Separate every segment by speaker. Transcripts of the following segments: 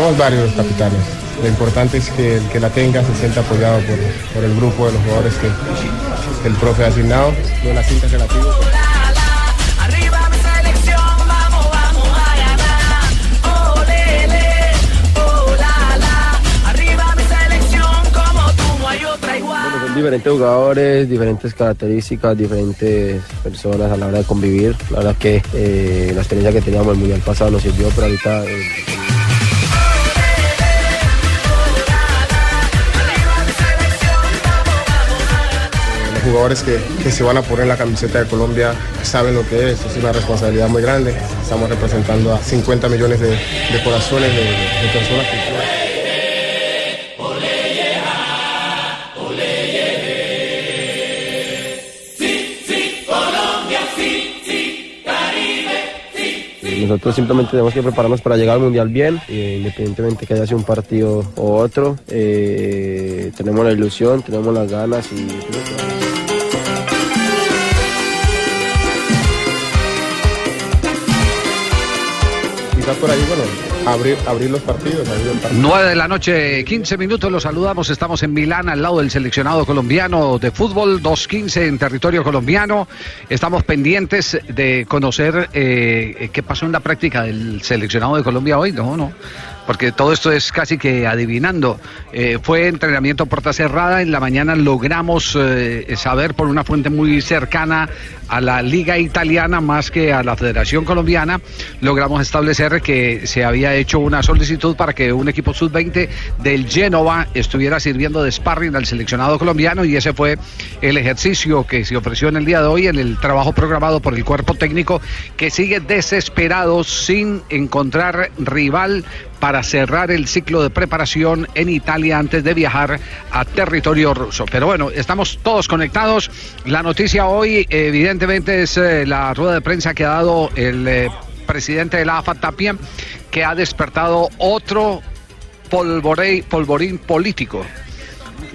Speaker 1: Somos varios los capitanes. Lo importante es que el que la tenga se sienta apoyado por, por el grupo de los jugadores que, que el profe ha asignado. No la cinta relativa.
Speaker 2: Diferentes jugadores, diferentes características, diferentes personas a la hora de convivir. La verdad que eh, la experiencia que teníamos el mundial pasado nos sirvió, pero ahorita eh,
Speaker 1: jugadores que, que se van a poner la camiseta de Colombia saben lo que es. Es una responsabilidad muy grande. Estamos representando a 50 millones de, corazones de, de personas que...
Speaker 2: nosotros simplemente tenemos que prepararnos para llegar al mundial bien, eh, independientemente que haya sido un partido o otro. eh, tenemos la ilusión, tenemos las ganas y...
Speaker 1: por ahí, bueno, abrir, los partidos. Abrir el partido.
Speaker 3: 9 de la noche, 15 minutos, los saludamos. Estamos en Milán, al lado del seleccionado colombiano de fútbol, 2.15 en territorio colombiano. Estamos pendientes de conocer eh, qué pasó en la práctica del seleccionado de Colombia hoy, ¿no? no porque todo esto es casi que adivinando. Eh, fue entrenamiento puerta cerrada, en la mañana logramos eh, saber por una fuente muy cercana a la liga italiana más que a la Federación Colombiana, logramos establecer que se había hecho una solicitud para que un equipo sub-20 del Génova estuviera sirviendo de sparring al seleccionado colombiano y ese fue el ejercicio que se ofreció en el día de hoy en el trabajo programado por el cuerpo técnico que sigue desesperado sin encontrar rival para cerrar el ciclo de preparación en Italia antes de viajar a territorio ruso. Pero bueno, estamos todos conectados. La noticia hoy, evidentemente, es eh, la rueda de prensa que ha dado el eh, presidente de la AFA Tapia, que ha despertado otro polvorín político.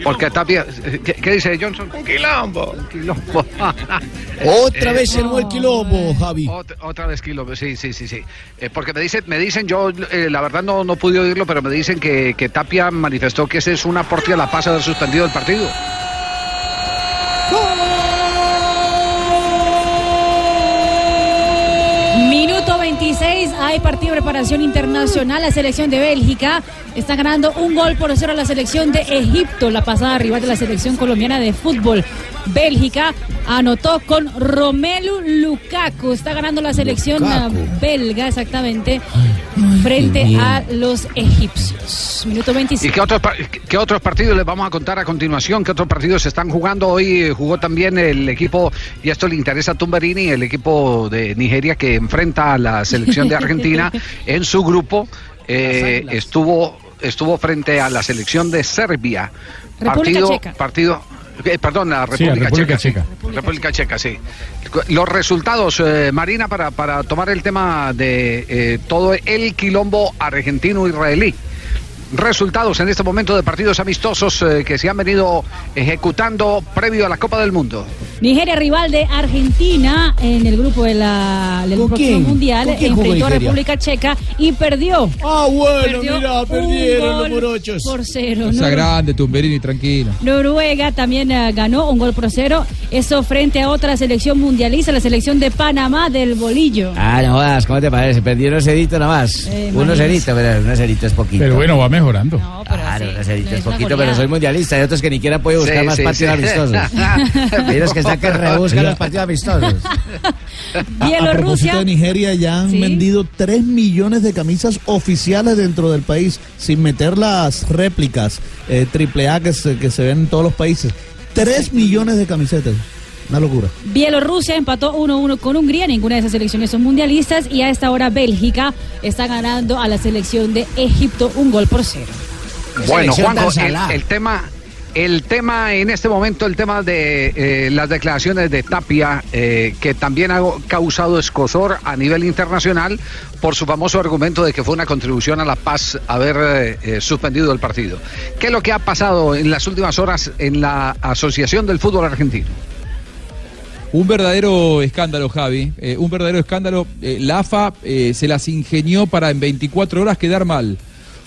Speaker 3: Porque Tapia, ¿qué, qué dice Johnson? Un quilombo. Un quilombo.
Speaker 4: Otra
Speaker 3: Eh,
Speaker 4: vez se armó el quilombo, Javi.
Speaker 3: Otra, otra vez quilombo, sí, sí, sí, sí. Eh, porque me dicen, me dicen, yo eh, la verdad no, no pude oírlo, pero me dicen que, que Tapia manifestó que ese es un aporte a la paz haber suspendido el partido.
Speaker 5: 26, hay partido de preparación internacional. La selección de Bélgica está ganando un gol por cero a la selección de Egipto, la pasada rival de la selección colombiana de fútbol. Bélgica anotó con Romelu Lukaku. Está ganando la selección
Speaker 4: Lukaku.
Speaker 5: ah, belga, exactamente, frente a los egipcios. Minuto
Speaker 3: ¿Y
Speaker 5: 26.
Speaker 3: qué otros, par- qué otros partidos les vamos a contar a continuación? ¿Qué otros partidos se están jugando? Hoy eh, jugó también el equipo, y esto le interesa a Tumberini, el equipo de Nigeria que enfrenta a la selección de Argentina en su grupo. eh, estuvo, estuvo frente a la selección de Serbia.
Speaker 5: República
Speaker 3: partido,
Speaker 5: Checa.
Speaker 3: partido, eh, perdón,
Speaker 6: Sí, la
Speaker 3: República,
Speaker 6: República
Speaker 3: Checa.
Speaker 6: Checa.
Speaker 3: sí. República Checa, sí. Los resultados, eh, Marina, para, para tomar el tema de eh, todo el quilombo argentino-israelí. Resultados en este momento de partidos amistosos eh, que se han venido ejecutando previo a la Copa del Mundo.
Speaker 5: Nigeria, rival de Argentina en el grupo de la, del
Speaker 4: ¿Con
Speaker 5: próximo
Speaker 4: quién?
Speaker 5: mundial,
Speaker 4: ¿Con quién jugó
Speaker 5: enfrentó a? República Checa y perdió.
Speaker 4: Ah, bueno,
Speaker 5: Perdió
Speaker 4: mira,
Speaker 5: un
Speaker 4: perdieron los
Speaker 5: gol
Speaker 4: morochos.
Speaker 5: Por cero.
Speaker 6: Está grande, Tumberini, tranquilo.
Speaker 5: Noruega también eh, ganó un gol por cero. Eso frente a otra selección mundialista, la selección de Panamá del bolillo.
Speaker 7: Ah, no jodas, ¿cómo te parece? Perdí unos ceritos nomás.
Speaker 5: Eh,
Speaker 7: unos
Speaker 5: imagínese.
Speaker 7: ceritos, pero unos ceritos es poquito.
Speaker 6: Pero bueno, va mejorando.
Speaker 5: No, pero
Speaker 7: Claro,
Speaker 5: sí,
Speaker 7: unos ceritos
Speaker 5: no
Speaker 7: poquito,
Speaker 5: goleada.
Speaker 7: pero soy mundialista. Hay otros que ni siquiera pueden buscar
Speaker 3: Sí,
Speaker 7: más
Speaker 3: sí,
Speaker 7: partidos
Speaker 3: sí.
Speaker 7: amistosos. Hay los que están que rebuscan los partidos amistosos.
Speaker 4: A, a propósito de Nigeria, ya han
Speaker 5: Sí.
Speaker 4: vendido 3 millones de camisas oficiales dentro del país, sin meter las réplicas eh, triple A que se, que se ven en todos los países. 3 millones de camisetas. Una locura.
Speaker 5: Bielorrusia empató 1-1 con Hungría, ninguna de esas selecciones son mundialistas y a esta hora Bélgica está ganando a la selección de Egipto un gol por cero.
Speaker 3: Bueno, Juanjo, el, tema, el tema en este momento, el tema de eh, las declaraciones de Tapia, eh, que también ha causado escosor a nivel internacional por su famoso argumento de que fue una contribución a la paz haber eh, suspendido el partido. ¿Qué es lo que ha pasado en las últimas horas en la Asociación del Fútbol Argentino?
Speaker 6: Un verdadero escándalo, Javi. eh, un verdadero escándalo. Eh, la AFA eh, se las ingenió para en 24 horas quedar mal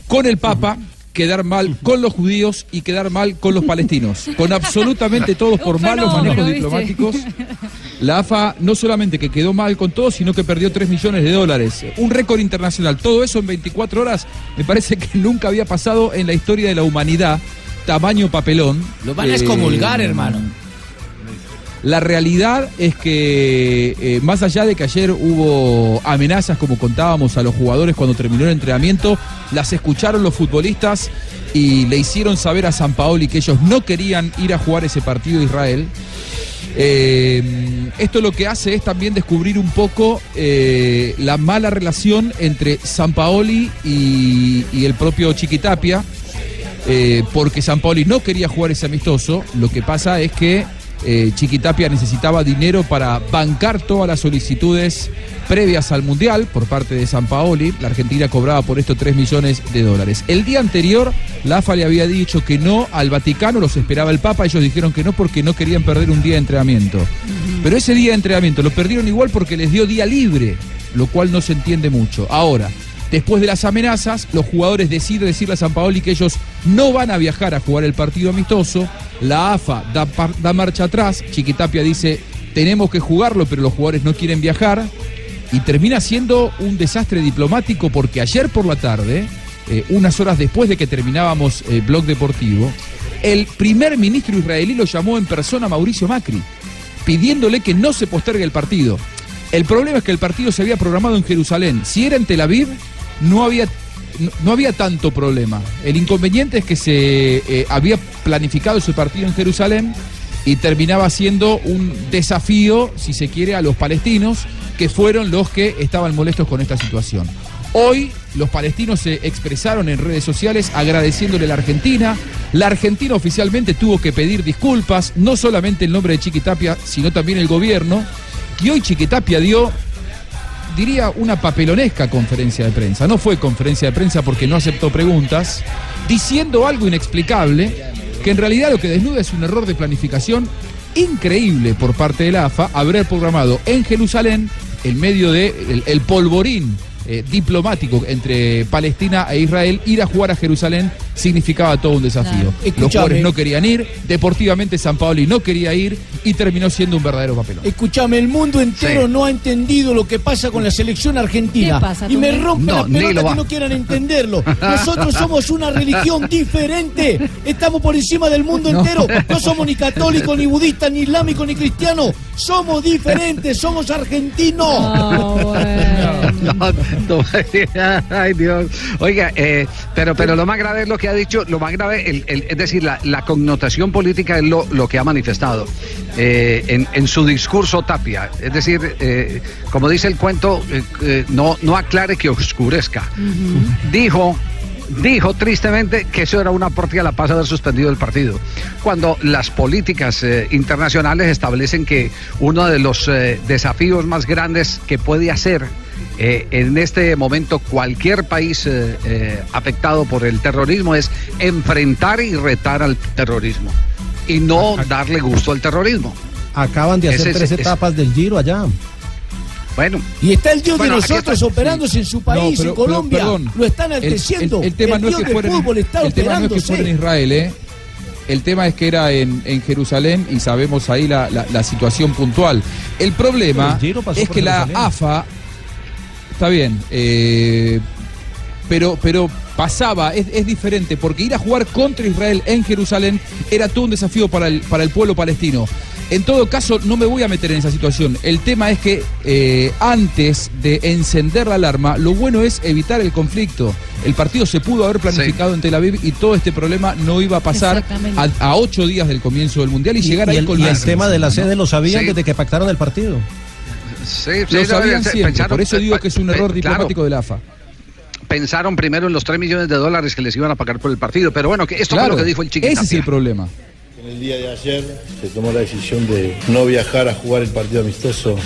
Speaker 6: con el Papa, quedar mal con los judíos y quedar mal con los palestinos. Con absolutamente todos por malos manejos diplomáticos. La AFA no solamente que quedó mal con todo, sino que perdió 3 millones de dólares. Un récord internacional. Todo eso en 24 horas me parece que nunca había pasado en la historia de la humanidad. Tamaño papelón.
Speaker 7: Lo van a
Speaker 6: Eh,
Speaker 7: excomulgar, hermano.
Speaker 6: La realidad es que, eh, más allá de que ayer hubo amenazas, como contábamos a los jugadores cuando terminó el entrenamiento, las escucharon los futbolistas y le hicieron saber a San Paoli que ellos no querían ir a jugar ese partido a Israel. Eh, esto lo que hace es también descubrir un poco eh, la mala relación entre San Paoli y, el propio Chiquitapia, porque San Paoli no quería jugar ese amistoso. Lo que pasa es que eh, Chiquitapia necesitaba dinero para bancar todas las solicitudes previas al Mundial por parte de San Paoli. La Argentina cobraba por esto 3 millones de dólares. El día anterior, la AFA le había dicho que no al Vaticano, los esperaba el Papa, ellos dijeron que no porque no querían perder un día de entrenamiento. Pero ese día de entrenamiento lo perdieron igual porque les dio día libre, lo cual no se entiende mucho. Ahora, Después de las amenazas, los jugadores deciden decirle a San Paoli que ellos no van a viajar a jugar el partido amistoso. La AFA da, marcha atrás. Chiquitapia dice, tenemos que jugarlo, pero los jugadores no quieren viajar. Y termina siendo un desastre diplomático porque ayer por la tarde, eh, unas horas después de que terminábamos el blog deportivo, el primer ministro israelí lo llamó en persona a Mauricio Macri, pidiéndole que no se postergue el partido. El problema es que el partido se había programado en Jerusalén. Si era en Tel Aviv, no había, no, había tanto problema. El inconveniente es que se eh, había planificado ese partido en Jerusalén y terminaba siendo un desafío, si se quiere, a los palestinos, que fueron los que estaban molestos con esta situación. Hoy los palestinos se expresaron en redes sociales agradeciéndole a la Argentina. La Argentina oficialmente tuvo que pedir disculpas, no solamente en nombre de Chiquitapia, sino también el gobierno. Y hoy Chiquitapia dio, diría, una papelonesca conferencia de prensa. No fue conferencia de prensa porque no aceptó preguntas, diciendo algo inexplicable, que en realidad lo que desnuda es un error de planificación increíble por parte de la AFA haber programado en Jerusalén, en medio de el, el polvorín eh, diplomático entre Palestina e Israel, ir a jugar a Jerusalén significaba todo un desafío.
Speaker 7: Claro.
Speaker 6: Los jugadores no querían ir, deportivamente San Paoli no quería ir y terminó siendo un verdadero papelón.
Speaker 8: Escúchame, el mundo entero
Speaker 6: Sí.
Speaker 8: no ha entendido lo que pasa con la selección argentina.
Speaker 5: ¿Qué pasa,
Speaker 8: y me rompe
Speaker 3: No,
Speaker 8: la pelota que no quieran entenderlo. Nosotros somos una religión diferente. Estamos por encima del mundo entero. No somos ni católicos, ni budistas, ni islámicos, ni cristianos. Somos diferentes, somos argentinos.
Speaker 5: Ah, bueno.
Speaker 3: No, no, ay Dios. Oiga, eh, pero, pero lo más grave es lo que ha dicho, lo más grave, el- el- es decir, la, la connotación política es lo, lo que ha manifestado eh, en, en su discurso Tapia. Es decir, eh, como dice el cuento, no, no aclare que oscurezca. Dijo. Dijo tristemente que eso era una aporte a la paz haber suspendido el partido. Cuando las políticas eh, internacionales establecen que uno de los eh, desafíos más grandes que puede hacer eh, en este momento cualquier país eh, eh, afectado por el terrorismo es enfrentar y retar al terrorismo y no darle gusto al terrorismo.
Speaker 9: Acaban de hacer
Speaker 3: es-
Speaker 9: tres
Speaker 3: es-
Speaker 9: etapas del Giro allá.
Speaker 3: Bueno,
Speaker 8: Y está el Dios
Speaker 3: Bueno,
Speaker 8: de nosotros operándose en su país,
Speaker 6: No, pero-
Speaker 8: en Colombia.
Speaker 6: pero, perdón.
Speaker 8: lo están
Speaker 6: El-
Speaker 8: enalteciendo.
Speaker 6: El, el tema no es que fuera en-
Speaker 8: fútbol está
Speaker 6: el tema no es que fuera en. Israel, ¿eh? El tema es que era en, en Jerusalén y sabemos ahí la, la- la situación puntual. El problema es que la. AFA está bien, eh, pero, pero pasaba, es, es diferente, porque ir a jugar contra Israel en Jerusalén era todo un desafío para el, para el pueblo palestino. En todo caso, no me voy a meter en esa situación. El tema es que eh, antes de encender la alarma, lo bueno es evitar el conflicto. El partido se pudo haber planificado en Tel Aviv y todo este problema no iba a pasar a, a ocho días del comienzo del Mundial y,
Speaker 9: Y,
Speaker 6: llegar
Speaker 9: y
Speaker 6: ahí
Speaker 9: el,
Speaker 6: con
Speaker 9: y el tema de la sede lo sabían
Speaker 3: Sí.
Speaker 9: desde que pactaron el partido.
Speaker 3: Sí, sí,
Speaker 6: Lo
Speaker 3: no,
Speaker 6: sabían
Speaker 3: se-
Speaker 6: siempre,
Speaker 3: pensaron-
Speaker 6: por eso digo que es un
Speaker 3: eh,
Speaker 6: error
Speaker 3: claro,
Speaker 6: diplomático de la AFA.
Speaker 3: pensaron primero en los 3 millones de dólares que les iban a pagar por el partido. Pero bueno, que esto
Speaker 6: Claro,
Speaker 3: fue lo que dijo el chiquito.
Speaker 6: ese es el problema.
Speaker 10: En el día de ayer se tomó la decisión de no viajar a jugar el partido amistoso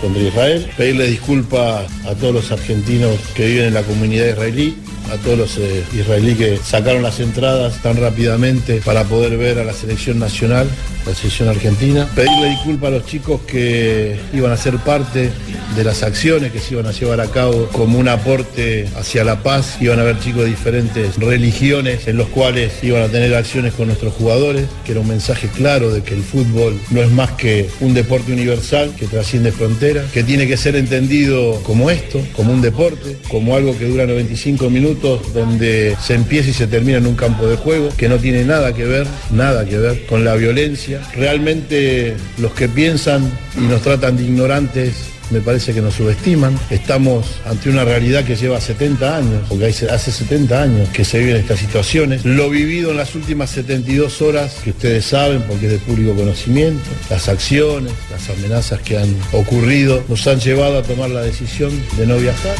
Speaker 10: contra Israel, pedirle disculpas a todos los argentinos que viven en la comunidad israelí, a todos los eh, israelíes que sacaron las entradas tan rápidamente para poder ver a la selección nacional, la selección argentina, pedirle disculpas a los chicos que iban a ser parte de las acciones que se iban a llevar a cabo como un aporte hacia la paz, iban a haber chicos de diferentes religiones en los cuales iban a tener acciones con nuestros jugadores, que era un mensaje claro de que el fútbol no es más que un deporte universal que trasciende fronteras, que tiene que ser entendido como esto, como un deporte, como algo que dura 95 minutos, donde se empieza y se termina en un campo de juego, que no tiene nada que ver, nada que ver con la violencia. Realmente los que piensan y nos tratan de ignorantes me parece que nos subestiman. Estamos ante una realidad que lleva 70 años, porque hace hace 70 años que se viven estas situaciones. Lo vivido en las últimas 72 horas, que ustedes saben porque es de público conocimiento, las acciones, las amenazas que han ocurrido, nos han llevado a tomar la decisión de no viajar.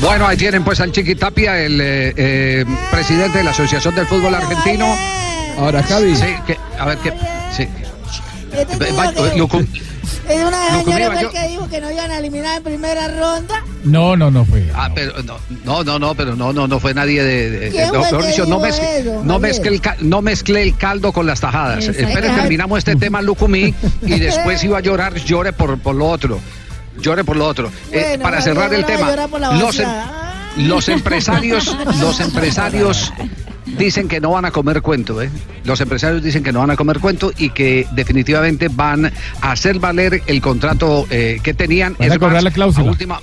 Speaker 3: Bueno, ahí tienen pues al Chiqui Tapia, el eh, eh, presidente de la Asociación del Fútbol Argentino.
Speaker 6: Ahora, Javi.
Speaker 3: Sí, que, a ver, que, sí.
Speaker 11: Este que-
Speaker 3: Lucu-
Speaker 11: Es una el
Speaker 3: yo-
Speaker 11: que dijo que no iban a eliminar en primera ronda.
Speaker 12: No, no, no fue.
Speaker 3: Ah, pero no, no, no, no, pero no, no, no fue nadie de. de-
Speaker 11: ¿Quién
Speaker 3: no,
Speaker 11: fue
Speaker 3: dicho, no, mezcle,
Speaker 11: eso,
Speaker 3: no, mezcle el, no mezcle el caldo con las tajadas.
Speaker 11: Ay,
Speaker 3: terminamos este tema, Lucumí, y después iba a llorar, llore por, por lo otro. Llore por lo otro. Eh,
Speaker 11: Bueno,
Speaker 3: para
Speaker 11: Javier,
Speaker 3: cerrar el tema, los, em- los empresarios, los empresarios dicen que no van a comer cuento, ¿eh? Los empresarios dicen que no van a comer cuento y que definitivamente van a hacer valer el contrato eh, que tenían.
Speaker 12: Van a
Speaker 3: Es
Speaker 12: cobrar
Speaker 3: más,
Speaker 12: la cláusula.
Speaker 3: A última,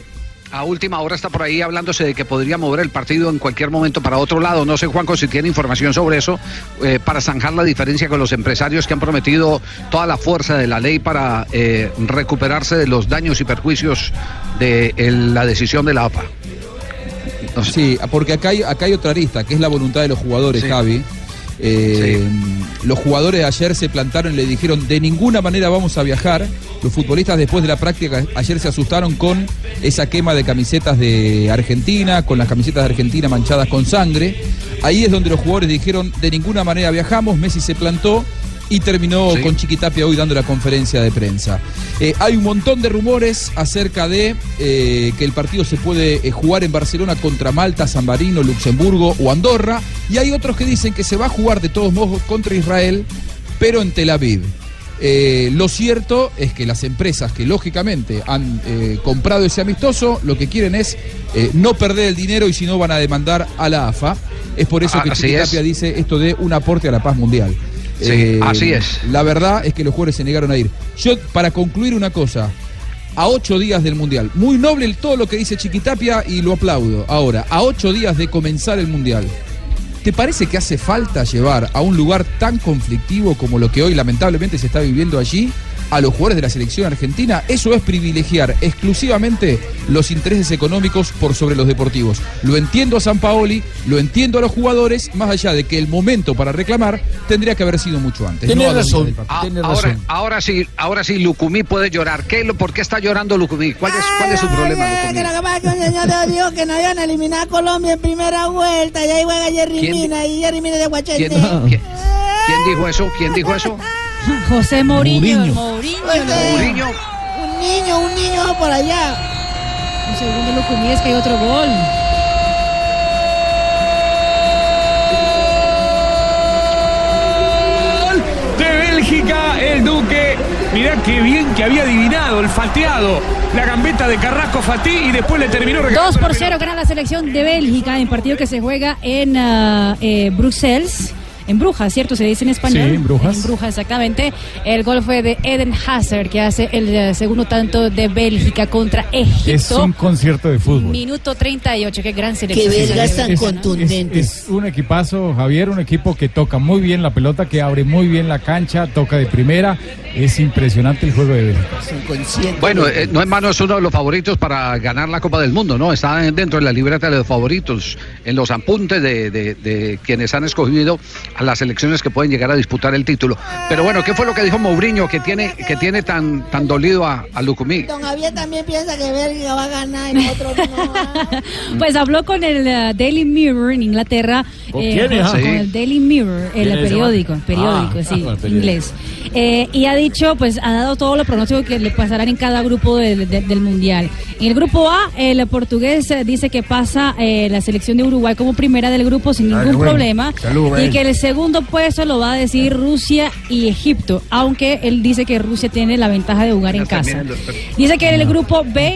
Speaker 3: a última hora está por ahí hablándose de que podría mover el partido en cualquier momento para otro lado. No sé, Juanco, si tiene información sobre eso, eh, para zanjar la diferencia con los empresarios que han prometido toda la fuerza de la ley para eh, recuperarse de los daños y perjuicios de el- la decisión de la APA.
Speaker 6: Sí, porque acá hay, acá hay otra arista, que es la voluntad de los jugadores,
Speaker 3: Sí.
Speaker 6: Javi. Eh, Los jugadores ayer se plantaron y le dijeron de ninguna manera vamos a viajar. Los futbolistas después de la práctica ayer se asustaron con esa quema de camisetas de Argentina, con las camisetas de Argentina manchadas con sangre. Ahí es donde los jugadores dijeron de ninguna manera viajamos. Messi se plantó y terminó
Speaker 3: Sí.
Speaker 6: con Chiquitapia hoy dando la conferencia de prensa. Eh, hay un montón de rumores acerca de eh, que el partido se puede eh, jugar en Barcelona contra Malta, San Marino, Luxemburgo o Andorra. Y hay otros que dicen que se va a jugar de todos modos contra Israel, pero en Tel Aviv. Eh, lo cierto es que las empresas que lógicamente han eh, comprado ese amistoso, lo que quieren es eh, no perder el dinero y si no van a demandar a la AFA. Es por eso
Speaker 3: Ah,
Speaker 6: que Chiquitapia
Speaker 3: es.
Speaker 6: dice esto de un aporte a la paz mundial. Eh,
Speaker 3: Sí, así es.
Speaker 6: La verdad es que los jugadores se negaron a ir. Yo, para concluir una cosa, a ocho días del Mundial, muy noble el- todo lo que dice Chiquitapia y lo aplaudo. Ahora, a ocho días de comenzar el Mundial, ¿te parece que hace falta llevar a un lugar tan conflictivo como lo que hoy lamentablemente se está viviendo allí a los jugadores de la selección argentina? Eso es privilegiar exclusivamente los intereses económicos por sobre los deportivos. Lo entiendo a San Paoli, lo entiendo a los jugadores, más allá de que el momento para reclamar tendría que haber sido mucho antes.
Speaker 8: Tenés
Speaker 6: no a
Speaker 8: razón.
Speaker 3: Ah,
Speaker 8: Tiene
Speaker 3: ahora,
Speaker 8: razón.
Speaker 3: ahora sí, ahora sí, Lucumí puede llorar. ¿Qué, lo- ¿Por qué está llorando Lucumí? ¿Cuál es, cuál es su problema, Lucumí?
Speaker 11: que lo que pasa es que un señor dijo que no iban a eliminar a Colombia en primera vuelta. Y ahí juega Jerry
Speaker 3: ¿Quién?
Speaker 11: Mina y Jerry Mina de Guachete.
Speaker 3: ¿Quién, quién- quién dijo eso? ¿Quién dijo eso?
Speaker 5: José Mourinho.
Speaker 13: Mourinho.
Speaker 5: Mourinho.
Speaker 11: Oye,
Speaker 3: Mourinho.
Speaker 11: Un niño, un niño por allá.
Speaker 5: Un segundo, Lucumí, es que hay otro gol.
Speaker 14: de Bélgica, el Duque. Mirá qué bien que había adivinado, el fateado, la gambeta de Carrasco Fatí y después le terminó
Speaker 5: 2
Speaker 14: regalando
Speaker 5: por
Speaker 14: la
Speaker 5: 0 gana la selección de Bélgica en partido que se juega en eh, Bruselas. En Brujas, ¿cierto? Se dice en español.
Speaker 12: Sí, en Brujas.
Speaker 5: En Brujas, exactamente. El gol fue de Eden Hazard, que hace el eh, segundo tanto de Bélgica contra Egipto.
Speaker 12: Es un concierto de fútbol.
Speaker 5: Minuto 38, qué gran selección.
Speaker 11: Qué
Speaker 5: esa
Speaker 11: tan contundentes.
Speaker 12: Es, un equipazo, Javier, un equipo que toca muy bien la pelota, que abre muy bien la cancha, toca de primera. Es impresionante el juego de Bélgica.
Speaker 3: Bueno, eh, no en mano es uno de los favoritos para ganar la Copa del Mundo, ¿no? Está dentro de la libreta de los favoritos, en los apuntes de, de- de quienes han escogido a las selecciones que pueden llegar a disputar el título. Pero bueno, ¿qué fue lo que dijo Mourinho que tiene, que tiene tan, tan dolido a, a Lucumí?
Speaker 11: Don Javier también piensa que Bélgica va a ganar y nosotros no.
Speaker 5: Pues habló con el eh, Daily Mirror en Inglaterra.
Speaker 8: ¿Con
Speaker 5: eh,
Speaker 8: quién es?
Speaker 5: con
Speaker 8: Sí.
Speaker 5: el Daily Mirror,
Speaker 8: ¿Quién
Speaker 5: el periódico,
Speaker 8: man?
Speaker 5: periódico,
Speaker 8: Ah,
Speaker 5: sí,
Speaker 8: ah, el
Speaker 5: inglés. Eh, y ha dicho, pues ha dado todos los pronósticos que le pasarán en cada grupo del- del- del Mundial. En el grupo A, el portugués eh, dice que pasa eh, la selección de Uruguay como primera del grupo sin ningún problema.
Speaker 8: Salud,
Speaker 5: y que el segundo puesto lo va a decir Rusia y Egipto, aunque él dice que Rusia tiene la ventaja de jugar en casa. Dice que en el grupo B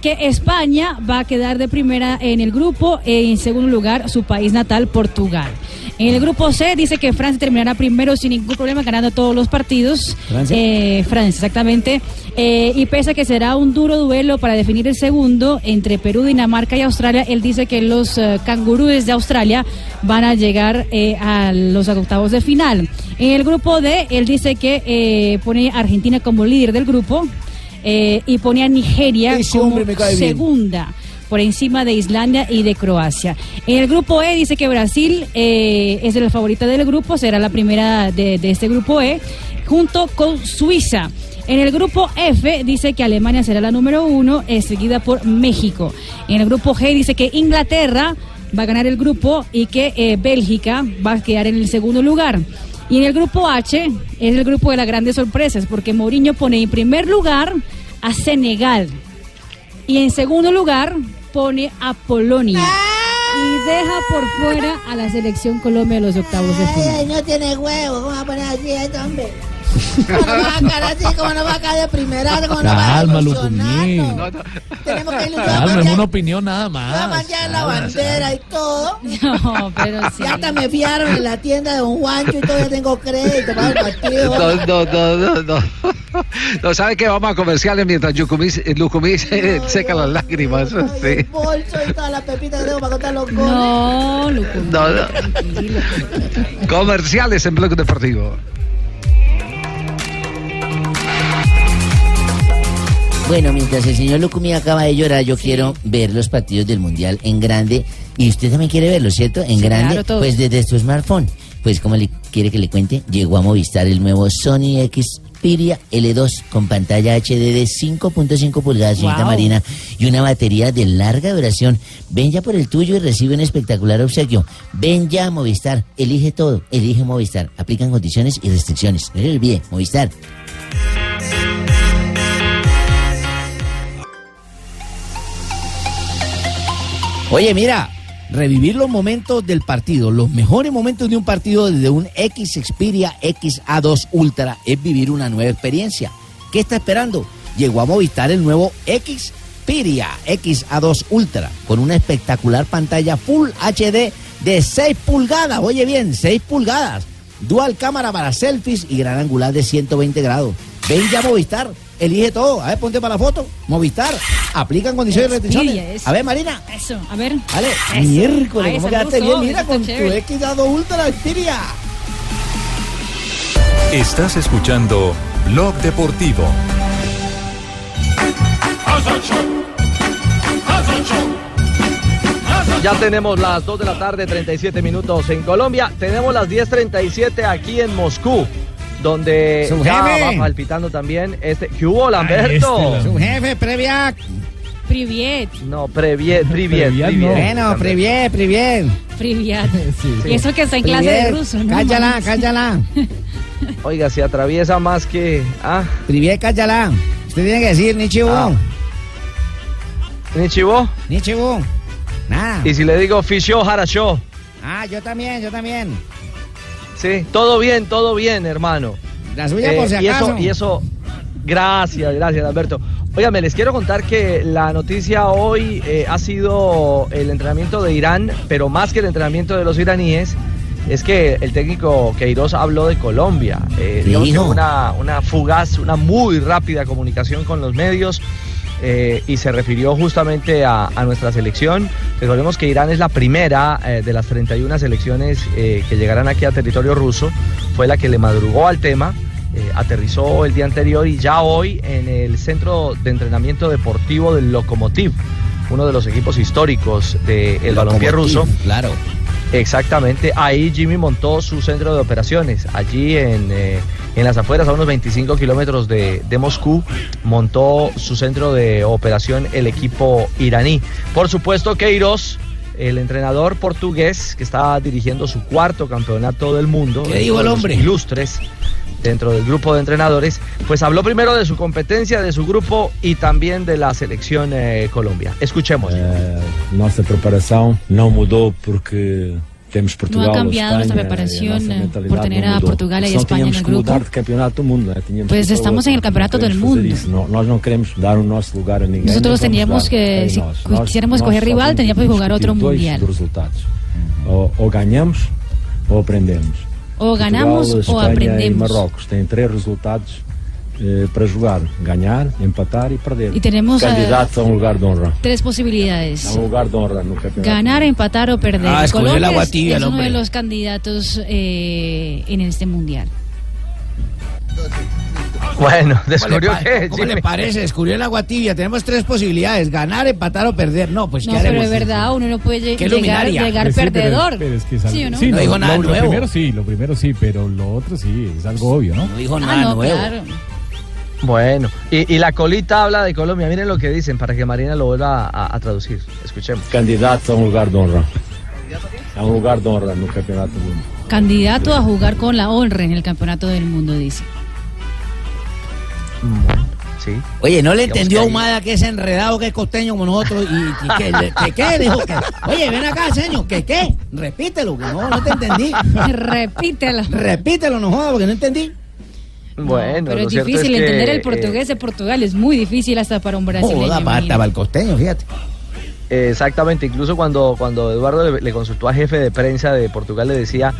Speaker 5: que España va a quedar de primera en el grupo, en segundo lugar su país natal, Portugal. En el grupo C dice que Francia terminará primero sin ningún problema ganando todos los partidos.
Speaker 8: ¿Francia?
Speaker 5: Eh, Francia, exactamente. Eh, y pese a que será un duro duelo para definir el segundo entre Perú, Dinamarca y Australia, él dice que los eh, cangurúes de Australia van a llegar eh, a los octavos de final. En el grupo D, él dice que eh, pone a Argentina como líder del grupo eh, y pone a Nigeria
Speaker 8: Ese
Speaker 5: como
Speaker 8: bien.
Speaker 5: Por encima de Islandia y de Croacia. En el grupo E dice que Brasil eh, es la favorita del grupo, será la primera de, de este grupo E, junto con Suiza. En el grupo F dice que Alemania será la número uno, eh, seguida por México. En el grupo G dice que Inglaterra va a ganar el grupo y que eh, Bélgica va a quedar en el segundo lugar. Y en el grupo H es el grupo de las grandes sorpresas, porque Mourinho pone en primer lugar a Senegal. Y en segundo lugar pone a Polonia. Y deja por fuera a la selección Colombia de los octavos de final.
Speaker 11: no tiene huevo, ¿cómo va a poner así a este hombre? ¿Cómo no va a caer así? ¿Cómo no va a caer de primera? ¿Cómo no va a
Speaker 13: Calma,
Speaker 11: ilusionar?
Speaker 13: Lucumí.
Speaker 11: Tenemos que ilusionar.
Speaker 13: Calma, es una opinión nada
Speaker 11: Va a
Speaker 13: más.
Speaker 11: manchar la bandera y todo.
Speaker 5: No, pero sí.
Speaker 11: Ya hasta me fiaron en la tienda de Don Juancho y todavía tengo crédito para el partido.
Speaker 3: No, no, no, no, no. No sabe que vamos a comerciales mientras Lucumí, Lucumí se seca las lágrimas. Sí.
Speaker 11: Bolso y toda la pepita que tengo para contar los goles.
Speaker 5: No, Lucumí.
Speaker 3: No, no. Comerciales en Blog Deportivo.
Speaker 15: Bueno, mientras el señor Lucumí acaba de llorar, yo quiero ver los partidos del Mundial en grande. Y usted también quiere verlo, ¿cierto? En
Speaker 5: Sí,
Speaker 15: grande,
Speaker 5: claro,
Speaker 15: pues desde su smartphone. Pues como le quiere que le cuente, llegó a Movistar el nuevo Sony Xperia L2 con pantalla HD de 5.5 pulgadas, señorita
Speaker 16: Wow.
Speaker 15: Marina, y una batería de larga duración. Ven ya por el tuyo y recibe un espectacular obsequio. Ven ya a Movistar, elige todo, elige Movistar. Aplican condiciones y restricciones. No le olvide, Movistar.
Speaker 8: Oye, mira, revivir los momentos del partido, los mejores momentos de un partido desde un X Xperia XA2 Ultra es vivir una nueva experiencia. ¿Qué está esperando? Llegó a Movistar el nuevo Xperia XA2 Ultra con una espectacular pantalla Full HD de 6 pulgadas. Oye bien, 6 pulgadas. Dual cámara para selfies y gran angular de 120 grados. Ven ya a Movistar, elige todo. A ver, ponte para la foto. Movistar, aplican condiciones
Speaker 5: Xperia,
Speaker 8: restricciones.
Speaker 5: eso.
Speaker 8: A ver, Marina.
Speaker 5: Eso, a ver.
Speaker 8: Vale,
Speaker 5: Eso.
Speaker 8: miércoles,
Speaker 5: Ay,
Speaker 8: ¿cómo quedaste bien? Mira, con tu
Speaker 5: chévere.
Speaker 8: X dado ultra Xperia.
Speaker 17: Estás escuchando Blog Deportivo.
Speaker 18: Ya tenemos las 2 de la tarde, 37 minutos en Colombia. Tenemos las 10.37 aquí en Moscú, donde
Speaker 7: Su
Speaker 18: ya
Speaker 7: jefe.
Speaker 18: va palpitando también este. ¿Qué hubo, Lamberto?
Speaker 7: Su jefe, Previac.
Speaker 5: Priviet.
Speaker 18: No, Previet, Priviet,
Speaker 7: Previat
Speaker 18: Priviet.
Speaker 7: no. Bueno, Priviet, Priviet.
Speaker 5: Priviat.
Speaker 18: sí.
Speaker 5: Y eso que está en clase de ruso, ¿no?
Speaker 7: cállala, cállala.
Speaker 18: Oiga, se atraviesa más que. Ah,
Speaker 7: Priviet, cállala. Usted tiene que decir Nichibu.
Speaker 18: Ah. Nichibo.
Speaker 7: Nichibu. Nada.
Speaker 18: Y si le digo Fisho Harasho.
Speaker 7: Ah, yo también, yo también.
Speaker 18: Sí, todo bien, todo bien, hermano.
Speaker 7: La suya por si
Speaker 18: y eso, y eso, gracias, gracias, Alberto. Óigame, les quiero contar que la noticia hoy eh, ha sido el entrenamiento de Irán, pero más que el entrenamiento de los iraníes, es que el técnico Queiroz habló de Colombia. Eh, una, una fugaz, una muy rápida comunicación con los medios. Eh, y se refirió justamente a, a nuestra selección. Recordemos que Irán es la primera eh, de las 31 selecciones eh, que llegarán aquí a territorio ruso. Fue la que le madrugó al tema, aterrizó el día anterior y ya hoy en el centro de entrenamiento deportivo del Lokomotiv, uno de los equipos históricos del balompié
Speaker 15: Lokomotiv,
Speaker 18: ruso.
Speaker 15: Claro.
Speaker 18: Exactamente, ahí Jimmy montó su centro de operaciones, allí en, eh, en las afueras, a unos 25 kilómetros de, de Moscú, montó su centro de operación el equipo iraní. Por supuesto, Queiroz, el entrenador portugués que está dirigiendo su cuarto campeonato del mundo,
Speaker 8: ¿Qué dijo el hombre?
Speaker 18: Ilustres dentro del grupo de entrenadores, pues habló primero de su competencia, de su grupo y también de la selección eh, Colombia. Escuchemos.
Speaker 16: Nossa preparação não mudou porque temos Portugal,
Speaker 5: cambiado nuestra
Speaker 16: Espanha,
Speaker 5: preparación,
Speaker 16: e a nossa
Speaker 5: eh,
Speaker 16: mentalidade
Speaker 5: por tener a. Portugal y España en el grupo.
Speaker 16: de mundo. Tínhamos
Speaker 5: Pues estamos en el campeonato del mundo.
Speaker 16: não queremos dar o nosso lugar a ninguém.
Speaker 5: Nosotros teníamos
Speaker 16: dar
Speaker 5: que,
Speaker 16: a
Speaker 5: si quisiéramos coger rival, teníamos que jugar otro mundial.
Speaker 16: dos resultados. Ou, ou ganhamos ou aprendemos.
Speaker 5: O ganamos
Speaker 16: Portugal,
Speaker 5: o
Speaker 16: Espanha e
Speaker 5: aprendemos.
Speaker 16: Marrocos têm três resultados eh, para jogar: ganhar, empatar e perder.
Speaker 5: E teremos, eh,
Speaker 16: candidatos a um lugar de honra.
Speaker 5: Tres posibilidades.
Speaker 16: A um lugar de honra no campeonato.
Speaker 5: Ganar, empatar o perder.
Speaker 8: Ah,
Speaker 5: Colombia es-
Speaker 8: tibia,
Speaker 5: es,
Speaker 8: el
Speaker 5: uno de los candidatos eh, en este mundial.
Speaker 18: Bueno,
Speaker 8: ¿Cómo le,
Speaker 18: descubrió
Speaker 8: pa-
Speaker 18: que
Speaker 8: ¿cómo le parece? Descubrió el agua tibia. Tenemos tres posibilidades: ganar, empatar o perder. No, pues
Speaker 5: No,
Speaker 8: ¿qué
Speaker 5: pero
Speaker 8: haremos?
Speaker 5: es verdad, uno no puede llegar,
Speaker 8: luminaria.
Speaker 5: llegar
Speaker 12: Pues sí, pero-
Speaker 5: perdedor.
Speaker 12: pero es que es algo-
Speaker 5: ¿Sí no?
Speaker 12: sí,
Speaker 8: No
Speaker 12: lo-
Speaker 8: dijo nada
Speaker 12: lo, lo
Speaker 8: nuevo.
Speaker 12: primero sí, lo primero sí, pero lo otro sí, es algo obvio, ¿no?
Speaker 8: No dijo
Speaker 5: Ah,
Speaker 8: nada
Speaker 5: no,
Speaker 8: nuevo.
Speaker 5: claro.
Speaker 18: Bueno, y, y la colita habla de Colombia. Miren lo que dicen para que Marina lo vuelva a, a traducir. Escuchemos.
Speaker 16: Candidatos a um lugar de honra. A um lugar de honra no campeonato do mundo.
Speaker 5: Candidato a jugar con la honra en el campeonato del mundo, dice.
Speaker 18: Sí.
Speaker 8: Oye, ¿no le
Speaker 18: Digamos
Speaker 8: entendió
Speaker 18: que
Speaker 8: Humada que es enredado, que es costeño como nosotros? ¿Y, y que, le- que qué? Dijo que. Oye, ven acá, señor, ¿que qué? Repítelo, que no, no te entendí.
Speaker 5: Repítelo.
Speaker 8: Repítelo, no jodas, porque no entendí.
Speaker 18: Bueno,
Speaker 5: Pero
Speaker 18: lo
Speaker 5: es
Speaker 18: cierto
Speaker 5: difícil
Speaker 18: que,
Speaker 5: entender el
Speaker 18: eh,
Speaker 5: portugués de Portugal, es muy difícil hasta para un brasileño.
Speaker 8: Joda, para,
Speaker 5: imagínate.
Speaker 8: para el costeño, fíjate.
Speaker 18: Exactamente, incluso cuando, cuando Eduardo le, le consultó a jefe de prensa de Portugal, le decía,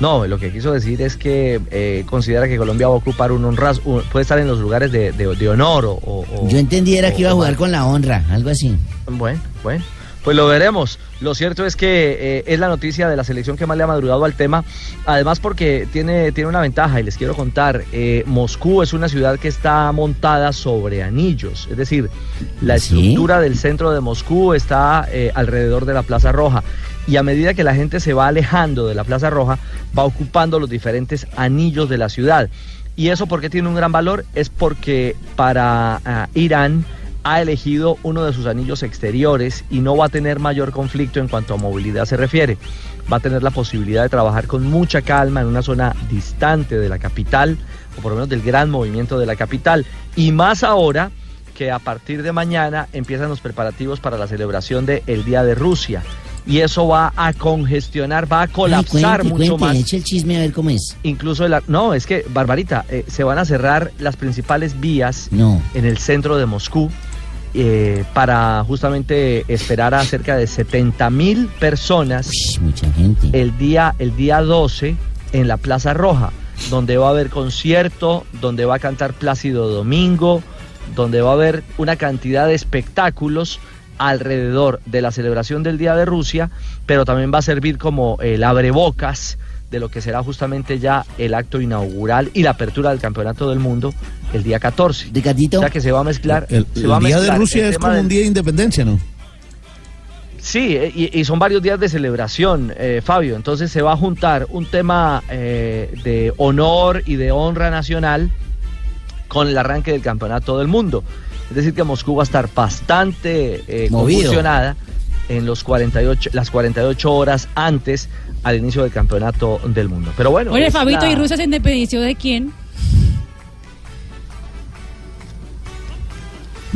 Speaker 18: no, lo que quiso decir es que eh, considera que Colombia va a ocupar un honras, un- puede estar en los lugares de, de- de honor o, o- o-
Speaker 15: Yo entendiera que iba a
Speaker 18: o-
Speaker 15: jugar con la honra, algo así.
Speaker 18: Bueno, bueno, pues lo veremos. Lo cierto es que eh, es la noticia de la selección que más le ha madrugado al tema. Además porque tiene, tiene una ventaja y les quiero contar. eh, Moscú es una ciudad que está montada sobre anillos. Es decir, la
Speaker 15: ¿Sí?
Speaker 18: estructura del centro de Moscú está eh, alrededor de la Plaza Roja. Y a medida que la gente se va alejando de la Plaza Roja, va ocupando los diferentes anillos de la ciudad. ¿Y eso por qué tiene un gran valor? Es porque para ah, Irán ha elegido uno de sus anillos exteriores y no va a tener mayor conflicto en cuanto a movilidad se refiere. Va a tener la posibilidad de trabajar con mucha calma en una zona distante de la capital, o por lo menos del gran movimiento de la capital. Y más ahora que a partir de mañana empiezan los preparativos para la celebración del Día de Rusia. Y eso va a congestionar, va a colapsar
Speaker 15: Ay, cuente,
Speaker 18: mucho
Speaker 15: cuente,
Speaker 18: más
Speaker 15: eche el chisme a ver cómo es.
Speaker 18: incluso la, no es que Barbarita eh, se van a cerrar las principales vías
Speaker 15: No.
Speaker 18: en el centro de Moscú eh, para justamente esperar a cerca de 70 mil personas
Speaker 15: Mucha gente.
Speaker 18: el día el día 12 en la Plaza Roja donde va a haber concierto donde va a cantar Plácido Domingo donde va a haber una cantidad de espectáculos alrededor de la celebración del Día de Rusia, pero también va a servir como el abrebocas de lo que será justamente ya el acto inaugural y la apertura del Campeonato del Mundo el día 14.
Speaker 15: Ricardito.
Speaker 18: O sea que se va a mezclar.
Speaker 13: El,
Speaker 18: se
Speaker 13: el
Speaker 18: va a
Speaker 13: día de Rusia
Speaker 18: el
Speaker 13: es como
Speaker 18: del-
Speaker 13: un día de independencia, ¿no?
Speaker 18: Sí, y, y son varios días de celebración, eh, Fabio. Entonces se va a juntar un tema eh, de honor y de honra nacional con el arranque del campeonato del mundo. Es decir, que Moscú va a estar bastante eh, convulsionada en los 48, las 48 horas antes al inicio del campeonato del mundo. Pero bueno.
Speaker 5: Oye, Fabito,
Speaker 18: la-
Speaker 5: ¿y Rusia se independició de quién?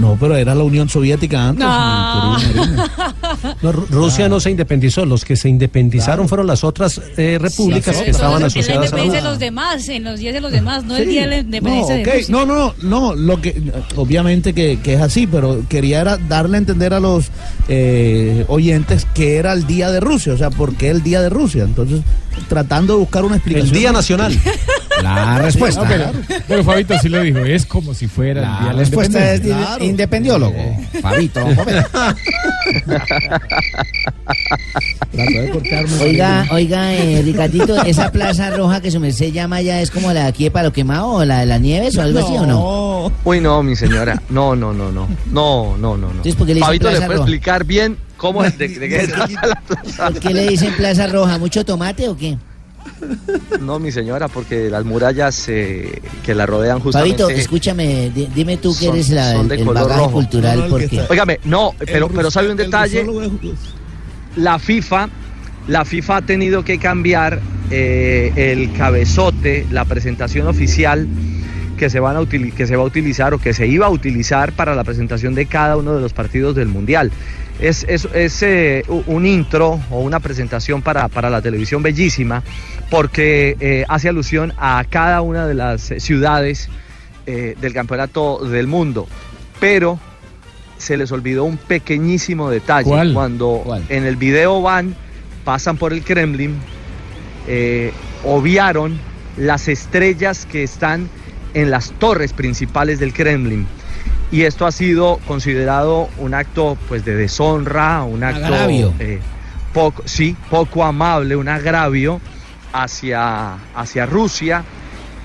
Speaker 13: No, pero era la Unión Soviética antes.
Speaker 5: No.
Speaker 9: No, Rusia no se independizó, los que se independizaron fueron las otras eh, repúblicas
Speaker 13: Sí,
Speaker 9: que estaban
Speaker 5: Entonces, es la
Speaker 9: asociadas a
Speaker 5: de los demás, en los días de los demás, no el
Speaker 13: Sí.
Speaker 5: día de la independencia
Speaker 13: no,
Speaker 5: de. Rusia.
Speaker 13: no, no, no, lo que obviamente que, que es así, pero quería era darle a entender a los eh, oyentes que era el día de Rusia, o sea, ¿por qué el día de Rusia? Entonces, tratando de buscar una explicación.
Speaker 9: El Día Nacional.
Speaker 8: La respuesta.
Speaker 12: No, pero, pero Fabito sí lo dijo, es como si fuera el día
Speaker 8: La
Speaker 12: de la
Speaker 8: respuesta es
Speaker 13: Claro.
Speaker 8: independiólogo. Fabito,
Speaker 13: de cortarme.
Speaker 15: Oiga, oiga, eh, Ricardito, esa plaza roja que su merced llama ya es como la de aquí de Palo Quemado o la de las Nieves o algo así, ¿o no?
Speaker 13: No.
Speaker 18: Uy, no, mi señora. No, no, no, no. No, no, no, no.
Speaker 15: Entonces, ¿por qué le
Speaker 18: Fabito le puede
Speaker 15: Roja?
Speaker 18: explicar bien ¿Cómo es? ¿De, de qué se trata la Plaza?
Speaker 15: ¿Por qué le dicen Plaza Roja? ¿Mucho tomate o qué?
Speaker 18: No, mi señora, porque las murallas eh, que la rodean justamente...
Speaker 15: Fabito, escúchame, di- dime tú que
Speaker 18: son-
Speaker 15: eres la,
Speaker 18: son
Speaker 15: el,
Speaker 18: de
Speaker 15: el
Speaker 18: color
Speaker 15: bagaje
Speaker 18: rojo.
Speaker 15: cultural, porque...
Speaker 18: Óigame, no, pero, pero sabe un detalle. La FIFA, la FIFA ha tenido que cambiar eh, el cabezote, la presentación oficial que se, van a que se va a utilizar o que se iba a utilizar para la presentación de cada uno de los partidos del Mundial. Es, es- es, eh, un intro o una presentación para, para la televisión bellísima porque eh, hace alusión a cada una de las ciudades eh, del campeonato del mundo. Pero se les olvidó un pequeñísimo detalle.
Speaker 12: ¿Cuál?
Speaker 18: Cuando en el video van, pasan por el Kremlin, obviaron las estrellas que están en las torres principales del Kremlin. Y esto ha sido considerado un acto pues de deshonra, un acto
Speaker 8: Agravio.
Speaker 18: eh, poco, sí, poco amable, un agravio hacia, hacia Rusia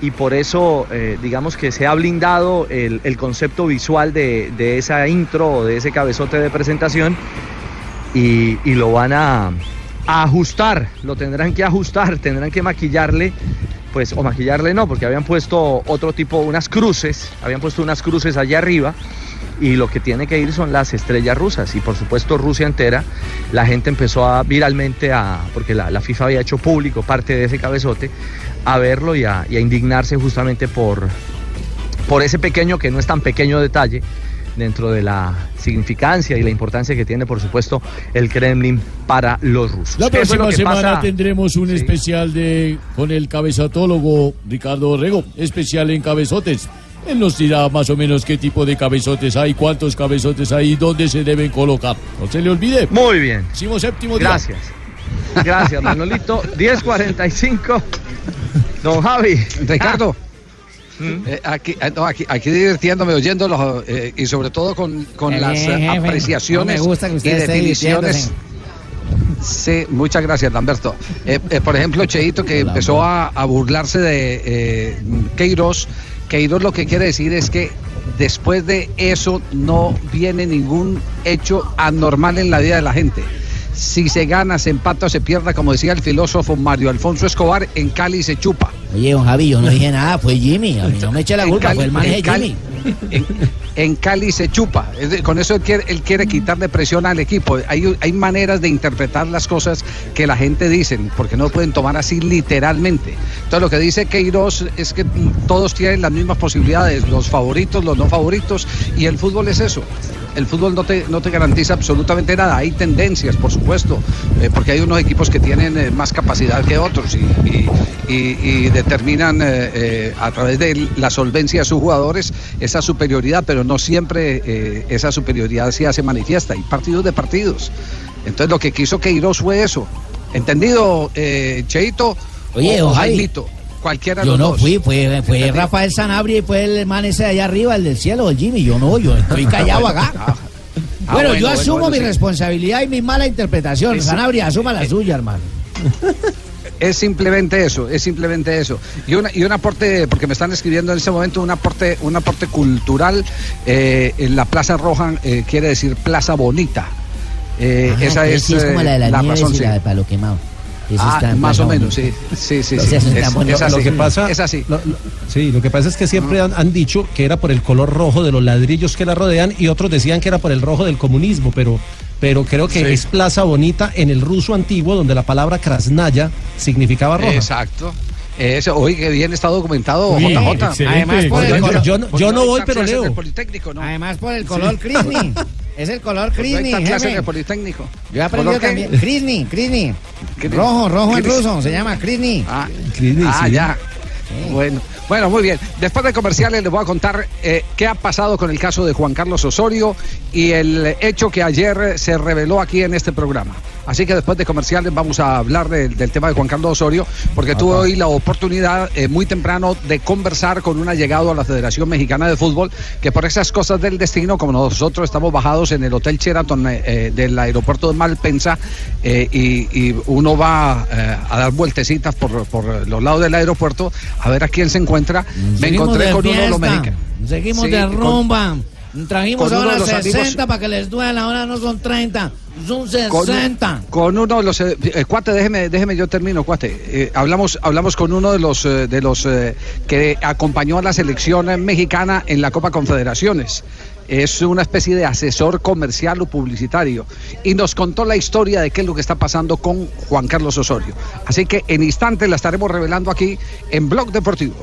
Speaker 18: y por eso eh, digamos que se ha blindado el, el concepto visual de, de esa intro o de ese cabezote de presentación y, y lo van a, a ajustar, lo tendrán que ajustar, tendrán que maquillarle, pues, o maquillarle no, porque habían puesto otro tipo, unas cruces, habían puesto unas cruces allá arriba y lo que tiene que ir son las estrellas rusas y por supuesto Rusia entera, la gente empezó a viralmente a, porque la, la FIFA había hecho público parte de ese cabezote, a verlo y a, y a indignarse justamente por, por ese pequeño, que no es tan pequeño detalle, dentro de la significancia y la importancia que tiene, por supuesto, el Kremlin para los rusos.
Speaker 8: La
Speaker 18: Eso es lo
Speaker 8: próxima
Speaker 18: que
Speaker 8: semana
Speaker 18: pasa-
Speaker 8: tendremos un especial de con el cabezatólogo Ricardo Orrego, especial en cabezotes. Él nos dirá más o menos qué tipo de cabezotes hay, cuántos cabezotes hay y dónde se deben colocar. No se le olvide.
Speaker 18: Muy bien.
Speaker 8: Décimo séptimo día.
Speaker 18: Gracias. Gracias, Manolito. 10.45. Don Javi.
Speaker 3: Ricardo. Eh, aquí, eh, no, aquí, aquí divirtiéndome, oyéndolos eh, y sobre todo con, con
Speaker 7: Eh,
Speaker 3: las eh, apreciaciones
Speaker 7: no me gusta que usted
Speaker 3: y definiciones. Sí, muchas gracias, Lamberto. Por ejemplo, Cheito, que empezó a, a burlarse de Queiroz. Queiroz lo que quiere decir es que después de eso no viene ningún hecho anormal en la vida de la gente. Si se gana, se empata o se pierda, como decía el filósofo Mario Alfonso Escobar, en Cali se chupa.
Speaker 15: Oye, don Javi, yo no dije nada, fue Jimmy. A mí no me eche la culpa,
Speaker 3: Cali-
Speaker 15: fue el manejo de Jimmy.
Speaker 3: En, en Cali se chupa. Con eso él quiere, él quiere quitarle presión al equipo. Hay, hay maneras de interpretar las cosas que la gente dice, porque no lo pueden tomar así literalmente. Entonces lo que dice Queiroz es que todos tienen las mismas posibilidades, los favoritos, los no favoritos, y el fútbol es eso. El fútbol no te, no te garantiza absolutamente nada. Hay tendencias, por supuesto, eh, porque hay unos equipos que tienen eh, más capacidad que otros y, y- y- y determinan eh, a través de la solvencia de sus jugadores esa superioridad, pero no siempre esa superioridad se hace manifiesta. Hay partidos de partidos. Entonces lo que quiso Queiroz fue eso. ¿Entendido, Cheito?
Speaker 15: Oye,
Speaker 3: o, Jaimito? Cualquiera
Speaker 15: Yo no
Speaker 3: dos.
Speaker 15: fui, fue, fue Rafael Sanabria y fue el man ese de allá arriba, el del cielo, el Jimmy. Yo no, yo estoy callado acá.
Speaker 3: Ah,
Speaker 15: bueno,
Speaker 3: bueno,
Speaker 15: yo
Speaker 3: bueno,
Speaker 15: asumo
Speaker 3: bueno,
Speaker 15: mi
Speaker 3: sí.
Speaker 15: responsabilidad y mi mala interpretación. Sanabria, asuma la suya, hermano.
Speaker 3: Es simplemente eso, es simplemente eso. Y, una, y un aporte, porque me están escribiendo en este momento, un aporte, un aporte cultural. eh, en la Plaza Roja eh, quiere decir Plaza Bonita. Eh,
Speaker 15: Ah,
Speaker 3: esa es,
Speaker 15: sí es como
Speaker 3: eh,
Speaker 15: la de
Speaker 3: la
Speaker 15: nieves
Speaker 3: razón.
Speaker 15: y la de palo quemado. Eso
Speaker 3: Ah,
Speaker 15: está
Speaker 3: más o menos, sí. Sí, sí, sí.
Speaker 9: Lo que pasa,
Speaker 3: Es así.
Speaker 9: lo- lo- sí, lo que pasa es que siempre han, han dicho que era por el color rojo de los ladrillos que la rodean y otros decían que era por el rojo del comunismo, pero, pero creo que
Speaker 3: Sí.
Speaker 9: es Plaza Bonita en el ruso antiguo donde la palabra krasnaya significaba roja.
Speaker 3: Exacto. Eso, oye, que bien está documentado, JJ.
Speaker 9: excelente. Además, por el
Speaker 3: Yo-
Speaker 9: color- yo no- yo no voy, pero leo.
Speaker 3: del Politécnico, ¿no?
Speaker 15: Además, por el
Speaker 3: Sí.
Speaker 15: color Crisni. Es el color Crisni,
Speaker 3: tal clase
Speaker 15: jefe.
Speaker 3: de Politécnico.
Speaker 15: Yo he aprendido también. Crisni, Crisni.
Speaker 3: Cris-
Speaker 15: Rojo, rojo en
Speaker 3: Cris-
Speaker 15: ruso. Se llama Crisni.
Speaker 3: Ah, ah, ya. Bueno, bueno, muy bien. Después de comerciales les voy a contar eh, qué ha pasado con el caso de Juan Carlos Osorio y el hecho que ayer se reveló aquí en este programa. Así que después de comerciales vamos a hablar del- del tema de Juan Carlos Osorio, porque tuve hoy la oportunidad eh, muy temprano de conversar con un allegado a la Federación Mexicana de Fútbol, que por esas cosas del destino, como nosotros estamos bajados en el Hotel Sheraton eh, eh, del aeropuerto de Malpensa, eh, y, y uno va a dar vueltecitas por, por los lados del aeropuerto a ver a quién se encuentra. Me
Speaker 15: Seguimos
Speaker 3: encontré con uno de los mexicanos.
Speaker 15: Seguimos
Speaker 3: Sí,
Speaker 15: de
Speaker 3: con-
Speaker 15: rumba.
Speaker 8: Trajimos
Speaker 3: Con
Speaker 8: ahora
Speaker 3: de los amigos-
Speaker 8: 60 para que les duela, ahora no son 30, son 60.
Speaker 3: Con, con uno de los eh, eh, cuate, déjeme, déjeme yo termino, cuate. Eh, hablamos, hablamos con uno de los eh, de los que acompañó a la selección mexicana en la Copa Confederaciones. Es una especie de asesor comercial o publicitario. Y nos contó la historia de qué es lo que está pasando con Juan Carlos Osorio. Así que en instantes la estaremos revelando aquí en Blog Deportivo.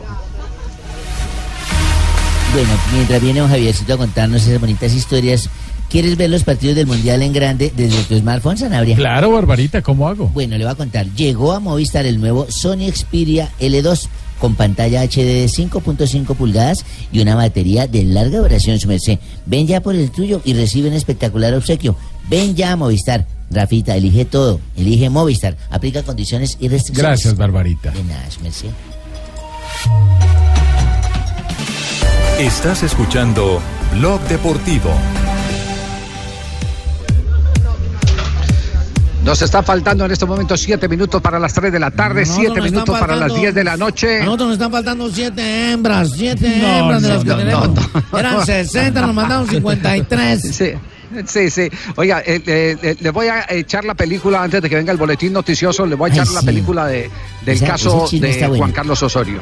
Speaker 15: Bueno, mientras viene don Javiercito a contarnos esas bonitas historias, ¿quieres ver los partidos del Mundial en grande desde tu smartphone, Sanabria?
Speaker 12: Claro, Barbarita, ¿cómo hago?
Speaker 15: Bueno, le voy a contar. Llegó a Movistar el nuevo Sony Xperia L2 con pantalla HD de 5.5 pulgadas y una batería de larga duración, su merced. Ven ya por el tuyo y recibe un espectacular obsequio. Ven ya a Movistar. Rafita, elige todo. Elige Movistar. Aplica condiciones y restricciones.
Speaker 12: Gracias, Barbarita.
Speaker 15: De nada, su merced.
Speaker 17: Estás escuchando Blog Deportivo.
Speaker 3: Nos está faltando en este momento siete minutos para las 3 de la tarde,
Speaker 8: Nosotros
Speaker 3: siete
Speaker 8: nos están
Speaker 3: minutos para las
Speaker 8: faltando-
Speaker 3: 10 de la noche.
Speaker 8: A nosotros nos están faltando siete hembras, siete
Speaker 3: No,
Speaker 8: hembras de
Speaker 3: no,
Speaker 8: las que
Speaker 3: no,
Speaker 8: tenemos.
Speaker 3: no.
Speaker 8: Eran 60, nos mandaron 53.
Speaker 3: Sí. Sí, sí. Oiga, eh, le voy a echar la película antes de que venga el boletín noticioso. Le voy a
Speaker 15: Ay,
Speaker 3: echar la
Speaker 15: sí.
Speaker 3: película de, del
Speaker 15: Esa-
Speaker 3: caso de
Speaker 15: bueno.
Speaker 3: Juan Carlos Osorio.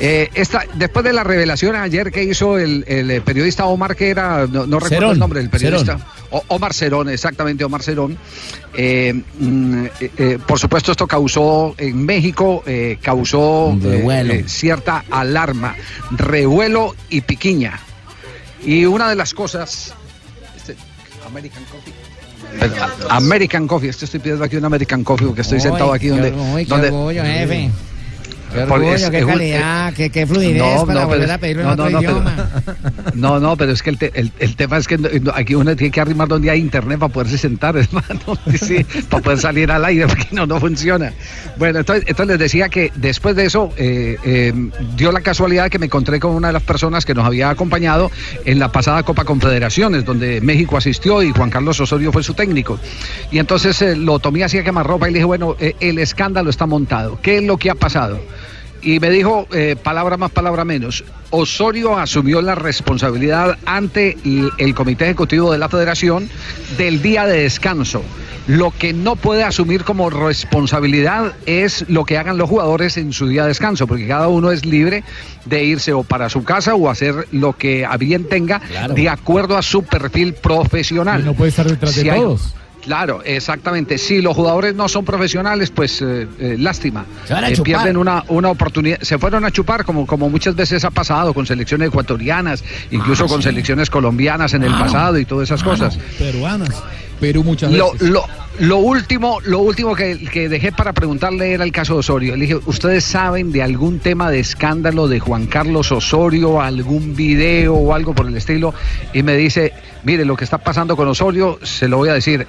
Speaker 3: Eh, esta, después de la revelación ayer que hizo el, el, eh, periodista Omar, que era, no, no recuerdo
Speaker 13: Cerón,
Speaker 3: el nombre del periodista.
Speaker 13: Cerón.
Speaker 3: O- Omar Cerón, exactamente, Omar Cerón. Eh, mm, por supuesto, esto causó en México, eh, causó cierta alarma, revuelo y piquiña. Y una de las cosas. Este, American Coffee. American Coffee, esto estoy pidiendo aquí un American Coffee porque estoy
Speaker 8: Uy,
Speaker 3: sentado aquí donde.
Speaker 8: orgullo, qué
Speaker 3: donde
Speaker 8: jefe. Qué
Speaker 3: Por-
Speaker 8: orgullo,
Speaker 3: es-
Speaker 8: qué
Speaker 3: es
Speaker 8: calidad, qué, qué fluidez
Speaker 3: No,
Speaker 8: para
Speaker 3: no,
Speaker 8: volver
Speaker 3: pero-
Speaker 8: a pedirlo
Speaker 3: no,
Speaker 8: en otro
Speaker 3: pero-
Speaker 8: idioma.
Speaker 3: No, no, pero es que el, te- el- el tema es que aquí uno tiene que arrimar donde hay internet para poderse sentar, hermano. Sí, para poder salir al aire, porque no, no funciona. Bueno, entonces, entonces les decía que después de eso eh, eh, dio la casualidad que me encontré con una de las personas que nos había acompañado en la pasada Copa Confederaciones, donde México asistió y Juan Carlos Osorio fue su técnico. Y entonces eh, lo tomé así a quemarropa y le dije, bueno, eh, el escándalo está montado. ¿Qué es lo que ha pasado? Y me dijo, eh, palabra más, palabra menos, Osorio asumió la responsabilidad ante el, el Comité Ejecutivo de la Federación del día de descanso. Lo que no puede asumir como responsabilidad es lo que hagan los jugadores en su día de descanso, porque cada uno es libre de irse o para su casa o hacer lo que a bien tenga de acuerdo a su perfil profesional.
Speaker 12: Y no puede estar detrás de
Speaker 3: hay-
Speaker 12: todos.
Speaker 3: Claro, exactamente. Si los jugadores no son profesionales, pues eh, eh, lástima.
Speaker 15: Se van a
Speaker 3: Eh,
Speaker 15: chupar.
Speaker 3: pierden una, una oportunidad. Se fueron a chupar, como, como muchas veces ha pasado con selecciones ecuatorianas, incluso
Speaker 13: Ah,
Speaker 3: con
Speaker 13: sí.
Speaker 3: selecciones colombianas en el pasado y todas esas cosas.
Speaker 13: Peruanas.
Speaker 6: Perú muchas
Speaker 3: Lo,
Speaker 6: veces.
Speaker 3: lo, lo último, lo último que, que dejé para preguntarle era el caso de Osorio. Le dije, ¿ustedes saben de algún tema de escándalo de Juan Carlos Osorio, algún video o algo por el estilo? Y me dice, mire, lo que está pasando con Osorio, se lo voy a decir.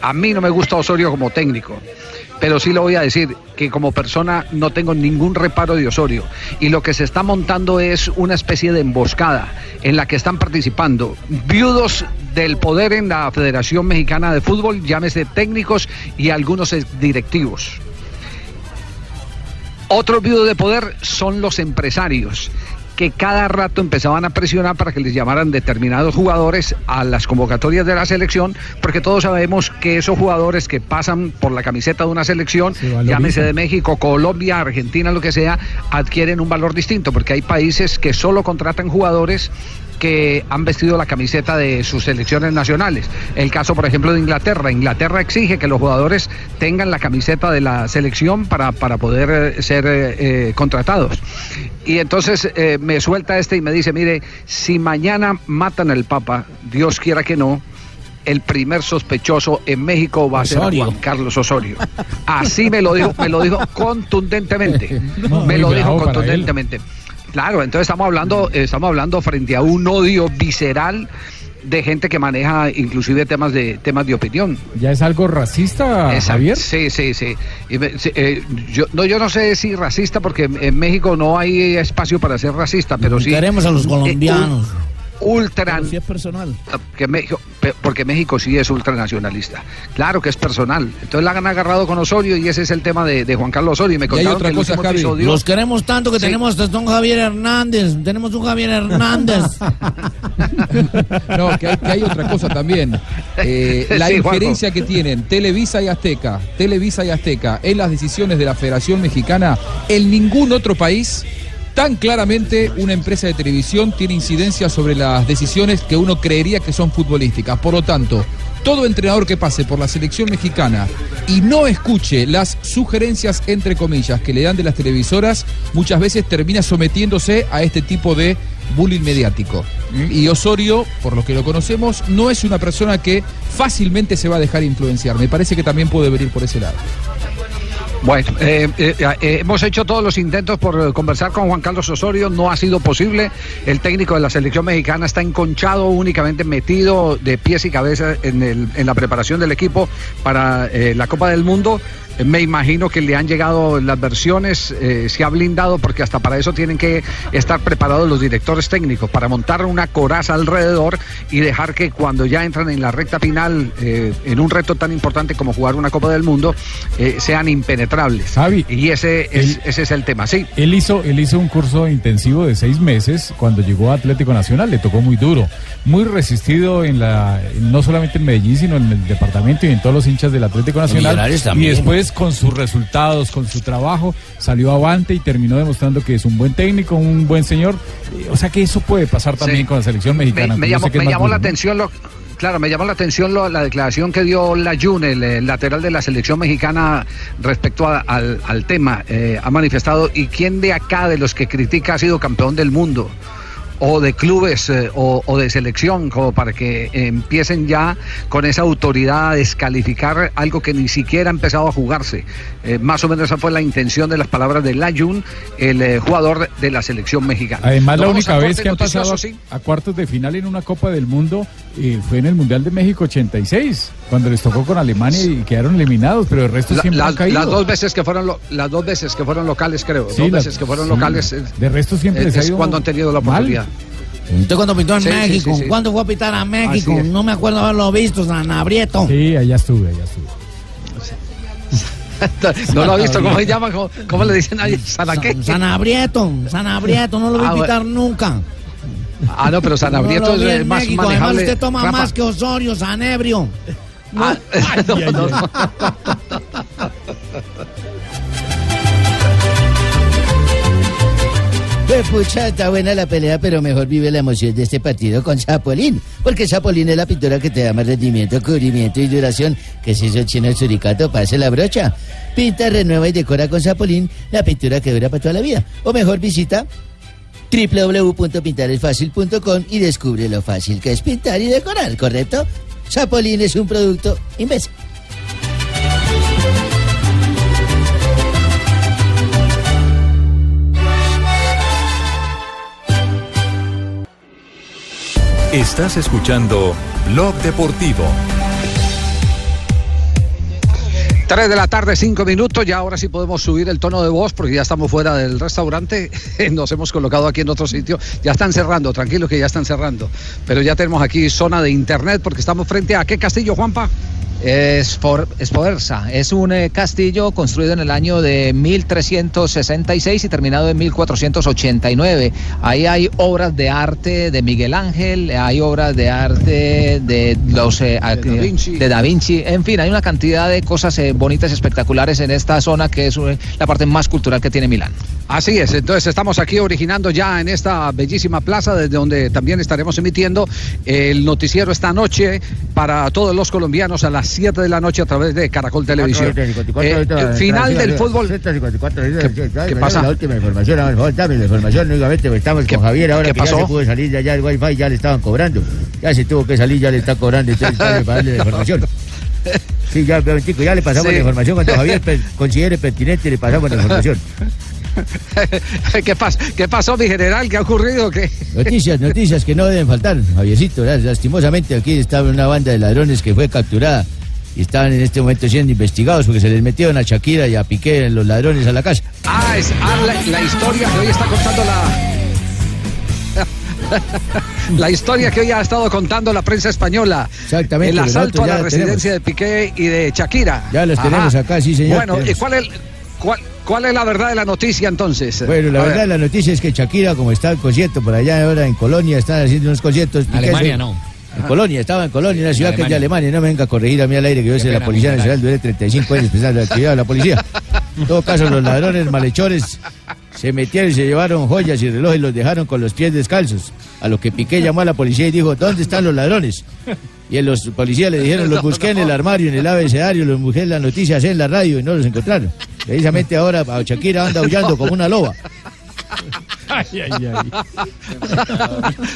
Speaker 3: A mí no me gusta Osorio como técnico, pero sí le voy a decir que como persona no tengo ningún reparo de Osorio. Y lo que se está montando es una especie de emboscada en la que están participando viudos del poder en la Federación Mexicana de Fútbol, llámese técnicos y algunos directivos. Otro viudo de poder son los empresarios que cada rato empezaban a presionar para que les llamaran determinados jugadores a las convocatorias de la selección, porque todos sabemos que esos jugadores que pasan por la camiseta de una selección,
Speaker 12: valorizan.
Speaker 3: llámese de México, Colombia, Argentina, lo que sea, adquieren un valor distinto, porque hay países que solo contratan jugadores que han vestido la camiseta de sus selecciones nacionales. El caso, por ejemplo, de Inglaterra. Inglaterra exige que los jugadores tengan la camiseta de la selección para, para poder eh, ser eh, eh, contratados. Y entonces eh, me suelta este y me dice, mire, si mañana matan al Papa, Dios quiera que no, el primer sospechoso en México va a ser. Juan Carlos Osorio. Así me lo dijo, me lo dijo contundentemente.
Speaker 12: No,
Speaker 3: me lo dijo
Speaker 12: él.
Speaker 3: Claro, entonces estamos hablando, eh, estamos hablando frente a un odio visceral de gente que maneja inclusive temas de temas de opinión.
Speaker 12: ¿Ya es algo racista,
Speaker 3: Exacto.
Speaker 12: Javier?
Speaker 3: Sí, sí, sí. Y me- sí, eh, yo, no, yo no sé si racista, porque en- México no hay espacio para ser racista, pero sí.
Speaker 8: Queremos a los
Speaker 3: eh,
Speaker 8: colombianos.
Speaker 3: un- ultra
Speaker 13: si es personal.
Speaker 3: que México, porque México sí es ultranacionalista. Claro que es personal. Entonces la han agarrado con Osorio y ese es el tema de, de Juan Carlos Osorio. Y me
Speaker 8: hay
Speaker 3: contaron
Speaker 8: otra
Speaker 3: que
Speaker 8: cosa, Javi.
Speaker 3: episodio-
Speaker 8: Los queremos tanto que
Speaker 3: Sí.
Speaker 8: tenemos hasta un Javier Hernández. Tenemos un Javier Hernández.
Speaker 6: No, que hay, que hay otra cosa también. Eh, la
Speaker 8: Sí, Juanjo.
Speaker 6: injerencia que tienen Televisa y Azteca, Televisa y Azteca en las decisiones de la Federación Mexicana, en ningún otro país tan claramente una empresa de televisión tiene incidencia sobre las decisiones que uno creería que son futbolísticas. Por lo tanto, todo entrenador que pase por la selección mexicana y no escuche las sugerencias, entre comillas, que le dan de las televisoras, muchas veces termina sometiéndose a este tipo de bullying mediático. Y Osorio, por lo que lo conocemos, no es una persona que fácilmente se va a dejar influenciar. Me parece que también puede venir por ese lado.
Speaker 3: Bueno, eh, eh, eh, hemos hecho todos los intentos por eh, conversar con Juan Carlos Osorio, no ha sido posible. El técnico de la selección mexicana está enconchado, únicamente metido de pies y cabeza en, la preparación del equipo para eh, la Copa del Mundo. Me imagino que le han llegado las versiones, eh, se ha blindado porque hasta para eso tienen que estar preparados los directores técnicos, para montar una coraza alrededor y dejar que cuando ya entran en la recta final, eh, en un reto tan importante como jugar una Copa del Mundo, eh, sean impenetrables. y ese es, ese es el tema, sí.
Speaker 12: Él hizo, él hizo un curso intensivo de seis meses cuando llegó a Atlético Nacional, le tocó muy duro, muy resistido en la, no solamente en Medellín, sino en el departamento y en todos los hinchas del Atlético Nacional. Y
Speaker 8: también.
Speaker 12: Con sus resultados, con su trabajo, salió avante y terminó demostrando que es un buen técnico, un buen señor. Eh, O sea que eso puede pasar también
Speaker 3: Sí.
Speaker 12: con la selección mexicana.
Speaker 3: Me, llamó, me la atención lo, claro, me llamó la atención lo- la declaración que dio Layun, el, eh, lateral de la selección mexicana, respecto a- al, al tema. Eh, ha manifestado, ¿y quién de acá, de los que critica, ha sido campeón del mundo? O de clubes eh, o, o de selección, como para que empiecen ya con esa autoridad a descalificar algo que ni siquiera ha empezado a jugarse. Eh, más o menos esa fue la intención de las palabras de Layun, el eh, jugador de la selección mexicana.
Speaker 12: Además, la única vez que han pasado
Speaker 3: noticioso,
Speaker 12: a, cuartos de final en una Copa del Mundo fue en el Mundial de México 86, cuando les tocó con Alemania y quedaron eliminados, pero el resto
Speaker 3: La-
Speaker 12: siempre
Speaker 3: las,
Speaker 12: han caído.
Speaker 3: las dos veces que fueron lo- las dos veces que fueron locales creo
Speaker 12: Sí,
Speaker 3: dos
Speaker 12: las-
Speaker 3: veces que fueron
Speaker 12: sí.
Speaker 3: locales
Speaker 12: De resto siempre les ha
Speaker 3: es
Speaker 12: ido
Speaker 3: cuando han tenido la
Speaker 12: mal.
Speaker 8: ¿Usted cuando pintó en
Speaker 3: Sí,
Speaker 8: México?
Speaker 3: sí, sí.
Speaker 8: ¿Cuándo fue a pitar a México? No me acuerdo haberlo visto, Sanabrieto.
Speaker 12: Sí, allá estuve, allá estuve.
Speaker 3: no lo ha visto cómo se llama cómo, cómo le dicen ahí Sanaqué
Speaker 8: Sanabrieto, Sanabrieto, no lo vi
Speaker 3: Ah, bueno.
Speaker 8: pitar nunca.
Speaker 3: ah no pero Sanabrieto
Speaker 8: No lo vi
Speaker 3: es
Speaker 8: en
Speaker 3: más
Speaker 8: México, además usted toma
Speaker 3: Rafa.
Speaker 8: más que Osorio, Sanebrio.
Speaker 3: Ah, no, no,
Speaker 15: pucha, está buena la pelea, pero mejor vive la emoción de este partido con Zapolín. Porque Zapolín es la pintura que te da más rendimiento, cubrimiento y duración. Que si eso chino el suricato, pase la brocha. Pinta, renueva y decora con Zapolín la pintura que dura para toda la vida. O mejor visita www.pintaresfacil.com y descubre lo fácil que es pintar y decorar, ¿correcto? Zapolín es un producto imbécil.
Speaker 17: Estás escuchando Blog Deportivo.
Speaker 3: 3 de la tarde, 5 minutos. Ya ahora sí podemos subir el tono de voz porque ya estamos fuera del restaurante. Nos hemos colocado aquí en otro sitio. Ya están cerrando, tranquilos que ya están cerrando. Pero ya tenemos aquí zona de internet porque estamos frente a qué castillo, Juanpa.
Speaker 19: Es por Espodersa. Es un eh, castillo construido en el año de 1366 y terminado en 1489. Ahí hay obras de arte de Miguel Ángel, hay obras de arte de los eh,
Speaker 3: Da Vinci.
Speaker 19: de Da Vinci. En fin, hay una cantidad de cosas eh, bonitas, espectaculares en esta zona que es eh, la parte más cultural que tiene Milán.
Speaker 3: Así es, entonces estamos aquí originando ya en esta bellísima plaza desde donde también estaremos emitiendo el noticiero esta noche para todos los colombianos a las 7 de la noche a través de Caracol Televisión. Eh, eh, final del fútbol. ¿Qué pasa?
Speaker 7: La última información, por favor, dame la información, únicamente estamos con Javier ahora
Speaker 3: qué
Speaker 7: que ya se pudo salir ya, ya el wifi ya le estaban cobrando. Ya se tuvo que salir, ya le está cobrando, entonces para darle la información. Sí, ya, ya le pasamos
Speaker 3: Sí.
Speaker 7: la información cuando Javier considere pertinente, le pasamos la información.
Speaker 3: ¿Qué, pasó? ¿Qué pasó, mi general? ¿Qué ha ocurrido? ¿Qué?
Speaker 7: Noticias, noticias que no deben faltar, Javiercito. Lastimosamente aquí estaba una banda de ladrones que fue capturada y estaban en este momento siendo investigados porque se les metieron a Shakira y a Piqué los ladrones a la casa.
Speaker 3: Ah, es ah, la, la historia que hoy está contando la. la historia que hoy ha estado contando la prensa española.
Speaker 7: Exactamente,
Speaker 3: El asalto a la residencia de Piqué y de Shakira.
Speaker 7: Ya los
Speaker 3: Ajá.
Speaker 7: tenemos acá, sí, señor,
Speaker 3: Bueno, ¿y cuál es, cuál, cuál es la verdad de la noticia entonces?
Speaker 7: Bueno, la
Speaker 3: A
Speaker 7: verdad
Speaker 3: ver.
Speaker 7: la noticia es que Shakira, como está en concierto por allá ahora en Colonia, están haciendo unos conciertos. Piqué
Speaker 19: Alemania, no.
Speaker 7: En Colonia, estaba en Colonia, una ciudad que es de Alemania. No me venga a corregir a mí al aire, que yo soy la Policía Nacional, duré 35 años pensando en la actividad de la policía. En todo caso, los ladrones malhechores se metieron y se llevaron joyas y relojes y los dejaron con los pies descalzos. A lo que Piqué llamó a la policía y dijo, ¿dónde están los ladrones? Y a los policías le dijeron, los busqué en el armario, en el abecedario, los busqué en las noticias, en la radio y no los encontraron. Precisamente ahora a Shakira anda aullando como una loba.
Speaker 12: Ay, ay, ay.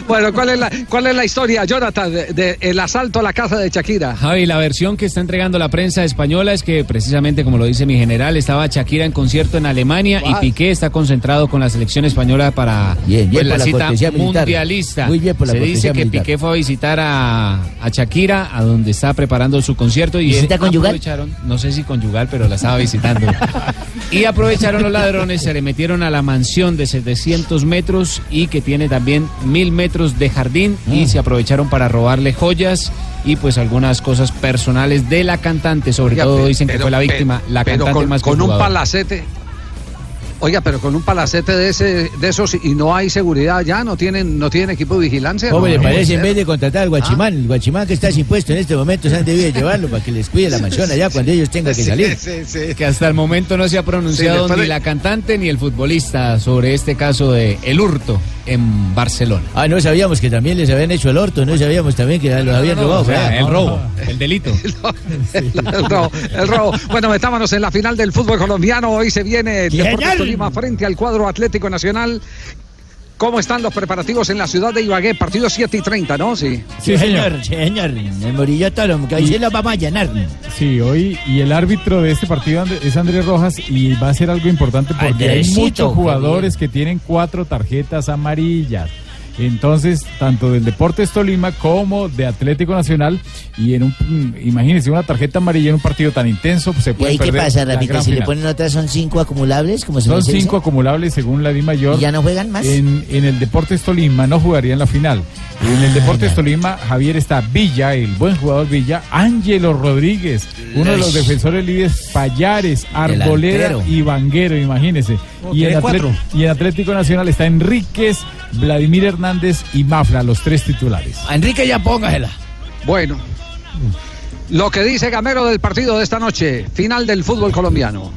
Speaker 3: bueno, ¿cuál es, la, ¿cuál es la historia, Jonathan, del de, el asalto a la casa de Shakira?
Speaker 20: Javi, la versión que está entregando la prensa española es que precisamente como lo dice mi general, estaba Shakira en concierto en Alemania y. Piqué está concentrado con la selección española para
Speaker 7: Bien, bien
Speaker 20: pues,
Speaker 7: por
Speaker 20: la
Speaker 7: la
Speaker 20: cita mundialista.
Speaker 7: Muy bien por la
Speaker 20: Se dice que
Speaker 7: militar.
Speaker 20: Piqué fue a visitar a, a Shakira, a donde está preparando su concierto y
Speaker 15: ¿Visita conyugal?
Speaker 20: aprovecharon, no sé si conyugal, pero la estaba visitando. y aprovecharon los ladrones, se le metieron a la mansión de 700 metros y que tiene también mil metros de jardín
Speaker 7: Mm.
Speaker 20: y se aprovecharon para robarle joyas y pues algunas cosas personales de la cantante, sobre
Speaker 3: Oiga,
Speaker 20: todo dicen que fue la víctima, la
Speaker 3: pero
Speaker 20: cantante
Speaker 3: con,
Speaker 20: más que
Speaker 3: con un palacete. Oiga, pero con un palacete de ese, de esos y no hay seguridad ya, no tienen, no tienen equipo de vigilancia.
Speaker 7: ¿Cómo
Speaker 3: ¿no?
Speaker 7: le
Speaker 3: ¿Cómo
Speaker 7: parece
Speaker 3: puede
Speaker 7: en vez de contratar al guachimán? El guachimán que está sin puesto en este momento se han debido llevarlo para que les cuide la mansión allá cuando ellos tengan que salir.
Speaker 20: Que hasta el momento no se ha pronunciado ni la cantante ni el futbolista sobre este caso de El Hurto en Barcelona.
Speaker 7: Ah, no sabíamos que también les habían hecho el orto, no sabíamos también que los habían
Speaker 20: no,
Speaker 7: robado.
Speaker 20: o sea, el robo, el delito.
Speaker 3: el robo, el robo. Bueno, metámonos en la final del fútbol colombiano. Hoy se viene. Deportes Tolima frente al cuadro Atlético Nacional. ¿Cómo están los preparativos en la ciudad de Ibagué? Partido 7 y 30, ¿no? Sí.
Speaker 7: Sí, señor, señor. El Morillo Toro, que ahí se lo vamos a llenar.
Speaker 12: Sí, hoy y el árbitro de este partido es Andrés Rojas y va a ser algo importante porque hay muchos jugadores que tienen cuatro tarjetas amarillas. Entonces, tanto del Deportes Tolima como de Atlético Nacional y en un mm, imagínense una tarjeta amarilla en un partido tan intenso, pues se
Speaker 15: ¿Y
Speaker 12: puede
Speaker 15: ahí qué
Speaker 12: perder
Speaker 15: pasa,
Speaker 12: la
Speaker 15: Rafita?
Speaker 12: gran
Speaker 15: Si le ponen otras, son cinco acumulables, como se
Speaker 12: Son cinco acumulables según la Di Mayor.
Speaker 15: ¿Y ya no juegan más?
Speaker 12: En, en el Deportes Tolima no jugaría en la final. En
Speaker 15: Ah,
Speaker 12: el Deportes Tolima, Javier está Villa, el buen jugador Villa, Ángelo Rodríguez, uno de los defensores líderes Payares, Arboleda
Speaker 7: Delantero.
Speaker 12: y Vanguero, imagínese.
Speaker 7: Oh,
Speaker 12: y, en y en Atlético Nacional está Enríquez, Vladimir Hernández y Mafla, los tres titulares.
Speaker 7: A Enrique ya póngasela.
Speaker 3: Bueno. Lo que dice Gamero del partido de esta noche, final del fútbol colombiano.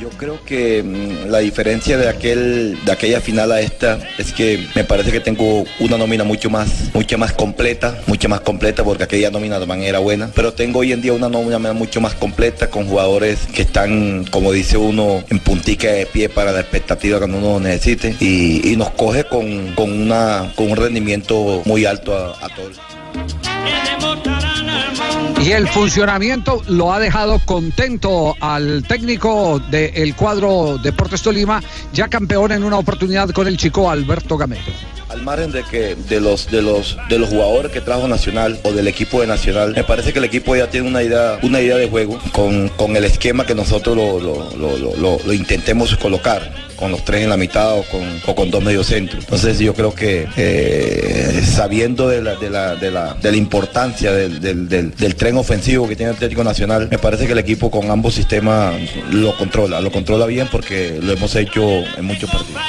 Speaker 21: Yo creo que mm, la diferencia de aquel de aquella final a esta es que me parece que tengo una nómina mucho más mucho más completa, mucho más completa porque aquella nómina también era buena, pero tengo hoy en día una nómina mucho más completa con jugadores que están, como dice uno, en puntica de pie para la expectativa cuando uno necesite y, nos coge con, con una con un rendimiento muy alto a todos.
Speaker 3: Y el funcionamiento lo ha dejado contento al técnico del cuadro Deportes Tolima, ya campeón en una oportunidad con el chico Alberto Gamero.
Speaker 21: Al margen de que de los de los de los jugadores que trajo Nacional o del equipo de Nacional, me parece que el equipo ya tiene una idea una idea de juego con, con el esquema que nosotros lo, lo- lo- intentemos colocar con los tres en la mitad o con, o con dos mediocentros. Entonces yo creo que eh, sabiendo de la, de la, de la, de la importancia del, del- del- del tren ofensivo que tiene Atlético Nacional, me parece que el equipo con ambos sistemas lo controla, lo controla bien porque lo hemos hecho en muchos partidos.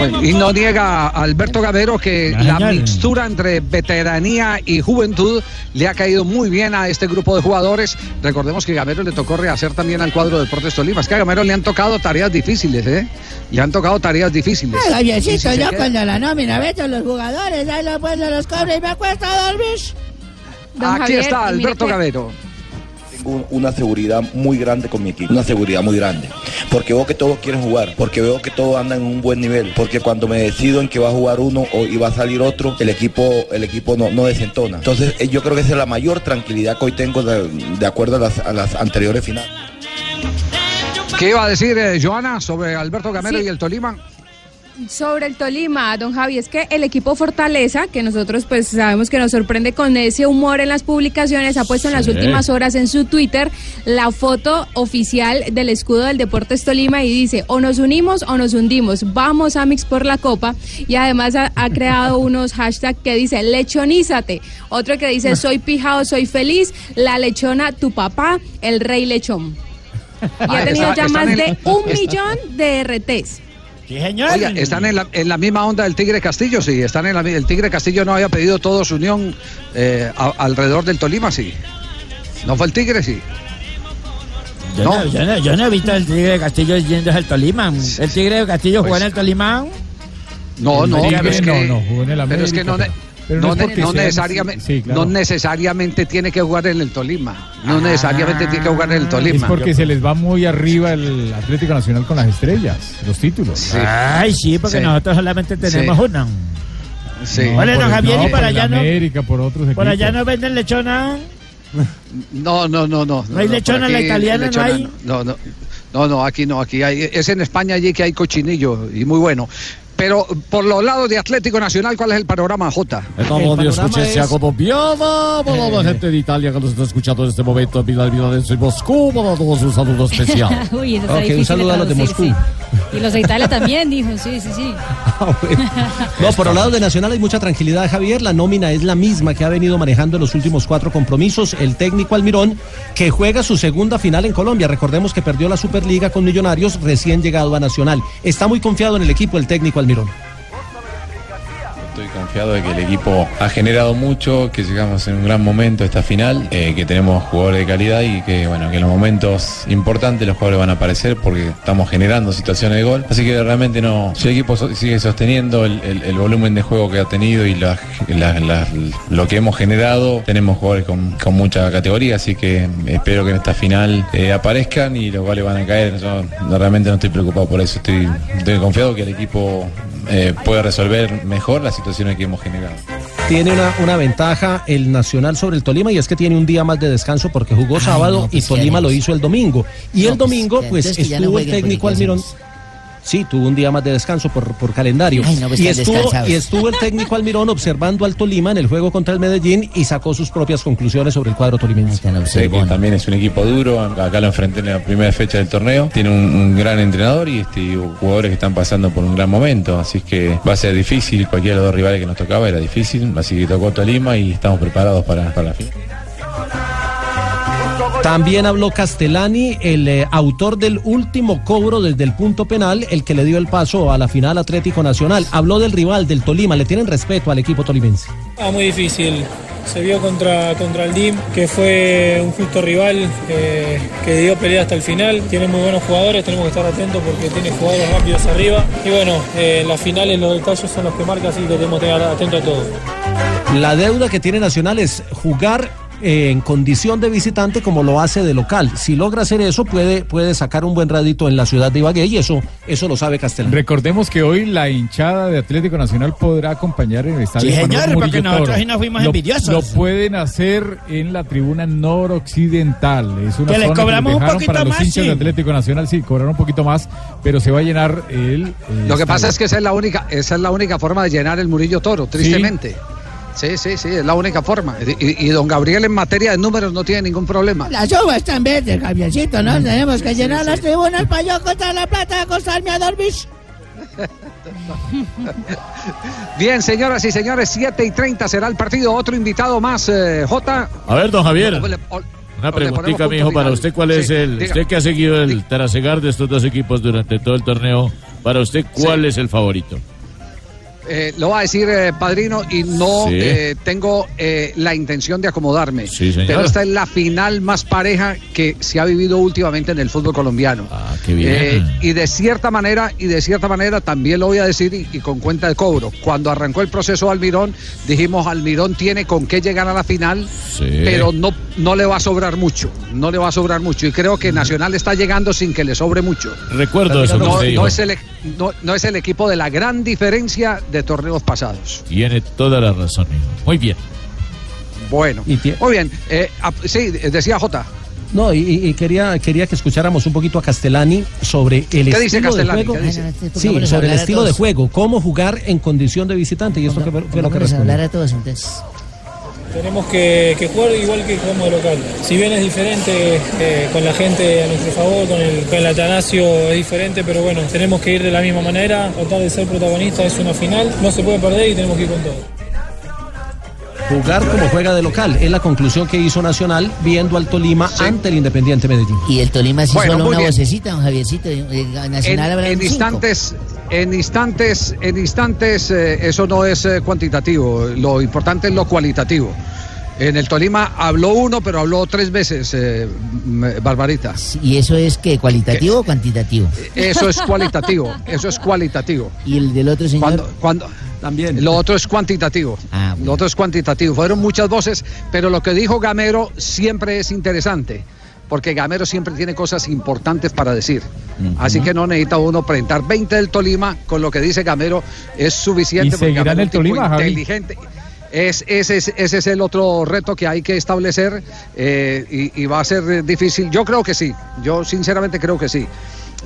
Speaker 3: Bueno, y no niega Alberto Gamero que la mixtura entre veteranía y juventud le ha caído muy bien a este grupo de jugadores. Recordemos que Gamero le tocó rehacer también al cuadro de Deportes Tolima. Es que a Gamero le han tocado tareas difíciles, ¿eh? Le han tocado tareas difíciles. Si
Speaker 11: yo
Speaker 3: queda-
Speaker 11: cuando la nómina los jugadores, ahí los pues los cobro y me cuesta dormir.
Speaker 3: Aquí está Alberto Gamero.
Speaker 21: Un- una seguridad muy grande con mi equipo, una seguridad muy grande, porque veo que todos quieren jugar, porque veo que todos andan en un buen nivel, porque cuando me decido en que va a jugar uno o, y va a salir otro, el equipo, el equipo no, no desentona. Entonces eh, yo creo que esa es la mayor tranquilidad que hoy tengo de, de acuerdo a las, a las anteriores finales.
Speaker 3: ¿Qué iba a decir eh, Joana sobre Alberto Gamero y el Tolima?
Speaker 22: Sobre el Tolima, don Javi, es que el equipo Fortaleza, que nosotros pues sabemos que nos sorprende con ese humor en las publicaciones, ha puesto en las últimas horas en su Twitter la foto oficial del escudo del Deportes Tolima y dice, o nos unimos o nos hundimos, vamos Amix por la copa y además ha, ha creado unos hashtags que dice lechonízate, otro que dice soy pijao, soy feliz, la lechona, tu papá, el rey lechón. Y
Speaker 3: Ah,
Speaker 22: ha tenido
Speaker 3: está-
Speaker 22: ya más de un millón de RTs.
Speaker 3: Oiga, están en la, en la misma onda del Tigre Castillo, sí. Están en la, el Tigre Castillo no había pedido todo su unión eh, a- alrededor del Tolima, sí. ¿No fue el Tigre, sí?
Speaker 23: Yo no, yo no, yo no he visto el Tigre de Castillo yendo al Tolima. ¿El Tigre de Castillo jugó
Speaker 3: Pues-
Speaker 23: en el Tolima?
Speaker 3: No, no,
Speaker 12: América,
Speaker 3: pero es que,
Speaker 12: no, no, jugó en el
Speaker 3: pero es que no,
Speaker 12: América, pero
Speaker 3: no ne- necesariamente,
Speaker 12: sí, claro.
Speaker 3: no necesariamente tiene que jugar en el Tolima. No necesariamente tiene que jugar en el Tolima.
Speaker 12: Es porque se les va muy arriba el Atlético Nacional con las estrellas, los títulos.
Speaker 23: Ay, sí, porque
Speaker 12: Sí.
Speaker 23: nosotros solamente tenemos
Speaker 12: Sí.
Speaker 23: una.
Speaker 3: Sí.
Speaker 23: Javier,
Speaker 12: no,
Speaker 23: y por
Speaker 12: el
Speaker 23: allá no.
Speaker 12: América, por otros
Speaker 23: Por allá no venden lechona.
Speaker 3: No, no, no, no.
Speaker 23: ¿No hay lechona en la
Speaker 3: aquí
Speaker 23: italiana, no hay?
Speaker 3: No, no, no, no, aquí no, aquí hay, es en España allí que hay cochinillo y muy bueno. Pero por los lados de Atlético Nacional, ¿cuál es el panorama, Jota?
Speaker 24: Estamos Dios escuche sea colombiana, para la gente de Italia que nos está escuchando en este momento, Pilar Villarenzo y Moscú, para todos un saludo especial.
Speaker 5: Uy, eso está
Speaker 24: Ok, un
Speaker 5: difícil
Speaker 24: saludo a los de Moscú.
Speaker 5: sí. Y los de Italia también, dijo, sí, sí, sí.
Speaker 9: No, por el lado de Nacional hay mucha tranquilidad, Javier. La nómina es la misma que ha venido manejando en los últimos cuatro compromisos. El técnico Almirón, que juega su segunda final en Colombia. Recordemos que perdió la Superliga con Millonarios recién llegado a Nacional. Está muy confiado en el equipo el técnico Almirón.
Speaker 25: Estoy confiado de que el equipo ha generado mucho, que llegamos en un gran momento a esta final, eh, que tenemos jugadores de calidad y que bueno que en los momentos importantes los jugadores van a aparecer porque estamos generando situaciones de gol. Así que realmente no, si el equipo sigue sosteniendo el, volumen de juego que ha tenido y lo que hemos generado, tenemos jugadores con, mucha categoría, así que espero que en esta final eh, aparezcan y los goles van a caer. Yo realmente no estoy preocupado por eso, estoy, confiado que el equipo eh, puede resolver mejor las situaciones que hemos generado.
Speaker 9: Tiene una, una ventaja el Nacional sobre el Tolima y es que tiene un día más de descanso porque jugó sábado y Tolima lo hizo el domingo. Y
Speaker 15: No,
Speaker 9: el
Speaker 15: pues,
Speaker 9: domingo, pues
Speaker 15: no
Speaker 9: estuvo el técnico
Speaker 15: porque ¿qué
Speaker 9: Almirón. Sí, tuvo un día más de descanso por, por calendario.
Speaker 15: Ay, no, pues
Speaker 9: y, estuvo, y estuvo el técnico Almirón observando al Tolima en el juego contra el Medellín y sacó sus propias conclusiones sobre el cuadro tolimense.
Speaker 25: Sé que también es un equipo duro, acá lo enfrenté en la primera fecha del torneo, tiene un, un gran entrenador y este, jugadores que están pasando por un gran momento, así que va a ser difícil, cualquiera de los dos rivales que nos tocaba era difícil, así que tocó Tolima y estamos preparados para, para la final.
Speaker 9: También habló Castellani, el eh, autor del último cobro desde el punto penal, el que le dio el paso a la final Atlético Nacional. Habló del rival, del Tolima. Le tienen respeto al equipo tolimense.
Speaker 26: Ah, muy difícil. Se vio contra, contra el DIM, que fue un justo rival, que, que dio pelea hasta el final. Tiene muy buenos jugadores, tenemos que estar atentos porque tiene jugadores rápidos arriba. Y bueno, eh, las finales los detalles son los que marcan, así que tenemos que estar atentos a todo.
Speaker 9: La deuda que tiene Nacional es jugar eh, en condición de visitante como lo hace de local. Si logra hacer eso, puede, puede sacar un buen radito en la ciudad de Ibagué y eso, eso lo sabe Castellani.
Speaker 12: Recordemos que hoy la hinchada de Atlético Nacional podrá acompañar en el estadio.
Speaker 23: Sí, señor, porque nosotros sí nos fuimos
Speaker 12: Lo-
Speaker 23: envidiosos.
Speaker 12: Lo pueden hacer en la tribuna noroccidental. Es una
Speaker 23: Que les cobramos
Speaker 12: que
Speaker 23: un poquito
Speaker 12: para los
Speaker 23: más,
Speaker 12: hinchas
Speaker 23: sí.
Speaker 12: de Atlético Nacional. Sí, cobraron un poquito más, pero se va a llenar el.
Speaker 3: Lo que
Speaker 12: estadio.
Speaker 3: pasa es que esa es la única, esa es la única forma de llenar el Murillo Toro, tristemente. Sí, sí, sí, es la única forma. Y, y don Gabriel en materia de números no tiene ningún problema.
Speaker 11: Las uvas están verdes, Javiercito, ¿no? Tenemos que llenar las tribunas para yo contar la plata, acostarme a dormir.
Speaker 3: Bien, señoras y señores, 7 y 30 será el partido. Otro invitado más, eh, J.
Speaker 24: A ver, don Javier.
Speaker 3: O
Speaker 24: Una preguntita,
Speaker 3: punto
Speaker 24: para usted, ¿cuál es
Speaker 3: Sí,
Speaker 24: el...
Speaker 3: diga.
Speaker 24: Usted que ha seguido el trasegar de estos dos equipos durante todo el torneo, para usted, ¿cuál es el favorito?
Speaker 3: Eh, lo va a decir eh, Padrino y no
Speaker 24: Sí.
Speaker 3: eh, tengo la intención de acomodarme.
Speaker 24: Sí.
Speaker 3: Pero esta es la final más pareja que se ha vivido últimamente en el fútbol colombiano.
Speaker 24: Ah, qué bien.
Speaker 3: Y de cierta manera, y de cierta manera también lo voy a decir y, y con cuenta de cobro. Cuando arrancó el proceso Almirón, dijimos Almirón tiene con qué llegar a la final, pero no, no le va a sobrar mucho. No le va a sobrar mucho. Y creo que Nacional está llegando sin que le sobre mucho.
Speaker 24: Recuerdo eso
Speaker 3: no, no es el, no- no es el equipo de la gran diferencia de torneos pasados.
Speaker 24: Tiene toda la razón, hijo. Muy bien.
Speaker 3: Bueno, muy bien. Eh, ap- sí, decía Jota.
Speaker 9: No, y, y- y quería, quería que escucháramos un poquito a Castellani sobre el
Speaker 3: ¿Qué dice
Speaker 9: estilo de juego.
Speaker 3: ¿Qué dice?
Speaker 11: Ah, este,
Speaker 9: Sí, sobre el estilo de juego, cómo jugar en condición de visitante, y esto fue lo que respondió.
Speaker 11: hablar a todos entonces.
Speaker 26: Tenemos que, jugar igual que jugamos de local. Si bien es diferente eh, con la gente a nuestro favor, con el, con el Atanasio es diferente, pero bueno, tenemos que ir de la misma manera, tratar de ser protagonistas, es una final, no se puede perder y tenemos que ir con todo.
Speaker 9: Jugar como juega de local, es la conclusión que hizo Nacional viendo al Tolima ante el Independiente Medellín.
Speaker 11: Y el Tolima sí
Speaker 3: Bueno,
Speaker 11: solo una
Speaker 3: bien.
Speaker 11: vocecita, don Javiercito. eh,
Speaker 3: En,
Speaker 11: Nacional habrá
Speaker 3: en
Speaker 11: cinco.
Speaker 3: instantes, en instantes, en instantes, eh, eso no es eh, cuantitativo. Lo importante es lo cualitativo. En el Tolima habló uno, pero habló tres veces, eh, Barbarita.
Speaker 11: ¿Y eso es que cualitativo o cuantitativo?
Speaker 3: Eso es cualitativo, eso es cualitativo.
Speaker 11: ¿Y el del otro señor?
Speaker 3: Cuando, cuando,
Speaker 9: También.
Speaker 3: Lo otro es cuantitativo. Lo otro es cuantitativo. Fueron muchas voces, pero lo que dijo Gamero siempre es interesante. Porque Gamero siempre tiene cosas importantes para decir. Así que no necesita uno presentar 20 del Tolima con lo que dice Gamero. Es suficiente.
Speaker 12: ¿Y
Speaker 3: porque
Speaker 12: seguirá
Speaker 3: Gamero
Speaker 12: en el
Speaker 3: tipo
Speaker 12: Tolima,
Speaker 3: inteligente. Es, ese, es, ese es el otro reto que hay que establecer eh, y, y va a ser difícil. Yo creo que sí, yo sinceramente creo que sí.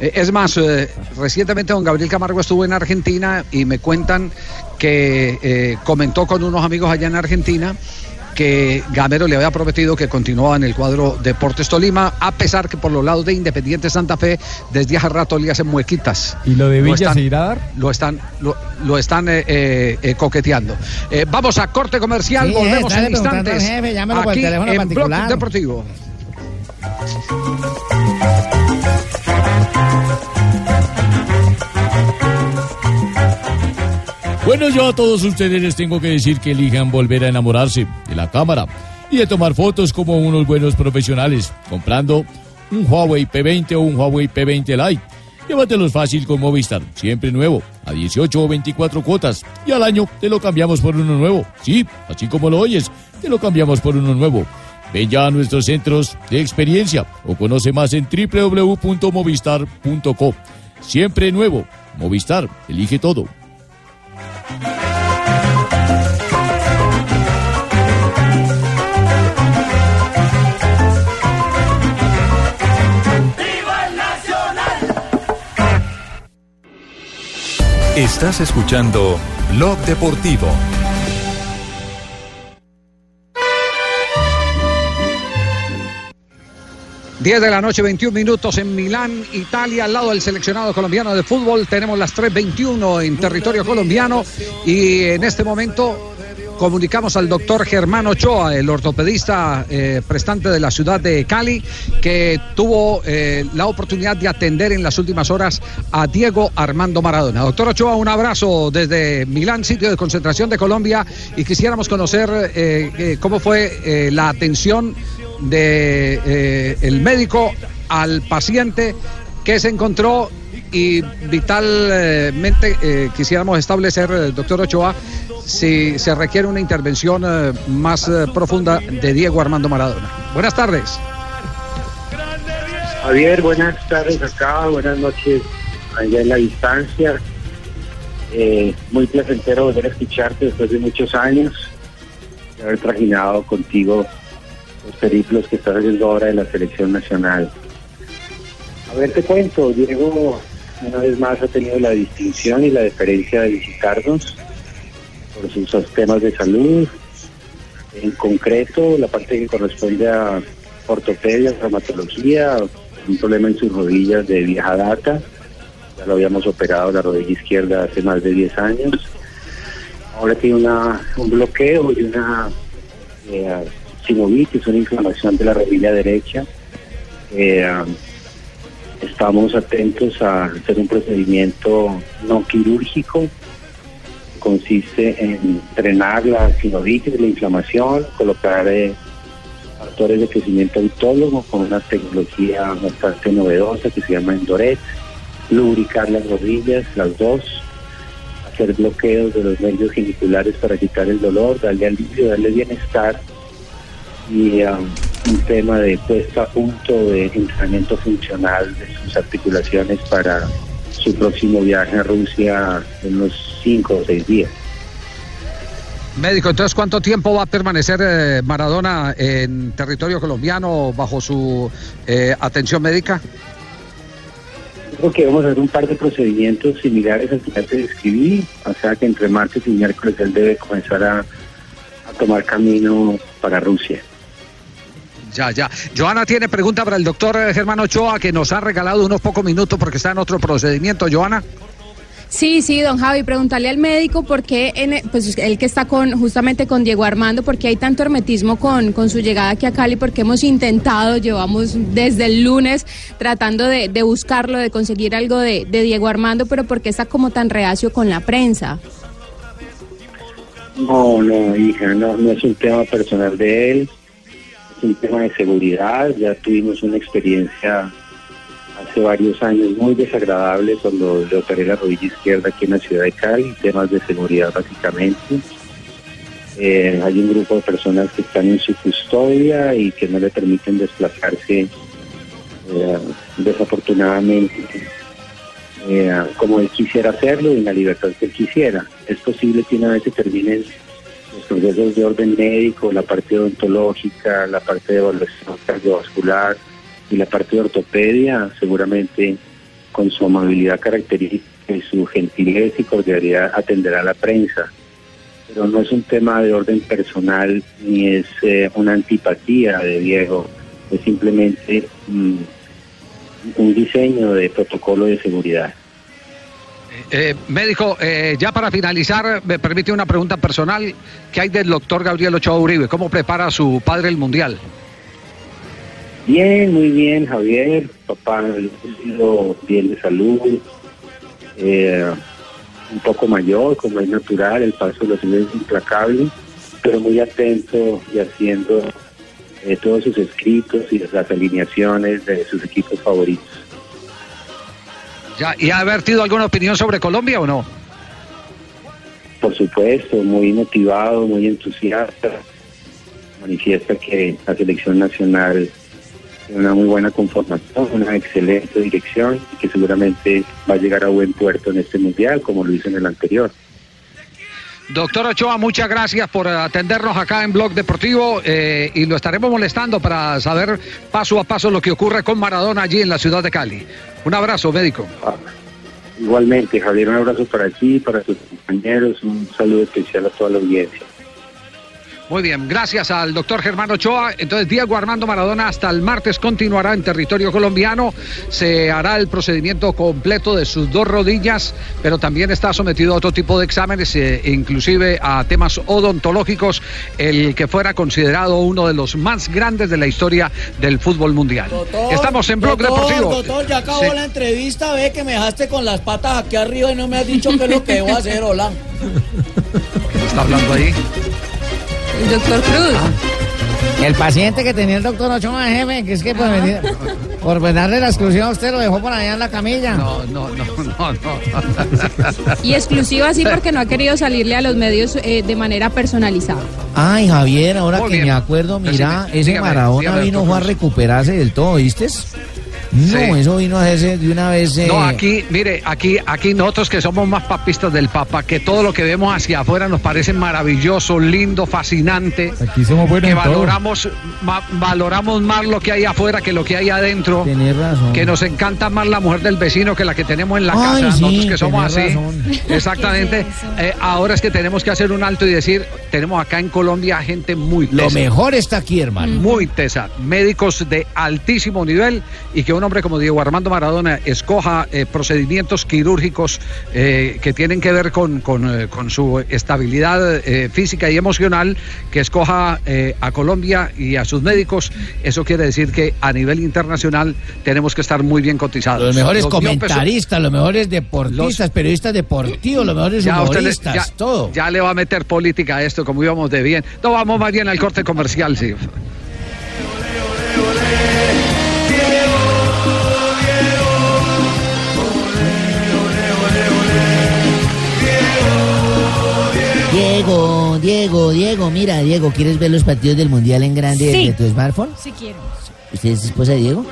Speaker 3: Eh, es más, eh, recientemente don Gabriel Camargo estuvo en Argentina y me cuentan que eh, comentó con unos amigos allá en Argentina que Gamero le había prometido que continuaba en el cuadro Deportes Tolima, a pesar que por los lados de Independiente Santa Fe desde hace rato le hacen muequitas.
Speaker 12: ¿Y lo de
Speaker 3: Lo están-
Speaker 12: se irá a dar?
Speaker 3: Lo están, lo, lo están eh, eh, eh, coqueteando. Eh, vamos a corte comercial,
Speaker 11: Sí,
Speaker 3: volvemos en instantes.
Speaker 11: jefe, llámelo por el
Speaker 3: aquí
Speaker 11: teléfono
Speaker 3: en. Deportivo.
Speaker 24: Bueno, yo a todos ustedes les tengo que decir que elijan volver a enamorarse de la cámara y de tomar fotos como unos buenos profesionales, comprando un Huawei P20 o un Huawei P20 Lite. Llévatelos fácil con Movistar, siempre nuevo, a 18 o 24 cuotas, y al año te lo cambiamos por uno nuevo. Sí, así como lo oyes, te lo cambiamos por uno nuevo. Ven ya a nuestros centros de experiencia o conoce más en www.movistar.co. Siempre nuevo. Movistar, elige todo.
Speaker 17: Estás escuchando Blog Deportivo.
Speaker 3: Diez de la noche, 21 minutos en Milán, Italia, al lado del seleccionado colombiano de fútbol. Tenemos las 3.21 en territorio colombiano y en este momento comunicamos al doctor Germán Ochoa, el ortopedista eh, prestante de la ciudad de Cali, que tuvo eh, la oportunidad de atender en las últimas horas a Diego Armando Maradona. Doctor Ochoa, un abrazo desde Milán, sitio de concentración de Colombia, y quisiéramos conocer eh, cómo fue la atención de el médico al paciente que se encontró y vitalmente quisiéramos establecer, doctor Ochoa, si se requiere una intervención eh, más eh, profunda de Diego Armando Maradona. Buenas tardes.
Speaker 27: Javier, buenas tardes acá, buenas noches allá en la distancia. Eh, muy placentero volver a escucharte después de muchos años, de haber trajinado contigo los periplos que estás haciendo ahora de la selección nacional. A ver, te cuento, Diego una vez más ha tenido la distinción y la deferencia de visitarnos por sus temas de salud. En concreto, la parte que corresponde a ortopedia, traumatología, un problema en sus rodillas de vieja data. Ya lo habíamos operado la rodilla izquierda hace más de 10 años. Ahora tiene una, un bloqueo y una eh, sinovitis, una inflamación de la rodilla derecha. Eh, estamos atentos a hacer un procedimiento no quirúrgico. Consiste en drenar la sinovitis, la inflamación, colocar eh, factores de crecimiento autólogo con una tecnología bastante novedosa que se llama Endoret, lubricar las rodillas, las dos, hacer bloqueos de los nervios geniculares para quitar el dolor, darle alivio, darle bienestar. Y um, un tema de puesta a punto de entrenamiento funcional de sus articulaciones para su próximo viaje a Rusia en unos cinco o seis días.
Speaker 3: Médico, entonces, ¿cuánto tiempo va a permanecer eh, Maradona en territorio colombiano bajo su eh, atención médica?
Speaker 27: Creo que vamos a hacer un par de procedimientos similares al que ya te describí, o sea que entre martes y miércoles él debe comenzar a, a tomar camino para Rusia.
Speaker 3: Ya, ya. Joana tiene pregunta para el doctor eh, Germán Ochoa, que nos ha regalado unos pocos minutos porque está en otro procedimiento. Joana.
Speaker 22: Sí, sí, don Javi, preguntarle al médico por qué, en, pues él que está con justamente con Diego Armando, por qué hay tanto hermetismo con, con su llegada aquí a Cali, porque hemos intentado, llevamos desde el lunes tratando de, de buscarlo, de conseguir algo de, de Diego Armando, pero por qué está como tan reacio con la prensa.
Speaker 27: No, no, hija, no, no es un tema personal de él, es un tema de seguridad. Ya tuvimos una experiencia hace varios años muy desagradable cuando le operé la rodilla izquierda aquí en la ciudad de Cali, temas de seguridad básicamente. Eh, hay un grupo de personas que están en su custodia y que no le permiten desplazarse eh, desafortunadamente eh, como él quisiera hacerlo y en la libertad que él quisiera. Es posible que una vez se terminen los procesos de orden médico, la parte odontológica, la parte de evaluación cardiovascular y la parte de ortopedia, seguramente con su amabilidad característica y su gentileza y cordialidad atenderá a la prensa. Pero no es un tema de orden personal ni es eh, una antipatía de Diego, es simplemente mm, un diseño de protocolo de seguridad.
Speaker 3: Eh, médico, eh, ya para finalizar, me permite una pregunta personal. ¿Qué hay del doctor Gabriel Ochoa Uribe? ¿Cómo prepara a su padre el Mundial?
Speaker 27: Bien, muy bien, Javier. Papá lúcido, bien de salud. eh, un poco mayor, como es natural, el paso de los años es implacable, pero muy atento y haciendo eh, todos sus escritos y las alineaciones de sus equipos favoritos.
Speaker 3: Ya, ¿Y ha vertido alguna opinión sobre Colombia o no?
Speaker 27: Por supuesto, muy motivado, muy entusiasta. Manifiesta que la selección nacional una muy buena conformación, una excelente dirección y que seguramente va a llegar a buen puerto en este mundial, como lo hizo en el anterior.
Speaker 3: Doctor Ochoa, muchas gracias por atendernos acá en Blog Deportivo eh, y lo estaremos molestando para saber paso a paso lo que ocurre con Maradona allí en la ciudad de Cali. Un abrazo, médico.
Speaker 27: Igualmente, Javier, un abrazo para ti, para tus compañeros, un saludo especial a toda la audiencia.
Speaker 3: Muy bien, gracias al doctor Germán Ochoa. Entonces, Diego Armando Maradona hasta el martes continuará en territorio colombiano. Se hará el procedimiento completo de sus dos rodillas, pero también está sometido a otro tipo de exámenes, eh, inclusive a temas odontológicos, el que fuera considerado uno de los más grandes de la historia del fútbol mundial. Estamos en Blog
Speaker 8: doctor,
Speaker 3: Deportivo.
Speaker 8: Doctor, ya acabó
Speaker 3: Sí.
Speaker 8: la entrevista, ve que me dejaste con las patas aquí arriba y no me has dicho qué es lo que debo hacer, hola.
Speaker 3: ¿Qué está hablando ahí?
Speaker 22: El doctor Cruz.
Speaker 28: El paciente que tenía el doctor Ochoa, jefe, que es que por, venir- por pues, darle la exclusión a usted lo dejó por allá en la camilla.
Speaker 3: No, no, no, no, no.
Speaker 22: Y exclusiva así porque no ha querido salirle a los medios eh, de manera personalizada.
Speaker 28: Ay, Javier, ahora
Speaker 22: Muy
Speaker 28: que
Speaker 22: bien.
Speaker 28: me acuerdo, mira, ese
Speaker 22: dígame,
Speaker 28: Maradona
Speaker 3: dígame,
Speaker 28: vino fue a recuperarse del todo, ¿viste? No,
Speaker 3: Sí.
Speaker 28: eso vino a hacerse de una vez. eh,
Speaker 3: No, aquí, mire, aquí, aquí nosotros que somos más papistas del Papa, que todo lo que vemos hacia afuera nos parece maravilloso, lindo, fascinante.
Speaker 12: Aquí somos buenos
Speaker 3: que
Speaker 12: en todo.
Speaker 3: valoramos, ma- valoramos más lo que hay afuera que lo que hay adentro.
Speaker 28: Tenés razón.
Speaker 3: Que nos encanta más la mujer del vecino que la que tenemos en la
Speaker 28: Ay,
Speaker 3: casa.
Speaker 28: sí,
Speaker 3: nosotros que somos así.
Speaker 28: razón.
Speaker 3: Exactamente. Eh, ahora es que tenemos que hacer un alto y decir, tenemos acá en Colombia gente muy
Speaker 28: Lo
Speaker 3: tesa.
Speaker 28: mejor está aquí, hermano.
Speaker 3: Muy tesa, médicos de altísimo nivel y que un hombre como Diego Armando Maradona escoja eh, procedimientos quirúrgicos eh, que tienen que ver con, con, eh, con su estabilidad física y emocional, que escoja a Colombia y a sus médicos, eso quiere decir que a nivel internacional tenemos que estar muy bien cotizados.
Speaker 28: Los mejores
Speaker 3: Los
Speaker 28: comentaristas, los mejores deportistas, periodistas deportivos, los mejores
Speaker 3: ya le-
Speaker 28: humoristas,
Speaker 3: ya-
Speaker 28: todo.
Speaker 3: ya le va a meter política a esto, como íbamos de bien. No, vamos más bien al corte comercial, sí.
Speaker 15: Diego, Diego, Diego, mira, Diego, ¿quieres ver los partidos del Mundial en grande
Speaker 5: Sí.
Speaker 15: desde tu smartphone?
Speaker 5: Si quiero.
Speaker 15: ¿Usted es esposa de Diego?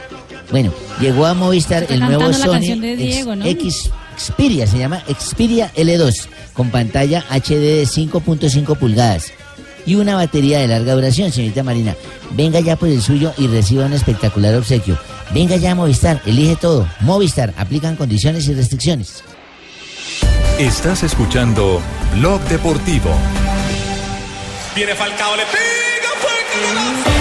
Speaker 15: Bueno, llegó a Movistar
Speaker 5: Está
Speaker 15: el nuevo Sony
Speaker 5: Diego, ¿no?
Speaker 15: X Xperia, se llama Xperia L2, con pantalla HD de 5.5 pulgadas y una batería de larga duración, señorita Marina. Venga ya por el suyo y reciba un espectacular obsequio. Venga ya a Movistar, elige todo. Movistar, aplican condiciones y restricciones.
Speaker 17: Estás escuchando Blog Deportivo.
Speaker 29: Viene Falcao, le pega,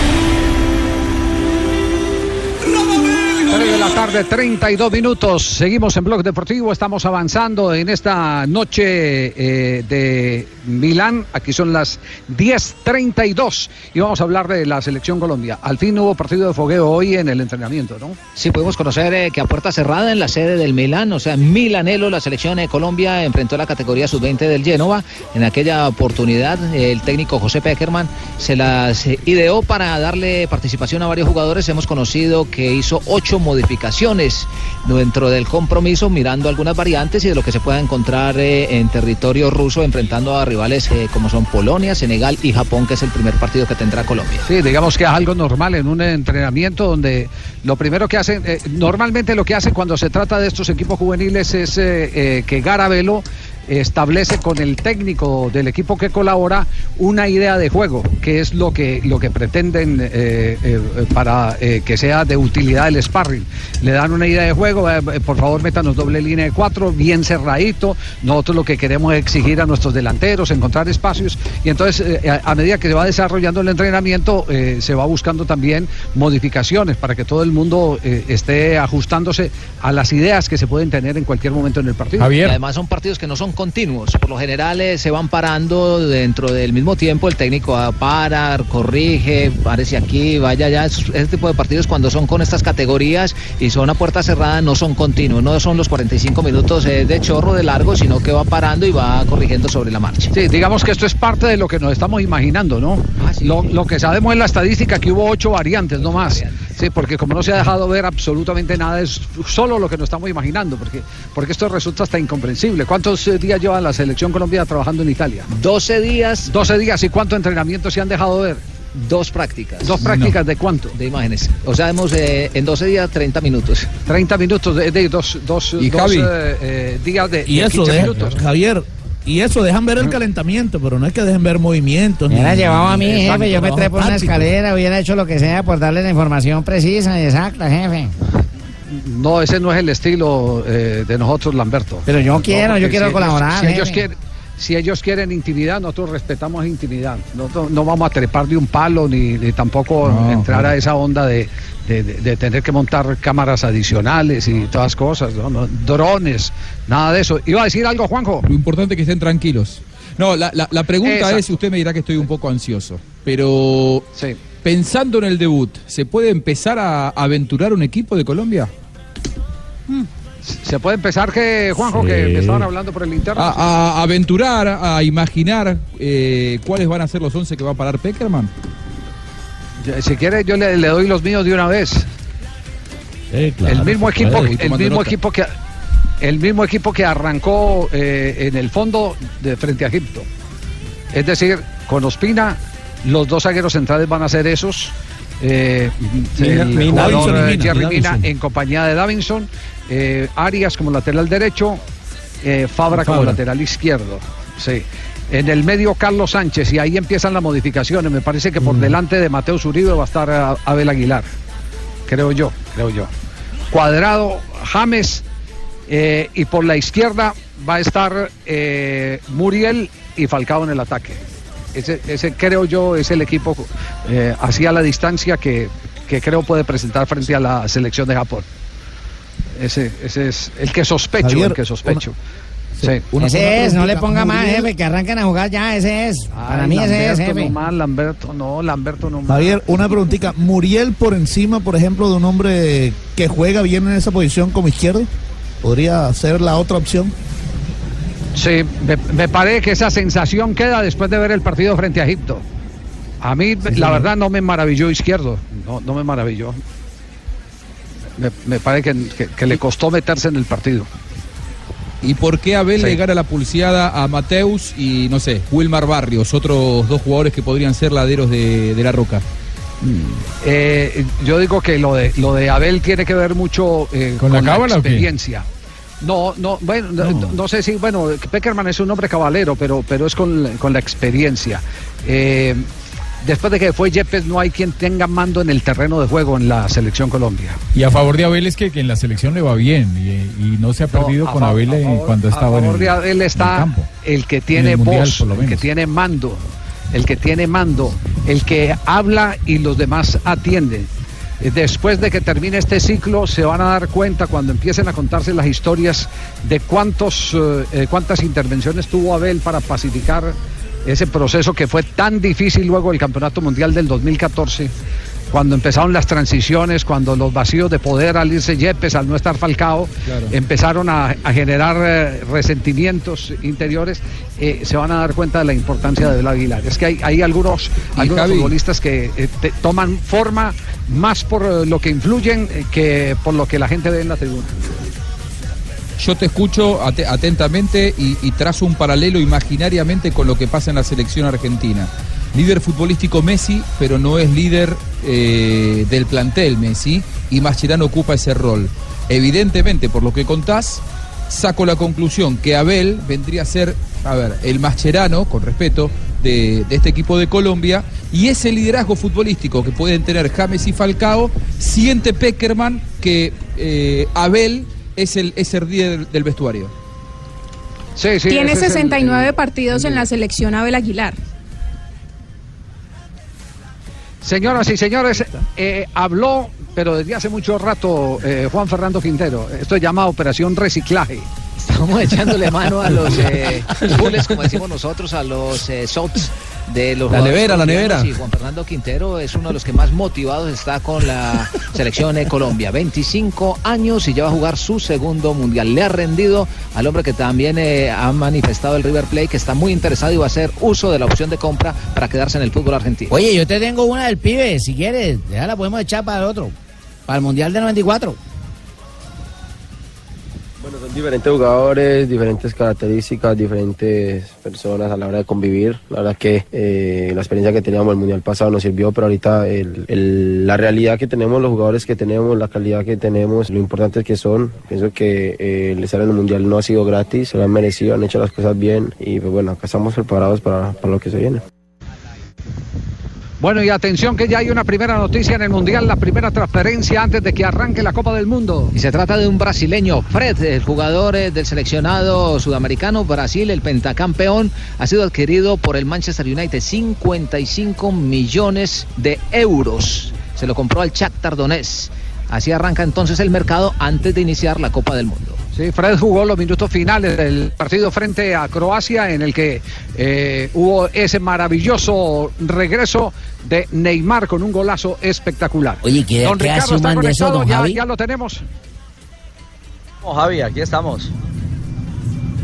Speaker 3: 3 de la tarde, 32 minutos. Seguimos en Blog Deportivo. Estamos avanzando en esta noche eh, de Milán. Aquí son las 10:32 y vamos a hablar de la selección Colombia. Al fin hubo partido de fogueo hoy en el entrenamiento, ¿no?
Speaker 19: Sí, podemos conocer eh, que a puerta cerrada en la sede del Milán, o sea, Milanelo, la selección de Colombia enfrentó la categoría sub-20 del Génova. En aquella oportunidad, el técnico José Peckerman se las eh, ideó para darle participación a varios jugadores. Hemos conocido que hizo ocho modificaciones dentro del compromiso, mirando algunas variantes y de lo que se pueda encontrar eh, en territorio ruso, enfrentando a rivales eh, como son Polonia, Senegal y Japón, que es el primer partido que tendrá Colombia.
Speaker 3: Sí, digamos que es algo normal en un entrenamiento donde lo primero que hacen, eh, normalmente lo que hacen cuando se trata de estos equipos juveniles es que Garabelo establece con el técnico del equipo que colabora una idea de juego, que es lo que, lo que pretenden eh, eh, para eh, que sea de utilidad el sparring. Le dan una idea de juego, por favor métanos doble línea de cuatro, bien cerradito, nosotros lo que queremos es exigir a nuestros delanteros, encontrar espacios, y entonces eh, a, a medida que se va desarrollando el entrenamiento, eh, se va buscando también modificaciones para que todo el mundo eh, esté ajustándose a las ideas que se pueden tener en cualquier momento en el partido.
Speaker 19: Y además son partidos que no son continuos. Por lo general eh, se van parando dentro del mismo tiempo. El técnico va a parar, corrige, parece aquí, vaya allá. Es- Ese tipo de partidos cuando son con estas categorías y son a puerta cerrada no son continuos. No son los 45 minutos eh, de chorro de largo, sino que va parando y va corrigiendo sobre la marcha.
Speaker 3: Sí, digamos que esto es parte de lo que nos estamos imaginando, ¿no? lo, lo que sabemos en la estadística que hubo ocho variantes, no más. Sí, porque como no se ha dejado ver absolutamente nada, es solo lo que nos estamos imaginando, porque, porque esto resulta hasta incomprensible. ¿Cuántos eh, días lleva la selección Colombia trabajando en Italia?
Speaker 19: 12 días.
Speaker 3: 12 días, ¿y cuánto entrenamiento se han dejado ver?
Speaker 19: Dos prácticas.
Speaker 3: ¿Dos prácticas de cuánto?
Speaker 19: De imágenes. O sea, hemos eh, en 12 días 30 minutos.
Speaker 3: 30 minutos de, de dos, dos,
Speaker 19: Y
Speaker 3: dos,
Speaker 19: Javi.
Speaker 3: eh, eh, días de,
Speaker 23: Y
Speaker 3: de
Speaker 23: eso
Speaker 3: 15
Speaker 23: deja,
Speaker 3: minutos.
Speaker 23: Javier, y eso dejan ver el calentamiento, pero no es que dejen ver movimientos.
Speaker 28: Me hubiera llevado a mí, jefe, yo me trepo en una escalera, hubiera hecho lo que sea por darle la información precisa y exacta, jefe.
Speaker 3: No, ese no es el estilo eh, de nosotros, Lamberto.
Speaker 28: Pero yo quiero, yo quiero
Speaker 3: si
Speaker 28: colaborar,
Speaker 3: Ellos, si, ellos quieren, si ellos quieren intimidad, nosotros respetamos intimidad. Nosotros no vamos a trepar de un palo ni, ni tampoco
Speaker 12: No,
Speaker 3: entrar
Speaker 12: claro.
Speaker 3: a esa onda de, de- de- de tener que montar cámaras adicionales y todas cosas, ¿no? No, drones, nada de eso. ¿Iba a decir algo, Juanjo?
Speaker 6: Lo importante es que estén tranquilos. No, la, la- la pregunta
Speaker 3: Exacto.
Speaker 6: es, usted me dirá que estoy un poco ansioso, pero pensando en el debut, ¿se puede empezar a aventurar un equipo de Colombia?
Speaker 3: ¿Se puede empezar que, Juanjo,
Speaker 6: Sí.
Speaker 3: que, que estaban hablando por el interno?
Speaker 6: A, a aventurar, a imaginar eh, cuáles van a ser los 11 que va a parar Peckerman.
Speaker 3: Si quiere, yo le, le doy los míos de una vez. el mismo equipo, el mismo
Speaker 6: nota.
Speaker 3: equipo que el mismo equipo que arrancó eh, en el fondo de frente a Egipto. Es decir, con Ospina, los dos zagueros centrales van a ser esos. eh,
Speaker 23: Mina-
Speaker 3: el
Speaker 23: Mina-
Speaker 3: jugador,
Speaker 23: Davinson y Mina,
Speaker 3: Jerry Mina en compañía de Davinson, eh, Arias como lateral derecho, eh, Fabra como lateral izquierdo. Sí. En el medio Carlos Sánchez y ahí empiezan las modificaciones. Me parece que por delante de Mateo Uribe va a estar eh, Abel Aguilar. Creo yo, creo yo. Cuadrado, James eh, y por la izquierda va a estar eh, Muriel y Falcao en el ataque. Ese, ese creo yo es el equipo eh, hacia la distancia que, que creo puede presentar frente a la selección de Japón. Ese, ese es el que sospecho,
Speaker 23: Javier,
Speaker 3: el que sospecho. Sí.
Speaker 28: ese es, no le ponga más, jefe, que arranquen a jugar ya, ese es. Para
Speaker 3: Ay,
Speaker 28: mí ese es,
Speaker 3: Lamberto
Speaker 28: jefe.
Speaker 3: no más, Lamberto no, Lamberto no más.
Speaker 23: Javier, una preguntita. ¿Muriel por encima, por ejemplo, de un hombre que juega bien en esa posición como izquierdo? ¿Podría ser la otra opción?
Speaker 3: Sí, me, me parece que esa sensación queda después de ver el partido frente a Egipto. A mí, la verdad, no me maravilló izquierdo. No, no me maravilló. Me, me parece que, que- que le costó meterse en el partido.
Speaker 6: ¿Y por qué Abel
Speaker 3: Sí.
Speaker 6: le gana la pulseada a Mateus y, no sé, Wilmar Barrios, otros dos jugadores que podrían ser laderos de, de la Roca?
Speaker 3: Eh, yo digo que lo de lo de Abel tiene que ver mucho eh,
Speaker 12: ¿Con la cábala
Speaker 3: experiencia. No, no, bueno, no. no sé si, bueno, Peckerman es un hombre cabalero, pero, pero es con, con la experiencia. Eh, después de que fue Yepes, no hay quien tenga mando en el terreno de juego en la selección Colombia.
Speaker 12: Y a favor de Abel es que, que en la selección le va bien y, y no se ha perdido con Abel
Speaker 3: favor-
Speaker 12: cuando
Speaker 3: a
Speaker 12: estaba en
Speaker 3: favor
Speaker 12: el,
Speaker 3: de Abel
Speaker 12: el
Speaker 3: está
Speaker 12: campo.
Speaker 3: el que
Speaker 12: En
Speaker 3: tiene
Speaker 12: el Mundial,
Speaker 3: voz, el que tiene mando, el que tiene mando, el que habla y los demás atienden. Después de que termine este ciclo, se van a dar cuenta cuando empiecen a contarse las historias de cuántos, eh, eh, cuántas intervenciones tuvo Abel para pacificar ese proceso que fue tan difícil luego del Campeonato Mundial del 2014 cuando empezaron las transiciones, cuando los vacíos de poder al irse Yepes, al no estar Falcao,
Speaker 12: Claro.
Speaker 3: empezaron a, a generar eh, resentimientos interiores, eh, se van a dar cuenta de la importancia de Abel Aguilar. Es que hay, hay algunos, algunos
Speaker 6: Javi.
Speaker 3: futbolistas que eh, te- toman forma más por lo que influyen que por lo que la gente ve en la tribuna.
Speaker 6: Yo te escucho ate- atentamente y, trazo un paralelo imaginariamente con lo que pasa en la selección argentina. Líder futbolístico Messi, pero no es líder eh, del plantel Messi, y Mascherano ocupa ese rol. Evidentemente, por lo que contás, saco la conclusión que Abel vendría a ser, a ver, el Mascherano, con respeto, de, de este equipo de Colombia, y ese liderazgo futbolístico que pueden tener James y Falcao, siente Peckerman que eh, Abel es el, es el líder del vestuario.
Speaker 3: Sí, sí,
Speaker 22: Tiene
Speaker 3: ese es el-
Speaker 22: 69
Speaker 3: el-
Speaker 22: partidos en la selección Abel Aguilar.
Speaker 3: Señoras y señores, eh, habló, pero desde hace mucho rato, eh, Juan Fernando Quintero. Esto es llamado Operación Reciclaje.
Speaker 19: Estamos echándole mano a los eh, como decimos nosotros, a los eh, shots de los
Speaker 9: La nevera, la nevera.
Speaker 19: Y Juan Fernando Quintero es uno de los que más motivados está con la selección de Colombia. 25 años y ya va a jugar su segundo mundial. Le ha rendido al hombre que también eh, ha manifestado el River Plate que está muy interesado y va a hacer uso de la opción de compra para quedarse en el fútbol argentino.
Speaker 15: Oye, yo te tengo una del pibe, si quieres, ya la podemos echar para el otro, para el Mundial de 94.
Speaker 2: Son diferentes jugadores, diferentes características, diferentes personas a la hora de convivir. La verdad que eh, la experiencia que teníamos el Mundial pasado nos sirvió, pero ahorita la realidad que tenemos, los jugadores que tenemos, la calidad que tenemos, lo importantes que son, pienso que eh, el estar en el Mundial no ha sido gratis, se lo han merecido, han hecho las cosas bien y pues bueno, acá estamos preparados para, para lo que se viene.
Speaker 3: Bueno, y atención que ya hay una primera noticia en el Mundial, la primera transferencia antes de que arranque la Copa del Mundo.
Speaker 19: Y se trata de un brasileño, Fred, el jugador eh, del seleccionado sudamericano Brasil, el pentacampeón, ha sido adquirido por el Manchester United 55 millones de euros. Se lo compró al Shakhtar Donetsk. Así arranca entonces el mercado antes de iniciar la Copa del Mundo.
Speaker 3: Sí, Fred jugó los minutos finales del partido frente a Croacia en el que eh, hubo ese maravilloso regreso de Neymar con un golazo espectacular.
Speaker 15: Oye, ¿qué-
Speaker 3: don
Speaker 15: qué
Speaker 3: Ricardo
Speaker 15: hace un
Speaker 3: está
Speaker 15: man de
Speaker 3: conectado,
Speaker 15: don
Speaker 3: ya,
Speaker 15: Javi?
Speaker 3: ya lo tenemos.
Speaker 30: Javi, aquí estamos.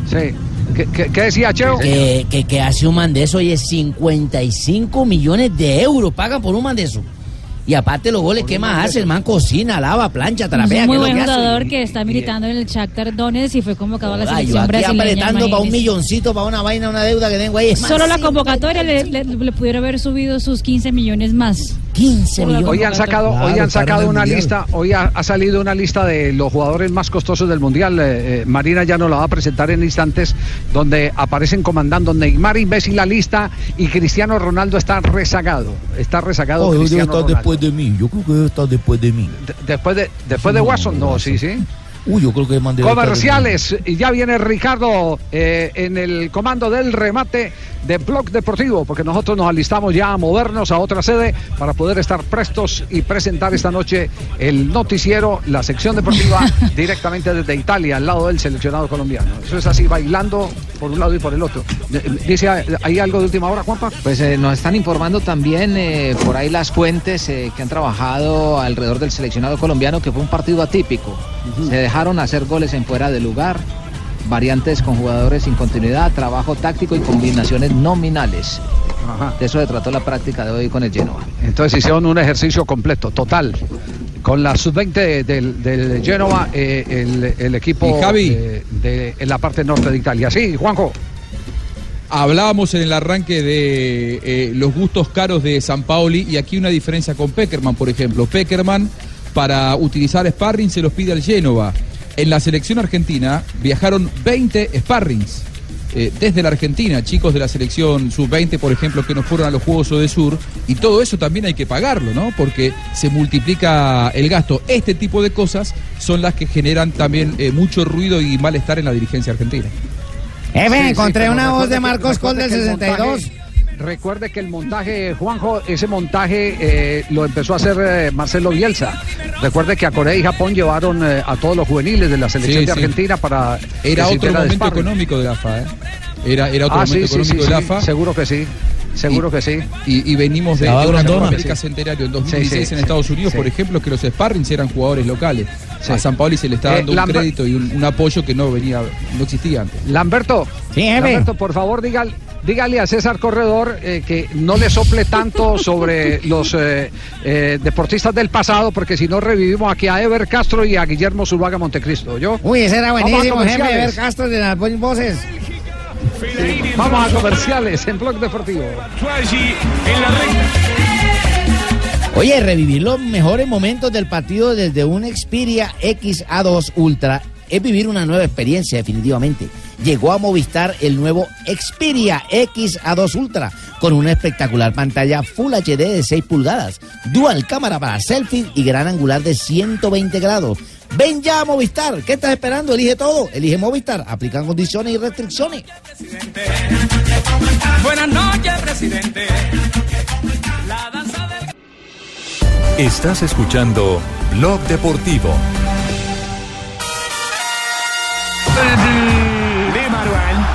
Speaker 3: Sí. ¿Qué, qué- qué decía Cheo?
Speaker 15: Que, que, que hace un man de eso, oye, 55 millones de euros pagan por un man de eso. Y aparte los goles, ¿qué más hace? El man cocina, lava, plancha, trapea.
Speaker 5: muy
Speaker 15: ¿qué es lo
Speaker 5: buen jugador que está militando en el Shakhtar Donetsk y fue convocado a la
Speaker 15: yo
Speaker 5: selección
Speaker 15: aquí
Speaker 5: brasileña.
Speaker 15: apretando para un milloncito, para una vaina, una deuda que tengo ahí.
Speaker 5: Solo la convocatoria le, le- le pudieron haber subido sus 15 millones más.
Speaker 15: 15
Speaker 3: Hoy han sacado, hoy han sacado una lista, hoy ha, ha salido una lista de los jugadores más costosos del mundial. Eh, eh, Marina ya nos la va a presentar en instantes, donde aparecen comandando Neymar y Messi la lista y Cristiano Ronaldo está rezagado. Está rezagado
Speaker 7: Oh, debe
Speaker 3: Cristiano
Speaker 7: estar
Speaker 3: Ronaldo.
Speaker 7: después de mí. Yo creo que debe estar después de mí.
Speaker 3: Después de, después de Watson, no, sí, sí.
Speaker 7: Uy, yo creo que mandé.
Speaker 3: Comerciales, y ya viene Ricardo eh, en el comando del remate de Blog Deportivo, porque nosotros nos alistamos ya a movernos a otra sede para poder estar prestos y presentar esta noche el noticiero, la sección deportiva directamente desde Italia, al lado del seleccionado colombiano. Eso es así, bailando por un lado y por el otro. Eh, Dice, ¿hay algo de última hora, Juanpa?
Speaker 19: Pues eh, nos están informando también eh, por ahí las fuentes eh, que han trabajado alrededor del seleccionado colombiano que fue un partido atípico. Se dejaron hacer goles en fuera de lugar, variantes con jugadores sin continuidad, trabajo táctico y combinaciones nominales. De eso se trató la práctica de hoy con el Genoa.
Speaker 3: Entonces hicieron un ejercicio completo, total. Con la sub-20 del, del Genoa, eh, el, el equipo
Speaker 6: Javi.
Speaker 3: eh, de en la parte norte de Italia. Sí, Juanjo.
Speaker 6: Hablábamos en el arranque de eh, los gustos caros de San Paoli y aquí una diferencia con Peckerman, por ejemplo. Peckerman, para utilizar sparring, se los pide al Génova. En la selección argentina viajaron 20 sparrings. eh, desde la Argentina, chicos de la selección sub-20, por ejemplo, que no fueron a los Juegos de Sur, y todo eso también hay que pagarlo, ¿no? Porque se multiplica el gasto. Este tipo de cosas son las que generan también eh, mucho ruido y malestar en la dirigencia argentina.
Speaker 3: Sí, sí,
Speaker 31: encontré una voz de Marcos Col del
Speaker 3: recuerde que el
Speaker 31: 62.
Speaker 3: montaje- Recuerde que el montaje, Juanjo, ese montaje eh, lo empezó a hacer eh, Marcelo Bielsa. Recuerde que a Corea y Japón llevaron eh, a todos los juveniles de la selección
Speaker 6: Sí,
Speaker 3: de
Speaker 6: sí.
Speaker 3: Argentina para...
Speaker 6: Era otro momento
Speaker 3: sparring.
Speaker 6: económico de la AFA, ¿eh? Era, era otro
Speaker 3: Ah,
Speaker 6: momento
Speaker 3: sí,
Speaker 6: económico
Speaker 3: sí,
Speaker 6: de la
Speaker 3: sí,
Speaker 6: AFA.
Speaker 3: seguro que sí. Seguro que sí.
Speaker 6: Y, y venimos de, una América
Speaker 3: Sí.
Speaker 6: Centenario en
Speaker 3: Sí,
Speaker 6: 2016
Speaker 3: sí,
Speaker 6: en. Estados Unidos,
Speaker 3: Sí.
Speaker 6: por ejemplo, que los sparrings eran jugadores locales. A San Paoli se le está
Speaker 3: Eh,
Speaker 6: dando un
Speaker 3: Lambert-
Speaker 6: crédito y un, un apoyo que no venía, no existía antes.
Speaker 3: Lamberto. Lamberto, por favor, dígale, dígale a César Corredor eh, que no le sople tanto sobre los eh, eh, deportistas del pasado, porque si no revivimos aquí a Ever Castro y a Guillermo Zuluaga Montecristo. ¿yo?
Speaker 31: Uy, ese era
Speaker 3: Vamos a
Speaker 31: buenísimo, jefe,
Speaker 3: comerciales.
Speaker 31: ver Castro de las buenas voces.
Speaker 3: Vamos a comerciales en Blog Deportivo.
Speaker 7: Oye, revivir los mejores momentos del partido desde un Xperia XA2 Ultra es vivir una nueva experiencia definitivamente. Llegó a Movistar el nuevo Xperia XA2 Ultra con una espectacular pantalla Full HD de 6 pulgadas, dual cámara para selfie y gran angular de 120 grados. Ven ya a Movistar, ¿qué estás esperando? Elige todo, elige Movistar, aplican condiciones y restricciones.
Speaker 14: Buenas noches, presidente. La danza del...
Speaker 17: Estás escuchando Blog Deportivo.
Speaker 14: De Maruán.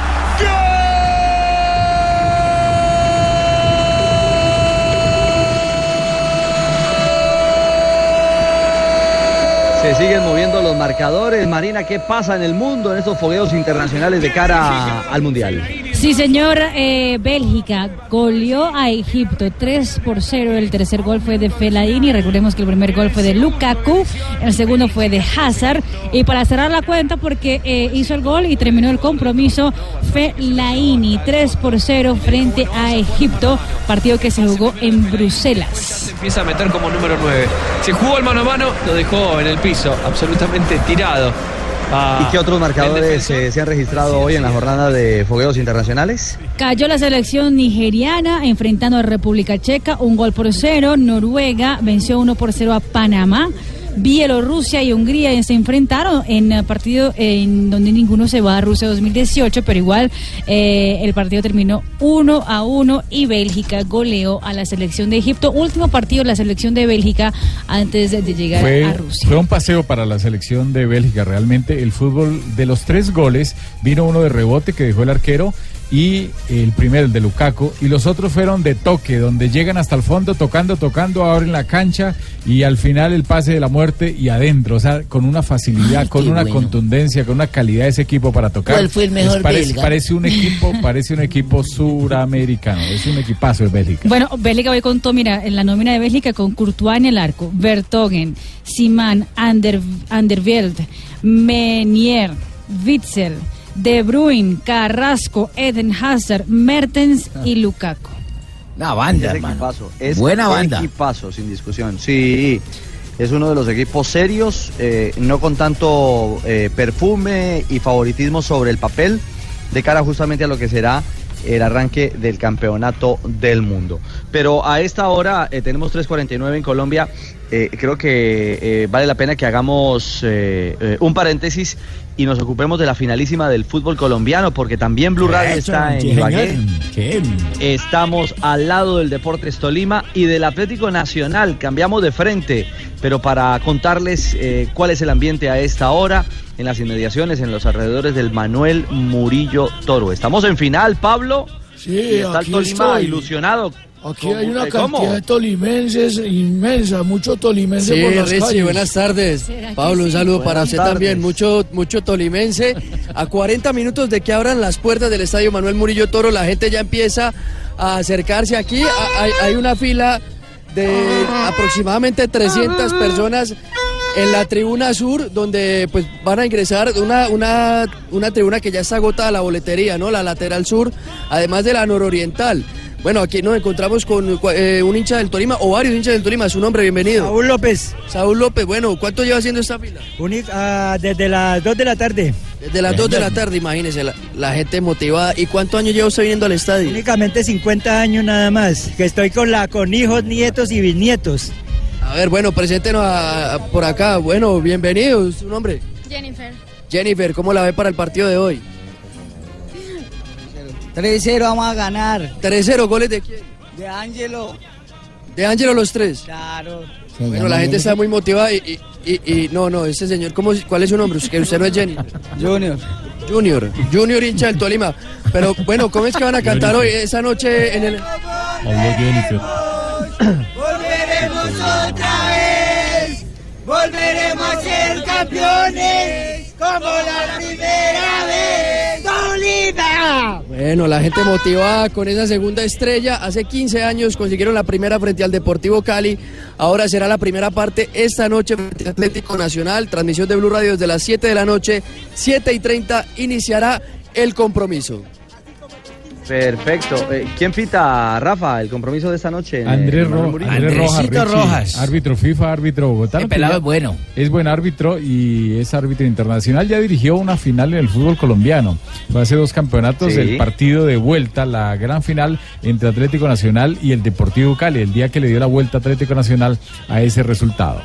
Speaker 18: Se siguen moviendo los marcadores. Marina, ¿qué pasa en el mundo en estos fogueos internacionales de cara al Mundial?
Speaker 5: Sí, señor, eh, Bélgica goleó a Egipto 3 por 0. El tercer gol fue de Fellaini. Recordemos que el primer gol fue de Lukaku. El segundo fue de Hazard. Y para cerrar la cuenta, porque eh, hizo el gol y terminó el compromiso, Fellaini 3 por 0 frente a Egipto. Partido que se jugó en Bruselas.
Speaker 32: Se empieza a meter como número 9. Se jugó el mano a mano, lo dejó en el piso, absolutamente tirado. Ah,
Speaker 18: ¿Y qué otros marcadores eh, se han registrado hoy en la jornada de fogueos internacionales?
Speaker 5: Cayó la selección nigeriana enfrentando a República Checa, un gol por cero. Noruega venció 1 por 0 a Panamá. Bielorrusia y Hungría se enfrentaron en eh, partido en donde ninguno se va a Rusia 2018, pero igual eh, el partido terminó 1 a 1 y Bélgica goleó a la selección de Egipto. Último partido de la selección de Bélgica antes de, de llegar
Speaker 12: Fue,
Speaker 5: a Rusia.
Speaker 12: fue un paseo para la selección de Bélgica. Realmente el fútbol de los tres goles vino uno de rebote que dejó el arquero y el primero el de Lukaku y los otros fueron de toque donde llegan hasta el fondo tocando tocando abren la cancha y al final el pase de la muerte y adentro o sea con una facilidad
Speaker 15: Ay,
Speaker 12: con una
Speaker 15: bueno.
Speaker 12: contundencia con una calidad de ese equipo para tocar
Speaker 15: ¿Cuál fue el mejor
Speaker 12: Es- parece,
Speaker 15: belga?
Speaker 12: parece un equipo parece un equipo suramericano es un equipazo de Bélgica
Speaker 5: Bueno, Bélgica hoy contó, mira, en la nómina de Bélgica con Courtois en el arco, Vertogen, Simán, Ander, Anderveld, Menier, Witzel, De Bruyne, Carrasco, Eden Hazard, Mertens y Lukaku.
Speaker 7: Una banda,
Speaker 18: Es
Speaker 7: hermano.
Speaker 18: equipazo, es
Speaker 7: Buena banda.
Speaker 18: Equipazo, sin discusión. Sí, es uno de los equipos serios, eh, no con tanto eh, perfume y favoritismo sobre el papel, de cara justamente a lo que será el arranque del campeonato del mundo. Pero a esta hora eh, tenemos 3.49 en Colombia. eh, creo que eh, vale la pena que hagamos eh, eh, un paréntesis y nos ocupemos de la finalísima del fútbol colombiano, porque también Blue Radio está en Ibagué. Estamos al lado del Deportes Tolima y del Atlético Nacional. Cambiamos de frente, pero para contarles eh, cuál es el ambiente a esta hora en las inmediaciones, en los alrededores del Manuel Murillo Toro. Estamos en final, Pablo.
Speaker 4: Sí,
Speaker 18: y está el Tolima
Speaker 4: estoy.
Speaker 18: ilusionado.
Speaker 4: Aquí
Speaker 18: ¿Cómo-
Speaker 4: hay una
Speaker 18: eh,
Speaker 4: cantidad
Speaker 18: cómo?
Speaker 4: de tolimenses inmensa, mucho tolimense
Speaker 33: Sí,
Speaker 4: por las
Speaker 33: Richie,
Speaker 4: calles.
Speaker 33: buenas tardes. Pablo, un saludo para usted también. Mucho, mucho tolimense. A 40 minutos de que abran las puertas del estadio Manuel Murillo Toro, la gente ya empieza a acercarse aquí. Hay una fila de aproximadamente 300 personas en la tribuna sur, donde pues van a ingresar una, una, una tribuna que ya está agotada la boletería, ¿no? La lateral sur, además de la nororiental. Bueno, aquí nos encontramos con eh, un hincha del Tolima o varios hinchas del Tolima. Su nombre, bienvenido.
Speaker 34: Saúl López.
Speaker 33: Saúl López, bueno, ¿cuánto lleva haciendo esta fila?
Speaker 34: Uni- ah, desde las 2 de la tarde.
Speaker 33: Desde las 2 de la tarde, imagínese, la, la gente motivada. ¿Y cuántos años lleva usted viniendo al estadio?
Speaker 34: Únicamente 50 años nada más. Que estoy con la con hijos, nietos y bisnietos.
Speaker 33: A ver, bueno, preséntenos a- a- por acá. Bueno, bienvenidos. ¿Su nombre?
Speaker 22: Jennifer.
Speaker 33: Jennifer, ¿cómo la ve para el partido de hoy?
Speaker 34: 3-0 vamos a ganar.
Speaker 33: 3-0, ¿goles de quién?
Speaker 34: De Ángelo.
Speaker 33: De Ángelo los tres.
Speaker 34: Claro.
Speaker 33: Bueno, la gente está muy motivada y, y- y- y- no, no, ese señor, ¿cómo, ¿cuál es su nombre? Que usted no es Jenny.
Speaker 34: Junior.
Speaker 33: Junior, Junior hincha del Tolima. Pero bueno, ¿cómo es que van a cantar hoy, esa noche en el...
Speaker 34: Volveremos otra vez. Volveremos a ser campeones. Como la primera vez. Tolima.
Speaker 33: Bueno, la gente motivada con esa segunda estrella. Hace 15 años consiguieron la primera frente al Deportivo Cali. Ahora será la primera parte esta noche frente al Atlético Nacional. Transmisión de Blue Radio desde las 7 de la noche. 7 y 30 iniciará el compromiso.
Speaker 18: Perfecto. Eh, ¿Quién pita, Rafa, el compromiso de esta noche?
Speaker 12: Andrés, Ro-? Andrés Rojas, Richie,
Speaker 18: Rojas.
Speaker 12: árbitro FIFA, árbitro bogotano.
Speaker 18: El
Speaker 12: que
Speaker 18: pelado es bueno.
Speaker 12: Es buen árbitro y es árbitro internacional. Ya dirigió una final en el fútbol colombiano. Fue hace dos campeonatos
Speaker 18: Sí.
Speaker 12: el partido de vuelta, la gran final entre Atlético Nacional y el Deportivo Cali, el día que le dio la vuelta a Atlético Nacional a ese resultado.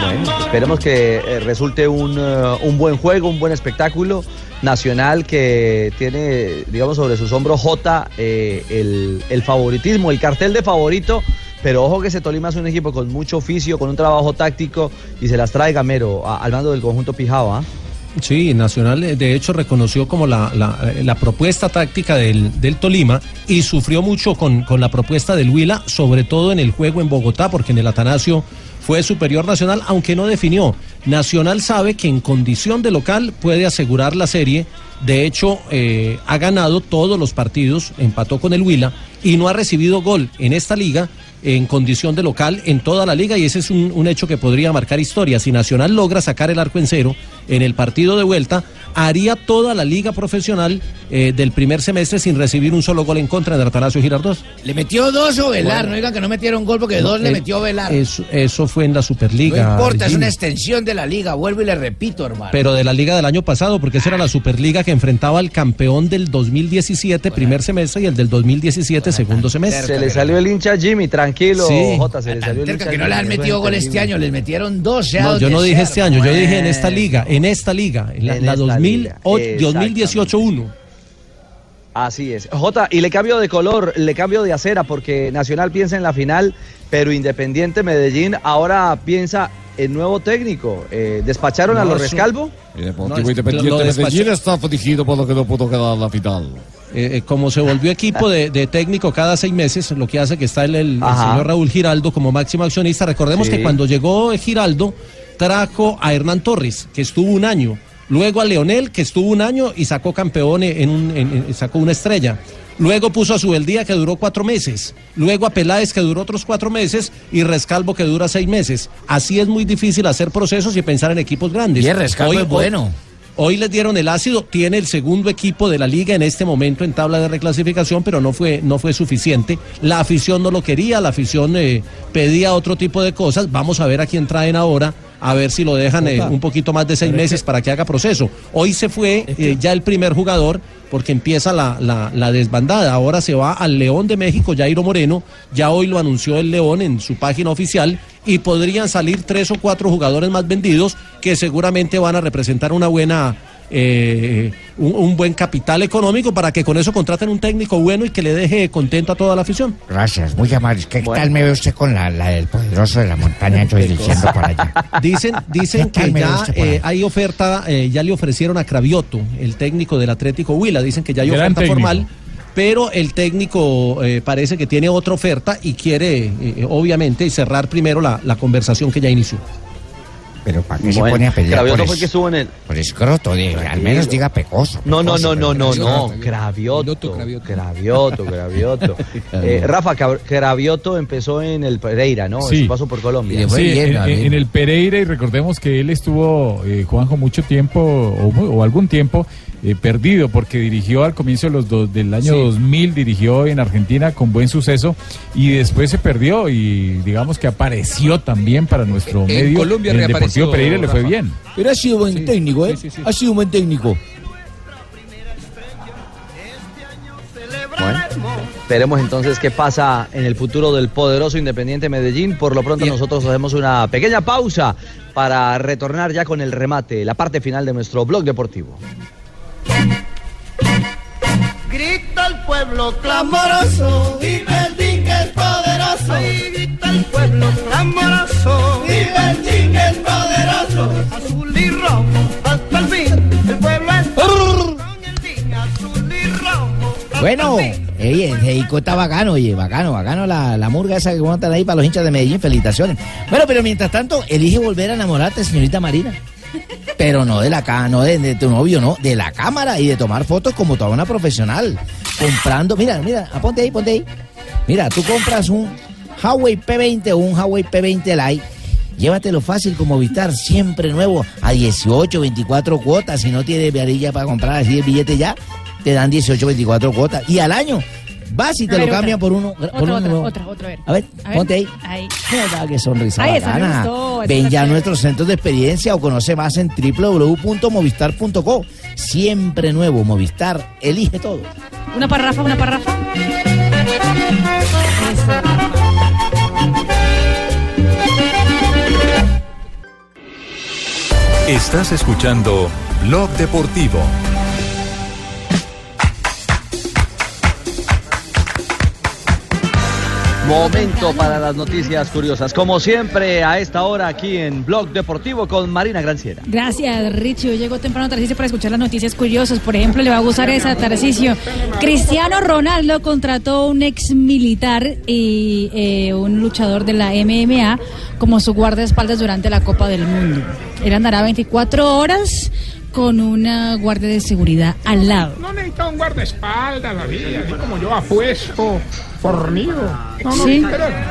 Speaker 18: Bueno, esperemos que eh, resulte un, eh, un buen juego, un buen espectáculo nacional que tiene, digamos, sobre sus hombros J eh, el, el favoritismo, el cartel de favorito. Pero ojo que ese Tolima es un equipo con mucho oficio, con un trabajo táctico y se las trae Gamero al mando del conjunto Pijao. ¿ah?
Speaker 9: Sí, Nacional eh, de hecho reconoció como la, la- eh, la propuesta táctica del, del Tolima y sufrió mucho con, con la propuesta del Huila, sobre todo en el juego en Bogotá, porque en el Atanasio fue superior Nacional, aunque no definió. Nacional sabe que en condición de local puede asegurar la serie. De hecho, eh, ha ganado todos los partidos, empató con el Huila y no ha recibido gol en esta liga en condición de local en toda la liga y ese es un, un hecho que podría marcar historia. Si Nacional logra sacar el arco en cero en el partido de vuelta, haría toda la liga profesional eh, del primer semestre sin recibir un solo gol en contra de Atanasio Girardot.
Speaker 7: ¿Le metió dos o Velar?
Speaker 9: Bueno.
Speaker 7: No digan que no metieron gol porque
Speaker 9: No,
Speaker 7: dos le
Speaker 9: eh,
Speaker 7: metió Velar.
Speaker 9: Eso, eso fue en la
Speaker 7: No
Speaker 9: Superliga.
Speaker 7: importa, es una extensión de la liga. Vuelvo y le repito, hermano.
Speaker 9: Pero de la liga del año pasado, porque esa era la Superliga que enfrentaba al campeón del 2017, primer semestre, y el del 2017, segundo semestre.
Speaker 18: Se le salió el hincha Jimmy, tranquilo,
Speaker 9: Sí.
Speaker 18: Jota, se le salió el hincha
Speaker 7: que no le han metido gol
Speaker 18: es
Speaker 7: este año, les metieron dos. sea
Speaker 9: No, yo no dije este año, yo dije en esta
Speaker 18: Bueno.
Speaker 9: liga, en esta liga, en la,
Speaker 18: En
Speaker 9: la
Speaker 18: esta
Speaker 9: 2000
Speaker 18: liga,
Speaker 9: o-
Speaker 18: exactamente.
Speaker 9: 2018-1.
Speaker 18: Así es. Jota, y le cambio de color, le cambio de acera, porque Nacional piensa en la final, pero Independiente Medellín ahora piensa en nuevo técnico. Eh, ¿Despacharon a los
Speaker 8: eso-
Speaker 18: Rescalvo?
Speaker 8: El Deportivo
Speaker 9: No, es-
Speaker 8: Independiente
Speaker 9: lo.
Speaker 8: Medellín está afligido por lo que no pudo quedar la final.
Speaker 9: Eh, eh, como se volvió equipo de, de técnico cada seis meses, lo que hace que está el, el- el
Speaker 18: Ajá.
Speaker 9: señor Raúl Giraldo como máximo accionista. Recordemos
Speaker 18: Sí.
Speaker 9: que cuando llegó Giraldo, trajo a Hernán Torres, que estuvo un año. Luego a Leonel, que estuvo un año y sacó campeón en un, en- en- sacó una estrella. Luego puso a Subeldía, que duró cuatro meses. Luego a Peláez, que duró otros cuatro meses. Y Rescalvo, que dura seis meses. Así es muy difícil hacer procesos y pensar en equipos grandes.
Speaker 7: Y el Rescalvo es bueno.
Speaker 9: Hoy les dieron el ácido, tiene el segundo equipo de la liga en este momento en tabla de reclasificación, pero no fue, no fue suficiente. La afición no lo quería, la afición eh, pedía otro tipo de cosas. Vamos a ver a quién traen ahora, a ver si lo dejan eh, un poquito más de seis meses
Speaker 8: que-
Speaker 9: para que haga proceso. Hoy se fue eh, ya el primer jugador porque empieza la, la- la desbandada. Ahora se va al León de México, Jairo Moreno. Ya hoy lo anunció el León en su página oficial y podrían salir tres o cuatro jugadores más vendidos que seguramente van a representar una buena eh, un, un buen capital económico para que con eso contraten un técnico bueno y que le deje contento a toda la afición.
Speaker 7: Gracias, muy amable. ¿Qué tal me ve usted con la, la del poderoso de la montaña? Yo dirigiendo para allá.
Speaker 9: Dicen, dicen
Speaker 7: ¿Qué tal
Speaker 9: que ya
Speaker 7: por
Speaker 9: eh, hay oferta, eh, ya le ofrecieron a Cravioto, el técnico del Atlético Huila, dicen que ya hay
Speaker 12: Gran
Speaker 9: oferta
Speaker 12: técnico.
Speaker 9: formal, pero el técnico eh, parece que tiene otra oferta y quiere, eh, obviamente, cerrar primero la, la conversación que ya inició.
Speaker 7: Pero ¿para qué se
Speaker 18: Bueno,
Speaker 7: pone a pelear
Speaker 18: Cravioto
Speaker 7: por
Speaker 18: fue el que estuvo en el...
Speaker 7: Por escroto, digo, al menos diga pecoso.
Speaker 18: No, no, no, no, no, no, Cravioto, Cravioto, Cravioto. Eh, Rafa, Cra- Cravioto empezó en el Pereira, ¿no? En su paso por Colombia.
Speaker 12: Sí, en, en- en el Pereira y recordemos que él estuvo, eh, Juanjo, mucho tiempo o, o algún tiempo eh, perdido porque dirigió al comienzo de los dos- del año
Speaker 6: Sí.
Speaker 12: 2000, dirigió en Argentina con buen suceso y después se perdió y digamos que apareció también para nuestro
Speaker 6: En
Speaker 12: medio.
Speaker 6: Colombia
Speaker 12: en el
Speaker 6: reapareció,
Speaker 12: Deportivo Pereira le fue bien.
Speaker 35: Pero ha sido buen técnico, ¿eh? Ha sido un buen técnico.
Speaker 18: Bueno, veremos entonces qué pasa en el futuro del poderoso Independiente Medellín. Por lo pronto nosotros hacemos una pequeña pausa para retornar ya con el remate, la parte final de nuestro blog deportivo.
Speaker 14: Grita el pueblo clamoroso, vive el dingue poderoso. grita el pueblo clamoroso, vive el dingue poderoso. Azul y rojo, hasta el fin, el pueblo es con el dingue azul y rojo. hasta
Speaker 7: Bueno,
Speaker 14: el fin.
Speaker 7: oye, está bacano, oye, bacano, bacano la, la murga esa que montan ahí para los hinchas de Medellín, felicitaciones. Bueno, pero mientras tanto, elige volver a enamorarte, señorita Marina. Pero no de la ca- no de, de tu novio, no, de la cámara y de tomar fotos como toda una profesional. Comprando, mira, mira, aponte ahí, ponte ahí. Mira, tú compras un Huawei P20 o un Huawei P20 Lite. Llévatelo fácil como Vistar, siempre nuevo, a 18, 24 cuotas. Si no tienes varilla para comprar así el billete ya, te dan 18, 24 cuotas. Y al año vas y te lo
Speaker 5: otra.
Speaker 7: por uno. por
Speaker 5: Otra,
Speaker 7: uno
Speaker 5: otra,
Speaker 7: nuevo.
Speaker 5: otra, otra, a ver.
Speaker 7: A ver,
Speaker 5: A ver,
Speaker 7: ponte ahí.
Speaker 5: Ahí.
Speaker 7: Mira qué sonrisa bacana.
Speaker 5: gustó,
Speaker 7: Ven ya a nuestros centros de experiencia o conoce más en www.movistar.co. Siempre nuevo, Movistar, elige todo.
Speaker 5: Una para Rafa, una para Rafa.
Speaker 17: Estás escuchando Blog Deportivo.
Speaker 18: Momento para las noticias curiosas. Como siempre, a esta hora aquí en Blog Deportivo con Marina Granciera.
Speaker 5: Gracias, Richie. Hoy llegó temprano Tarcisio para escuchar las noticias curiosas. Por ejemplo, le va a gustar esa, Tarcisio. Cristiano Ronaldo contrató un ex militar y eh, un luchador de la MMA como su guardaespaldas durante la Copa del Mundo. Él andará 24 horas con una guardia de seguridad al lado.
Speaker 36: No necesita un guardaespaldas, la vida, así como yo apuesto, fornido. No, no,
Speaker 5: Sí,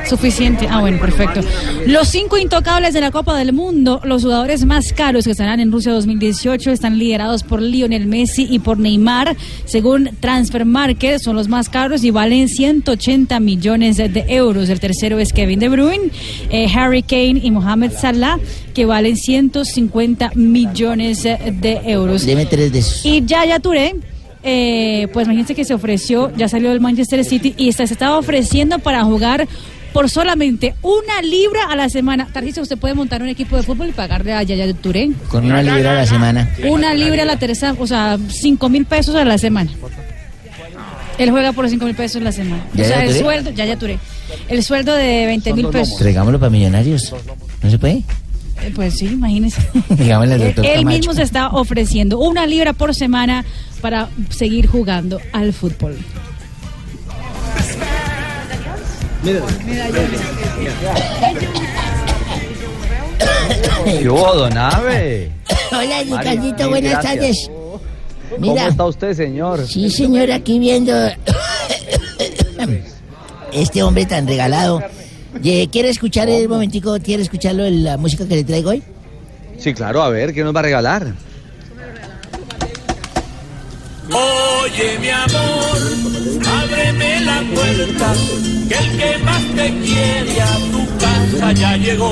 Speaker 5: suficiente. Ah, bueno, perfecto. Los cinco intocables de la Copa del Mundo, los jugadores más caros que estarán en Rusia 2018, están liderados por Lionel Messi y por Neymar. Según Transfer Market, son los más caros y valen 180 millones de euros. El tercero es Kevin De Bruyne, eh, Harry Kane y Mohamed Salah, que valen 150 millones de euros.
Speaker 15: Deme tres de esos.
Speaker 5: Y Yaya Touré, eh, pues imagínense que se ofreció, ya salió del Manchester City y está- se estaba ofreciendo para jugar por solamente una libra a la semana. Tarcísio, usted puede montar un equipo de fútbol y pagarle a Yaya Touré.
Speaker 15: Con una libra a la semana.
Speaker 5: Una libra a la tercera, o sea, cinco mil pesos a la semana. Él juega por cinco mil pesos a la semana. o
Speaker 15: ¿Yaya
Speaker 5: sea, el sueldo, Yaya Touré. El sueldo de 20 mil pesos.
Speaker 15: Traigámoslo para millonarios. ¿No se puede?
Speaker 5: Eh, Pues sí, imagínese.
Speaker 15: Digámosle al doctor
Speaker 5: él
Speaker 15: Camacho.
Speaker 5: mismo se está ofreciendo una libra por semana para seguir jugando al fútbol.
Speaker 18: ¿Qué hubo, don Ave?
Speaker 15: Hola, Ricardito, buenas
Speaker 18: gracias.
Speaker 15: tardes.
Speaker 18: ¿Cómo
Speaker 15: Mira.
Speaker 18: está usted, señor?
Speaker 15: Sí, señor, aquí viendo este hombre tan regalado. ¿Quiere escuchar el momentico? ¿Quiere escucharlo la música que le traigo hoy?
Speaker 18: Sí, claro, a ver, ¿qué nos va a regalar?
Speaker 14: Oye, mi amor, ábreme la puerta, que el que más te quiere a tu casa ya llegó.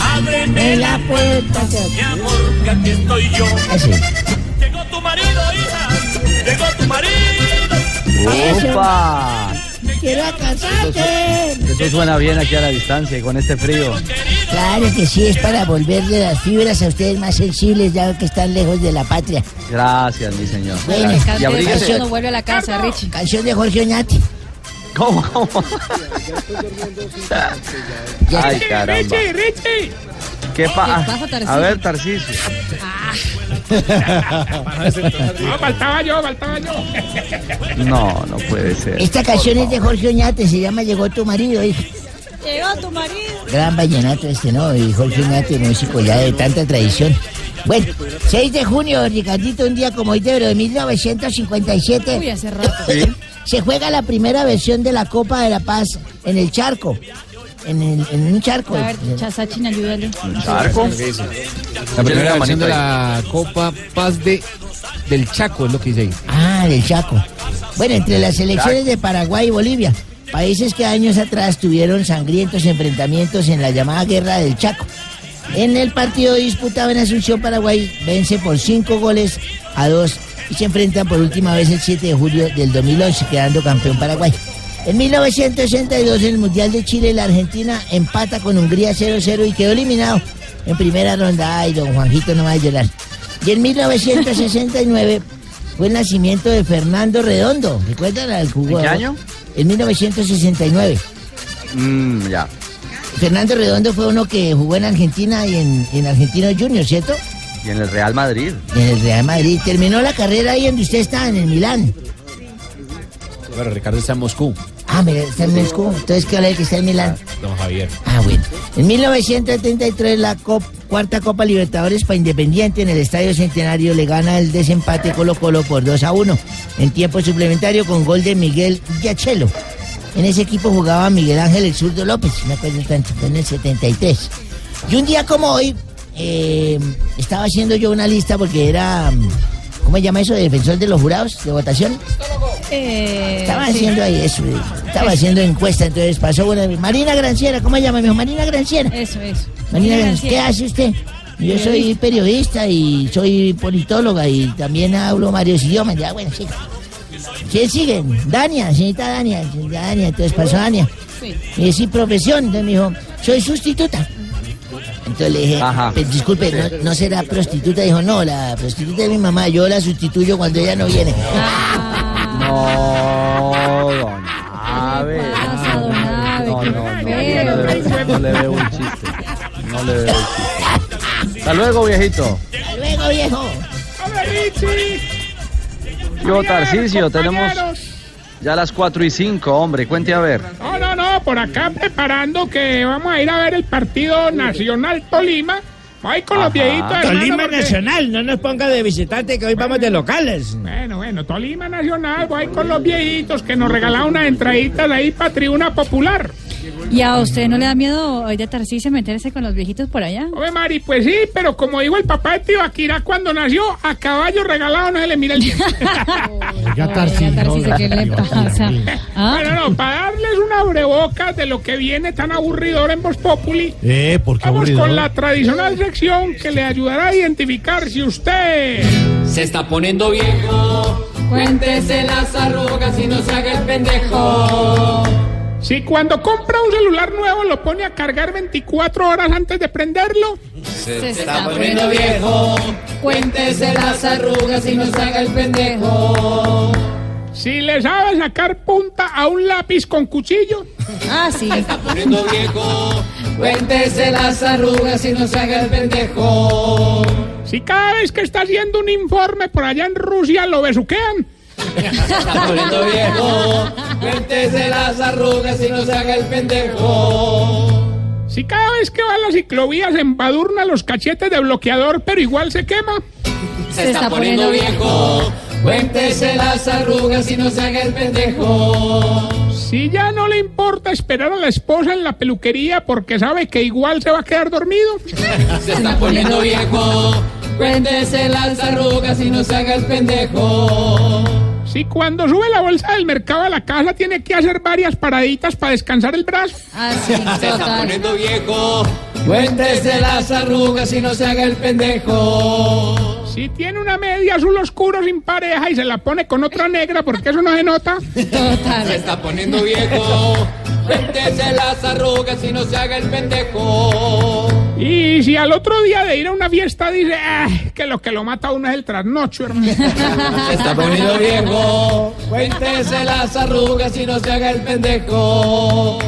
Speaker 14: Ábreme la puerta, mi amor, que aquí estoy yo.
Speaker 15: Así.
Speaker 14: Llegó tu marido, hija, llegó tu marido.
Speaker 18: ¡Opa!
Speaker 15: Quiero casarte.
Speaker 18: Eso suena bien aquí a la distancia y con este frío.
Speaker 15: Claro que sí, es para volverle las fibras a ustedes más sensibles, ya que están lejos de la patria.
Speaker 18: Gracias, mi señor.
Speaker 15: Bueno.
Speaker 18: Y abríguese.
Speaker 5: no vuelve a la casa, Richie.
Speaker 15: Canción de Jorge Oñate.
Speaker 18: ¿Cómo, cómo? Ay, caramba.
Speaker 36: Richie, Richie.
Speaker 18: ¿Qué pasa?
Speaker 5: pasa?
Speaker 18: A ver, Tarcisio.
Speaker 36: No, faltaba yo, faltaba yo.
Speaker 18: No, no puede ser.
Speaker 15: Esta canción es de Jorge Oñate, se llama Llegó tu marido, hija.
Speaker 5: Llegó tu marido.
Speaker 15: Gran vallenato este, ¿no? Y Jorge Nate, músico ya de tanta tradición. Bueno, 6 de junio, Ricardito, un día como hoy de de 1957.
Speaker 5: Uy, hace rato.
Speaker 15: Se juega la primera versión de la Copa de la Paz en el charco. En, el- en un charco.
Speaker 5: A ver, Chasachin, ayúdale.
Speaker 37: La primera versión de la Copa Paz de del Chaco es lo que dice ahí.
Speaker 15: Ah, del Chaco. Bueno, entre las selecciones de Paraguay y Bolivia, países que años atrás tuvieron sangrientos enfrentamientos en la llamada Guerra del Chaco. En el partido disputado en Asunción, Paraguay vence por cinco goles a dos y se enfrentan por última vez el 7 de julio del 2011, quedando campeón Paraguay. En 1962, en el Mundial de Chile, la Argentina empata con Hungría 0-0 y quedó eliminado en primera ronda. Ay, don Juanjito no va a llorar. Y en 1969 fue el nacimiento de Fernando Redondo. ¿Recuerdan al jugador?
Speaker 30: ¿En qué año?
Speaker 15: En 1969.
Speaker 30: Mm, ya.
Speaker 15: Fernando Redondo fue uno que jugó en Argentina y en, en Argentino Junior, ¿cierto?
Speaker 30: Y en el Real Madrid.
Speaker 15: En el Real Madrid. Terminó la carrera ahí donde usted está, en el Milán.
Speaker 37: Bueno, Ricardo está en Moscú.
Speaker 15: Ah, mira, está en Moscú. Entonces, ¿qué hora que está en Milán?
Speaker 37: Don Javier.
Speaker 15: Ah, bueno. En 1973, la cop- cuarta Copa Libertadores para Independiente en el Estadio Centenario le gana el desempate Colo Colo por 2 a 1 en tiempo suplementario con gol de Miguel Giachelo. En ese equipo jugaba Miguel Ángel El Zurdo López, me acuerdo tanto, en el 73. Y un día como hoy, eh, estaba haciendo yo una lista porque era, mm, ¿cómo se llama eso? De defensor de los jurados de votación.
Speaker 5: Eh,
Speaker 15: Estaba
Speaker 5: sí.
Speaker 15: haciendo ahí eso, eh, estaba haciendo encuesta, entonces pasó una Marina Granciera, ¿cómo se llama? Me dijo, Marina Granciera.
Speaker 5: Eso, eso.
Speaker 15: Marina
Speaker 5: Marina
Speaker 15: Granciera, ¿qué hace usted? Yo soy periodista y soy politóloga y también hablo varios idiomas. Ya, bueno, sí. ¿Quién sigue? Dania, señorita Dania. señorita Dania, entonces pasó Dania.
Speaker 5: Sí.
Speaker 15: Y decir profesión, entonces me dijo, soy sustituta. Entonces le dije,
Speaker 30: Ajá.
Speaker 15: "Pe- disculpe, ¿no, no será prostituta? Dijo, no, la prostituta es mi mamá, yo la sustituyo cuando ella no viene.
Speaker 30: No, don Abe. No, no, no. No le, no le veo un chiste. No le veo un chiste. Hasta luego, viejito.
Speaker 15: Hasta luego, viejo.
Speaker 30: Yo, Tarcisio, tenemos ya las 4 y 5, hombre. Cuente a ver.
Speaker 36: Por acá preparando que vamos a ir a ver el partido Nacional Tolima. Voy con los viejitos. hermano,
Speaker 8: Tolima
Speaker 36: porque-
Speaker 8: Nacional, no nos ponga de visitante que hoy vamos de locales.
Speaker 36: Bueno, bueno, Tolima Nacional, voy con los viejitos que nos regalaron unas entraditas ahí para Tribuna Popular.
Speaker 5: ¿Y a usted no le da miedo hoy de Tarcísio meterse con los viejitos por allá?
Speaker 36: Oye, Mari, pues sí, pero como dijo el papá de Tibaquirá cuando nació, a caballo regalado no se le mira el diente.
Speaker 5: Oiga, Tarcisio, ¿qué le pasa? ¿Ah?
Speaker 36: Bueno, no, para darles una abrebocas de lo que viene tan aburridor en Voz Populi,
Speaker 8: Eh, ¿por qué
Speaker 36: vamos
Speaker 8: aburrido?
Speaker 36: con la tradicional sección que le ayudará a identificar si usted...
Speaker 38: Se está poniendo viejo. Cuéntese las arrugas y no se haga el pendejo.
Speaker 36: Si cuando compra un celular nuevo lo pone a cargar 24 horas antes de prenderlo,
Speaker 38: Se está poniendo viejo. Cuéntese las arrugas y no se haga el pendejo.
Speaker 36: si le sabe sacar punta a un lápiz con cuchillo,
Speaker 5: Ah, sí.
Speaker 38: Se está poniendo viejo. Cuéntese las arrugas y no se haga el pendejo.
Speaker 36: si cada vez que está haciendo un informe por allá en Rusia lo besuquean,
Speaker 38: Se está poniendo viejo. Cuéntese las arrugas y no se haga el pendejo.
Speaker 36: si cada vez que va a la ciclovía se embadurna los cachetes de bloqueador pero igual se quema,
Speaker 38: Se está poniendo viejo. Cuéntese las arrugas y no se haga el pendejo.
Speaker 36: si ya no le importa esperar a la esposa en la peluquería porque sabe que igual se va a quedar dormido,
Speaker 38: Se está poniendo viejo. Cuéntese las arrugas y no se haga el pendejo.
Speaker 36: Si cuando sube la bolsa del mercado a la casa tiene que hacer varias paraditas para descansar el brazo,
Speaker 5: Ah,
Speaker 38: Se está poniendo viejo. Cuéntese las arrugas y no se haga el pendejo.
Speaker 36: si tiene una media azul oscuro sin pareja y se la pone con otra negra porque eso no se nota,
Speaker 38: Se está poniendo viejo. Cuéntese las arrugas y no se haga el pendejo.
Speaker 36: y si al otro día de ir a una fiesta dice "Ah, que lo que lo mata a uno es el trasnocho, hermano.
Speaker 38: Se está poniendo viejo. Cuéntese las arrugas y no se haga el pendejo.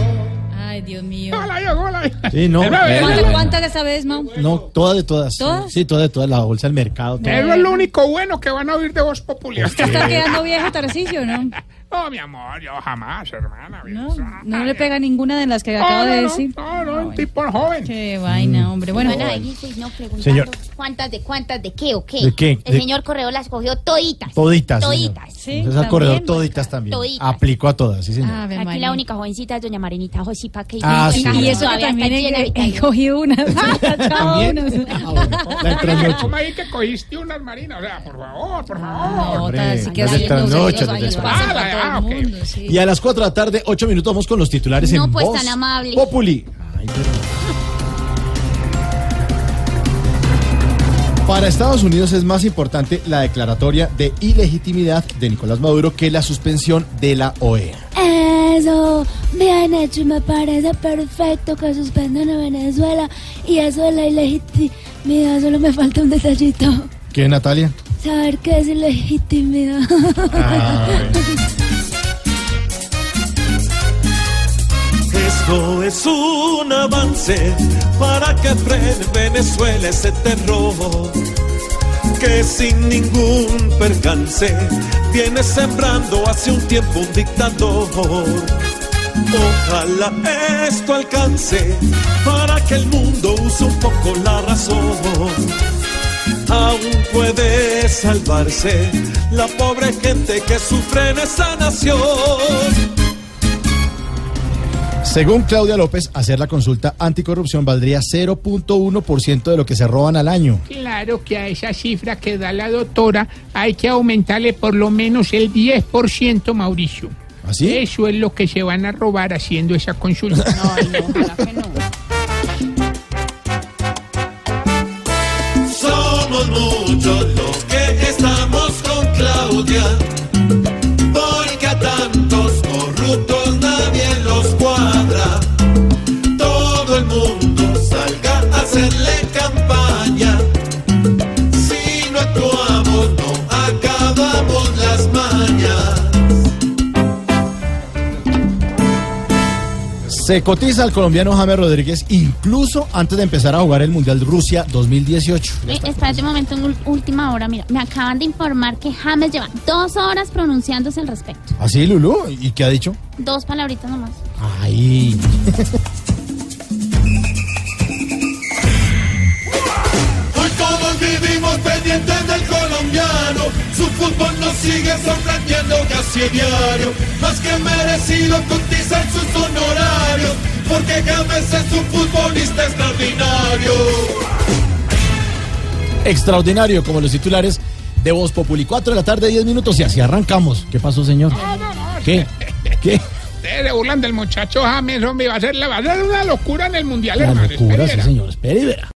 Speaker 5: Ay, Dios mío.
Speaker 36: Hola, yo, hola.
Speaker 8: Sí, no.
Speaker 36: Eso es-
Speaker 5: ¿Cuánto, cuánto de esa vez, Mau?
Speaker 8: No, todas de todas.
Speaker 5: ¿Todas?
Speaker 8: Sí, todas de todas. La bolsa del mercado. todo.
Speaker 36: Eso es lo único bueno que van a oír de voz popular.
Speaker 5: ¿Usted está quedando viejo, Tarcísio, no?
Speaker 36: No, mi amor, yo jamás, hermana.
Speaker 5: No, no le pega ninguna de las que acabo de
Speaker 36: no, no,
Speaker 5: decir.
Speaker 36: No, no, un tipo joven.
Speaker 5: Qué vaina, hombre. Bueno,
Speaker 39: Bueno, ahí sí, no preguntando
Speaker 4: Señor.
Speaker 39: Cuántas de cuántas de qué o qué.
Speaker 4: ¿De qué?
Speaker 39: El
Speaker 4: De-
Speaker 39: señor Correo las cogió toditas.
Speaker 4: Toditas.
Speaker 39: Toditas.
Speaker 4: Entonces al corredor toditas también.
Speaker 39: Toditas.
Speaker 4: Aplicó a todas, sí, señor.
Speaker 5: Ave
Speaker 39: Aquí
Speaker 5: María.
Speaker 39: la única jovencita es doña Marinita Josipa que
Speaker 4: Ah, sí.
Speaker 5: Y eso que también he, he cogido una.
Speaker 4: ¿También? La trasnoche.
Speaker 36: ¿Cómo ahí que cogiste unas marinas? O sea, por favor, por favor.
Speaker 5: No, sí
Speaker 36: Ah,
Speaker 5: sí.
Speaker 4: Y a las 4 de la tarde, 8 minutos, vamos con los titulares
Speaker 39: No,
Speaker 4: en
Speaker 39: pues,
Speaker 4: Voz
Speaker 39: tan amable.
Speaker 4: Populi. Ay, pero- Para Estados Unidos es más importante la declaratoria de ilegitimidad de Nicolás Maduro que la suspensión de la OEA.
Speaker 40: Eso, bien hecho, me parece perfecto que suspendan a Venezuela y eso de la ilegitimidad, solo me falta un detallito,
Speaker 4: ¿Qué, Natalia?
Speaker 40: saber qué es ilegitimidad.
Speaker 29: Esto es un avance para que frene Venezuela ese terror que sin ningún percance viene sembrando hace un tiempo un dictador. Ojalá esto alcance para que el mundo use un poco la razón. Aún puede salvarse la pobre gente que sufre en esa nación.
Speaker 4: Según Claudia López, hacer la consulta anticorrupción valdría 0.1% de lo que se roban al año.
Speaker 36: Claro que a esa cifra que da la doctora hay que aumentarle por lo menos el 10%, Mauricio.
Speaker 4: ¿Así?
Speaker 36: Eso es lo que se van a robar haciendo esa consulta.
Speaker 29: Somos muchos los que estamos con Claudia,
Speaker 4: Se cotiza al colombiano James Rodríguez incluso antes de empezar a jugar el Mundial de Rusia 2018.
Speaker 39: Eh, Espérate un momento, en última hora, mira, me acaban de informar que James lleva dos horas pronunciándose al respecto.
Speaker 4: ¿Así, Lulú? ¿Y qué ha dicho?
Speaker 39: Dos palabritas nomás.
Speaker 4: Ay.
Speaker 29: pendientes del colombiano. Su fútbol nos sigue sorprendiendo casi diario. Más que merecido cotizar sus honorarios. Porque James es un futbolista extraordinario.
Speaker 4: Extraordinario, como los titulares de Voz Populi. 4 de la tarde, 10 minutos y así arrancamos. ¿Qué pasó, señor? ¿Qué? ¿Qué?
Speaker 36: Ustedes se burlan del muchacho James, hombre, va a ser, la- va a ser una locura en el Mundial,
Speaker 4: La
Speaker 36: hermano.
Speaker 4: locura, sí, señor. Espere y verá.